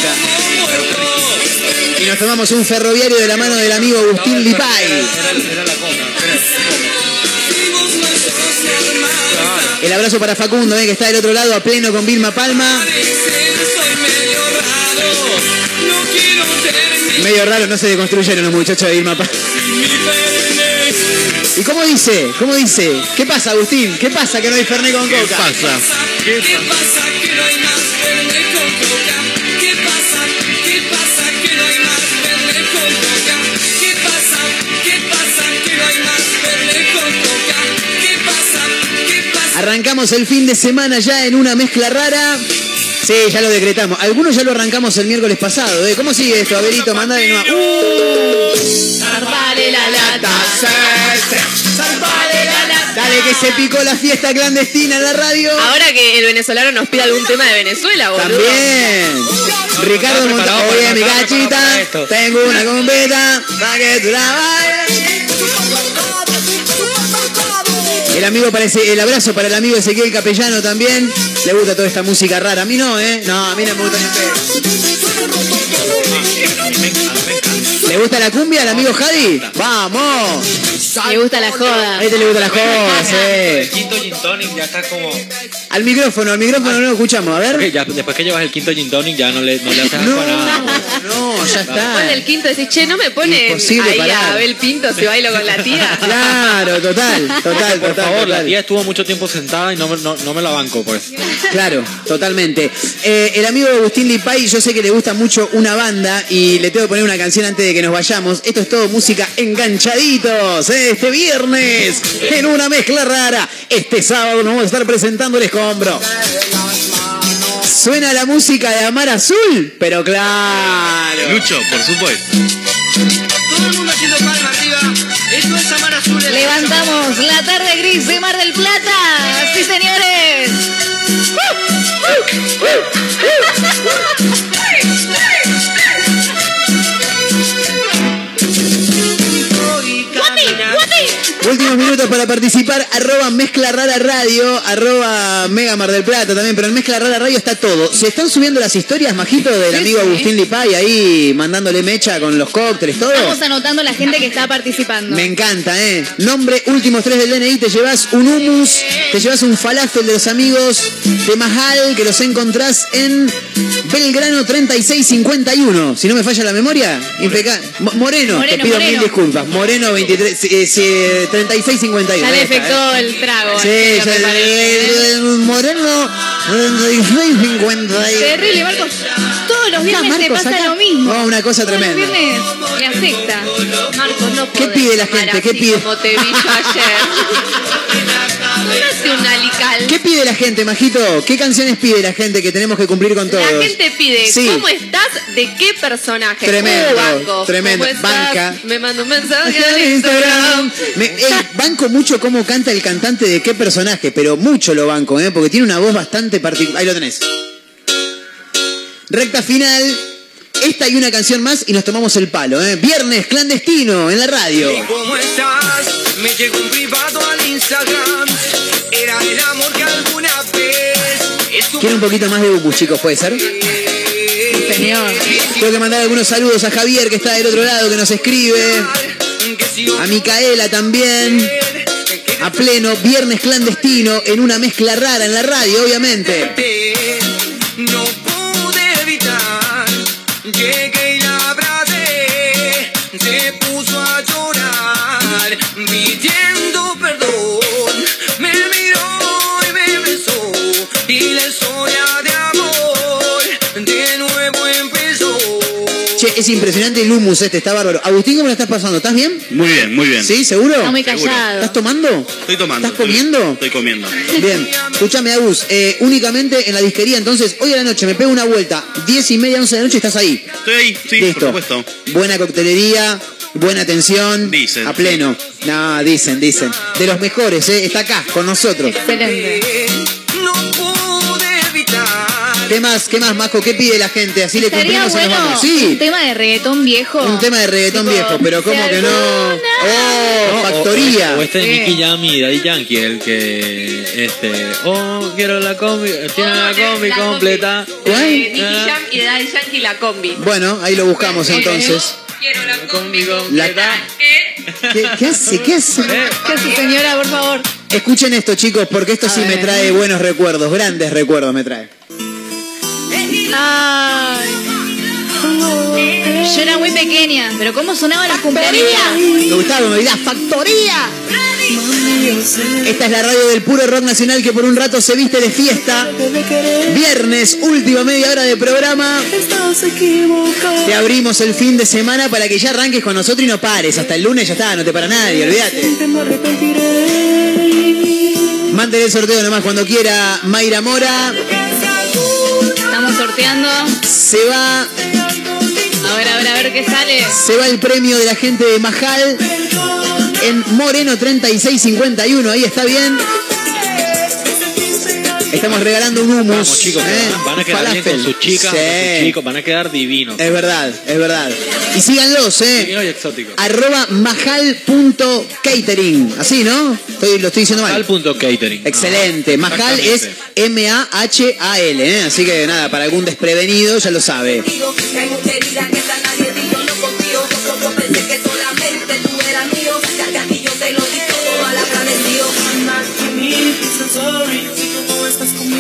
S4: Y nos tomamos un ferroviario de la mano del amigo Agustín Lipay. El abrazo para Facundo, eh, que está del otro lado a pleno con Vilma Palma. Medio raro, no se deconstruyeron los muchachos de Vilma Palma. ¿Y cómo dice? ¿Cómo dice? ¿Qué pasa, Agustín? ¿Qué pasa que no hay Fernet con
S12: ¿Qué
S4: coca?
S12: pasa?
S4: Arrancamos el fin de semana ya en una mezcla rara. Sí, ya lo decretamos. Algunos ya lo arrancamos el miércoles pasado. ¿eh? ¿Cómo sigue esto? Abelito, manda de nuevo. ¡Uh!
S5: Zarpale la lata.
S4: Dale que se picó la fiesta clandestina en la radio.
S7: Ahora que el venezolano nos pide algún tema de Venezuela, boludo.
S4: También. Ricardo Monta.
S10: preparado
S4: Oye, mi cachita. Tengo una competa para que tú la bailes. El amigo parece, el abrazo para el amigo Ezequiel Capellano también. Le gusta toda esta música rara. A mí no, ¿eh? No, a mí no me gusta ni. ¿Le gusta la cumbia al amigo Jadi? ¡Vamos!
S5: Me gusta la joda.
S4: A este le gusta la joda,
S10: El
S4: sí.
S10: quinto gin tonic ya está como...
S4: Al micrófono, al micrófono no lo escuchamos, a ver.
S10: Ok, ya, después que llevas el quinto gin tonic ya no le, no le haces
S4: No,
S10: nada.
S4: No, ya está.
S7: del quinto decís, che, no me
S4: Imposible
S7: ahí
S4: parar.
S7: a Abel Pinto si bailo con la tía.
S4: Claro, total, total,
S10: Por
S4: total.
S10: favor, la
S4: total.
S10: tía estuvo mucho tiempo sentada y no, me- no, no me la banco, pues.
S4: Claro, totalmente. Eh, el amigo Agustín Lipay, yo sé que le gusta mucho una banda y le tengo que poner una canción antes de que nos vayamos. Esto es todo música enganchaditos. ¿eh? Este viernes, en una mezcla rara. Este sábado nos vamos a estar presentando el escombro. Suena la música de Amar Azul, pero claro.
S12: Lucho, por supuesto.
S3: Todo el mundo haciendo palma arriba. Esto es Amar Azul.
S5: Levantamos la tarde gris de Mar del Plata. Sí, señores.
S4: Para participar, arroba Mezcla Rara Radio, arroba Mega Mar del Plata también, pero en Mezcla Rara Radio está todo. Se están subiendo las historias, Majito, del amigo Agustín Lipay ahí mandándole mecha con los cócteles, todo.
S5: Estamos anotando la gente que está participando.
S4: Me encanta, ¿eh? Nombre, últimos tres del DNI, te llevas un hummus, te llevas un falafel de los amigos de Majal, que los encontrás en Belgrano 3651. Si no me falla la memoria, impecable. Mo- Moreno, te
S5: Moreno,
S4: pido mil disculpas. Moreno 23, eh, eh, 3651.
S5: Ya le
S4: ¿eh?
S5: efectuó el trago.
S4: Sí, ya, eh, Moreno 3651.
S5: Terrible, Marcos. Todos los viernes te pasa
S4: acá.
S5: lo mismo.
S4: No, una cosa
S5: Todos los
S4: tremenda.
S5: viernes me afecta.
S7: Marcos, no
S4: ¿Qué
S7: podés
S4: pide la gente? ¿Qué pide?
S7: Como te vi yo ayer.
S4: ¿Qué pide la gente, Majito? ¿Qué canciones pide la gente que tenemos que cumplir con todos?
S7: La gente pide,
S4: Sí.
S7: ¿cómo estás? ¿De qué personaje?
S4: Tremendo,
S7: Uh, banco.
S4: tremendo. Banca.
S7: Me manda un mensaje al
S4: En
S7: Instagram.
S4: Instagram. Me, eh, banco mucho cómo canta el cantante de qué personaje, pero mucho lo banco, ¿eh? porque tiene una voz bastante particular. Ahí lo tenés. Recta final. Esta y una canción más y nos tomamos el palo. ¿eh? Viernes clandestino en la radio.
S3: ¿Cómo estás? Me llegó un privado al Instagram.
S4: Quiero un poquito más de Bucus, chicos, ¿puede ser?
S5: Señor.
S4: Tengo que mandar algunos saludos a Javier que está del otro lado, que nos escribe. A Micaela también. A pleno, viernes clandestino en una mezcla rara en la radio, obviamente. Es impresionante el humus este, está bárbaro. Agustín, ¿cómo la estás pasando? ¿Estás bien?
S12: Muy bien, muy bien.
S4: ¿Sí? ¿Seguro?
S5: Está muy
S12: Seguro.
S5: callado.
S4: ¿Estás tomando?
S12: Estoy tomando.
S4: ¿Estás comiendo?
S12: Estoy comiendo.
S4: Bien, escúchame, Agus, eh, únicamente en la disquería, entonces, hoy a la noche me pego una vuelta, 10 y media, 11 de la noche, estás ahí.
S12: Estoy ahí, sí,
S4: Listo.
S12: por supuesto.
S4: Buena coctelería, buena atención.
S12: Dicen.
S4: A pleno. No, dicen, dicen. De los mejores, ¿eh? Está acá, con nosotros.
S5: Excelente.
S3: No.
S4: ¿Qué más, qué más, Majo? ¿Qué pide la gente? Así le cumplimos
S5: bueno
S4: vamos.
S5: un
S4: Sí,
S5: tema de reggaetón viejo.
S4: un tema de reggaetón
S5: Tipo,
S4: viejo, pero ¿cómo que no? ¡Oh,
S10: O-
S4: factoría!
S10: O, o este de
S5: Sí.
S10: Nicky Jam y Daddy Yankee, el que. Este. Oh, quiero la combi. Tiene la combi
S7: La
S10: completa.
S4: ¿Cuál?
S7: Eh, Nicky Jam y Daddy Yankee la combi.
S4: Bueno, ahí lo buscamos entonces.
S7: Quiero la combi
S4: La-
S7: completa. ¿Qué?
S4: ¿Qué, qué hace? ¿Qué hace?
S5: ¿Qué hace, señora, por favor?
S4: Escuchen esto, chicos, porque esto sí me trae buenos recuerdos, grandes recuerdos me trae.
S5: Ay. Yo era muy pequeña, pero ¿cómo sonaba la cumpleaños?
S4: Me gustaba, me olvidaba, factoría. Esta es la radio del puro rock nacional que por un rato se viste de fiesta. Viernes, última media hora de programa. Te abrimos el fin de semana para que ya arranques con nosotros y no pares. Hasta el lunes ya está, no te para nadie, olvídate. Manden el sorteo nomás cuando quiera. Mayra Mora
S5: sorteando.
S4: se va,
S5: A ver, a ver, a ver qué sale.
S4: se va el premio de la gente de Majal en Moreno 3651. Ahí está bien. Estamos regalando un humus.
S10: Vamos, chicos, que
S4: ¿eh?
S10: van, a quedar bien con sus chicas,
S4: Sí.
S10: con sus chicos, van a quedar divinos.
S4: Es verdad, es verdad. Y síganlos, ¿eh?
S10: Divino y exótico.
S4: Arroba majal.catering. Así, ¿no? Estoy- lo estoy diciendo mal.
S10: Al punto catering.
S4: Excelente. Majal es. M-A-H-A-L, ¿eh? Así que nada, para algún desprevenido ya lo sabe.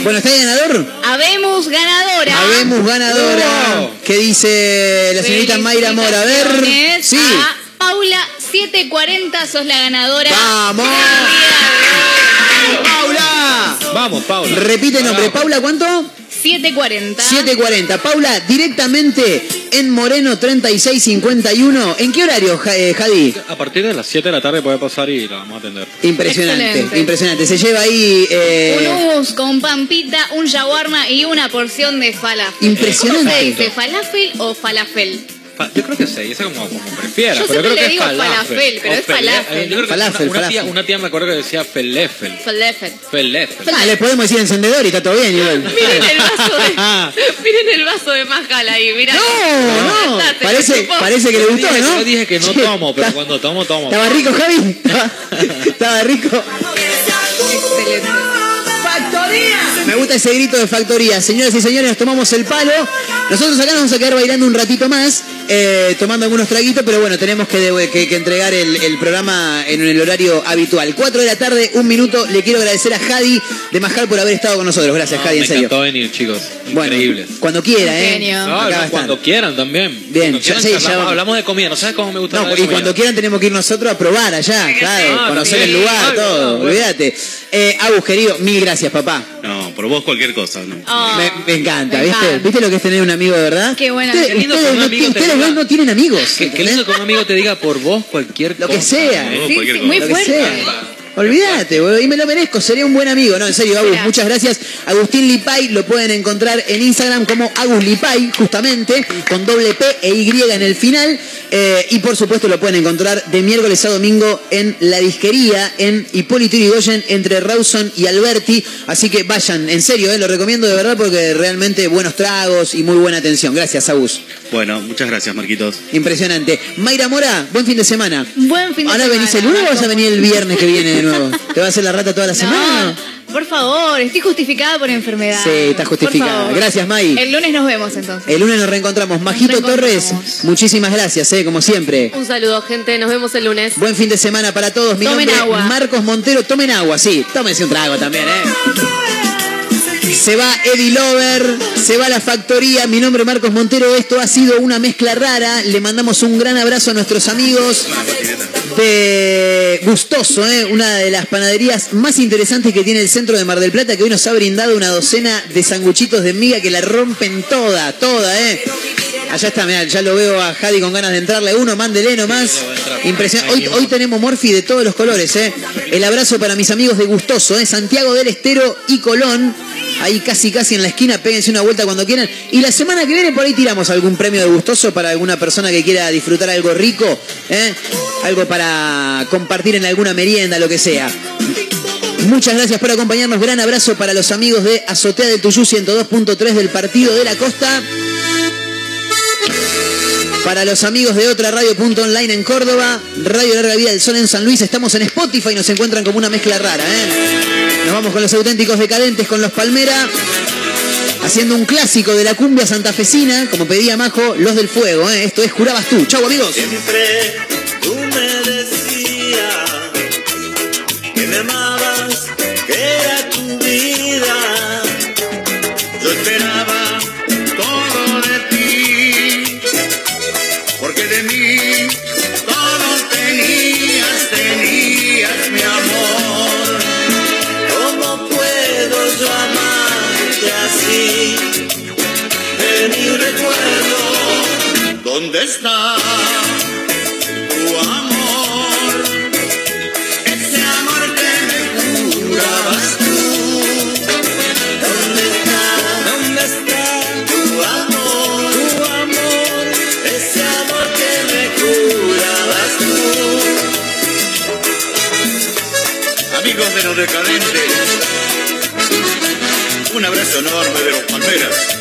S4: Bueno, ¿está el ganador?
S5: Habemos ganadora.
S4: Habemos ganadora. ¿Qué dice la señorita Mayra Mora? A ver. Sí.
S5: A Paula 740, sos la ganadora.
S4: ¡Vamos! ¡Paula!
S10: Vamos, Paula.
S4: Repite nombre. ¿Paula cuánto?
S5: 740.
S4: 7.40. Paula, directamente en Moreno 3651. ¿En qué horario, Ja- eh, Jadi?
S10: A partir de las 7 de la tarde puede pasar y la vamos a atender.
S4: Impresionante,
S5: Excelente.
S4: impresionante. Se lleva ahí... eh,
S5: Un hummus con pampita, un shawarma y una porción de falafel.
S4: Impresionante.
S5: ¿Cómo se dice? ¿Falafel o falafel?
S10: Yo creo que se dice como, como prefiera,
S5: Yo
S10: pero creo
S5: le
S10: que
S5: digo
S10: es falafel.
S5: falafel, pero es falafel,
S10: eh, yo creo que
S4: Falafel,
S10: una, una tía,
S4: falafel.
S10: una tía me acuerdo que decía felefel.
S5: Falafel.
S10: Felefel.
S4: Ah, le podemos decir encendedor y está todo bien, igual.
S7: Miren el vaso de, miren el vaso de Majal ahí, mirá.
S4: No, no, parece, parece que le gustó,
S10: dije,
S4: ¿no?
S10: yo dije que no tomo, pero cuando tomo, tomo.
S4: ¿Estaba rico, Javi? ¿Estaba, estaba rico?
S7: Excelente.
S4: Me gusta ese grito de factoría. Señoras y señores, nos tomamos el palo. Nosotros acá nos vamos a quedar bailando un ratito más, eh, tomando algunos traguitos, pero bueno, tenemos que, de- que- que entregar el, el programa en el horario habitual. 4 de la tarde, un minuto. Le quiero agradecer a Jadi de Majal por haber estado con nosotros. Gracias,
S10: No,
S4: Jadi, en
S10: me
S4: serio.
S10: encantó venir, chicos.
S4: Bueno,
S10: Increíbles.
S4: cuando quiera, ¿eh?
S5: Genio.
S10: No, cuando quieran también.
S4: Bien,
S10: quieran
S4: sí, ya
S10: charlamos, hablamos de comida. ¿No sabes cómo me gusta
S4: No,
S10: hablar
S4: y
S10: de comida?
S4: cuando quieran tenemos que ir nosotros a probar allá, claro, conocer
S10: también.
S4: el lugar,
S10: Ay,
S4: todo,
S10: bueno.
S4: olvídate. Eh, Agus, querido, mil gracias, papá.
S12: No, por vos cualquier cosa. ¿no?
S5: Oh,
S4: Me, me encanta,
S5: me
S4: ¿viste?
S5: encanta.
S4: ¿Viste lo que es tener un amigo de verdad?
S5: Qué buena
S4: Ustedes,
S5: amiga.
S10: lindo
S4: ustedes no,
S10: amigo te
S4: ustedes
S10: diga-
S4: no tienen amigos.
S10: Qué, qué lindo que un amigo te diga por vos cualquier
S4: Lo
S10: cosa.
S4: que sea.
S5: Sí,
S12: Cualquier
S5: sí, muy
S12: cosa.
S4: Lo que
S5: fuerte.
S4: Olvídate, boludo, y me lo merezco, sería un buen amigo. No, en serio, Agus, muchas gracias. Agustín Lipay lo pueden encontrar en Instagram como Agus Lipay, justamente, con doble P e Y en el final. Eh, y por supuesto lo pueden encontrar de miércoles a domingo en la disquería en Hipólito Yrigoyen entre Rawson y Alberti. Así que vayan, en serio, eh, lo recomiendo de verdad porque realmente buenos tragos y muy buena atención. Gracias, Agus.
S12: Bueno, muchas gracias, Marquitos.
S4: Impresionante. Mayra Mora, buen fin de semana.
S5: Buen fin de
S4: ¿Ahora
S5: semana.
S4: venís el lunes o vas a venir el viernes que viene de nuevo? ¿Te va a hacer la rata toda la semana?
S5: Por favor, estoy justificada por enfermedad.
S4: Sí, está justificada. Gracias, May.
S5: El lunes nos vemos entonces.
S4: El lunes nos reencontramos. Majito
S5: reencontramos.
S4: Torres, muchísimas gracias, eh, como siempre.
S7: Un saludo, gente. Nos vemos el lunes.
S4: Buen fin de semana para todos. Mi
S5: Tomen
S4: nombre es
S5: agua.
S4: Marcos Montero. Tomen agua, sí. Tómense un trago también, ¿eh? Se va Eddie Lover, se va la factoría. Mi nombre es Marcos Montero. Esto ha sido una mezcla rara. Le mandamos un gran abrazo a nuestros amigos de Gustoso, ¿eh? una de las panaderías más interesantes que tiene el centro de Mar del Plata, que hoy nos ha brindado una docena de sanguchitos de miga que la rompen toda, toda, ¿eh? Allá está, mirá, ya lo veo a Jadi con ganas de entrarle uno, mándele nomás. Impresionante. Hoy, hoy tenemos Morphy de todos los colores, ¿eh? El abrazo para mis amigos de Gustoso, ¿eh? Santiago del Estero y Colón. Ahí casi casi en la esquina, péguense una vuelta cuando quieran. Y la semana que viene por ahí tiramos algún premio de gustoso para alguna persona que quiera disfrutar algo rico, ¿eh? algo para compartir en alguna merienda, lo que sea. Muchas gracias por acompañarnos. Gran abrazo para los amigos de Azotea del Tuyú 102.3 del Partido de la Costa. Para los amigos de otra radio.online en Córdoba, Radio Larga Vida del Sol en San Luis, estamos en Spotify y nos encuentran como una mezcla rara. ¿eh? Nos vamos con los auténticos decadentes, con los Palmera, haciendo un clásico de la cumbia santafesina, como pedía Majo, Los del Fuego. ¿eh? Esto es Jurabas tú. Chau amigos.
S3: Siempre está? tu amor, ese amor que me jurabas tú. ¿Dónde está? ¿Dónde está tu amor? Tu amor, ese amor que me jurabas tú. Amigos de los decadentes, un abrazo enorme de los palmeras.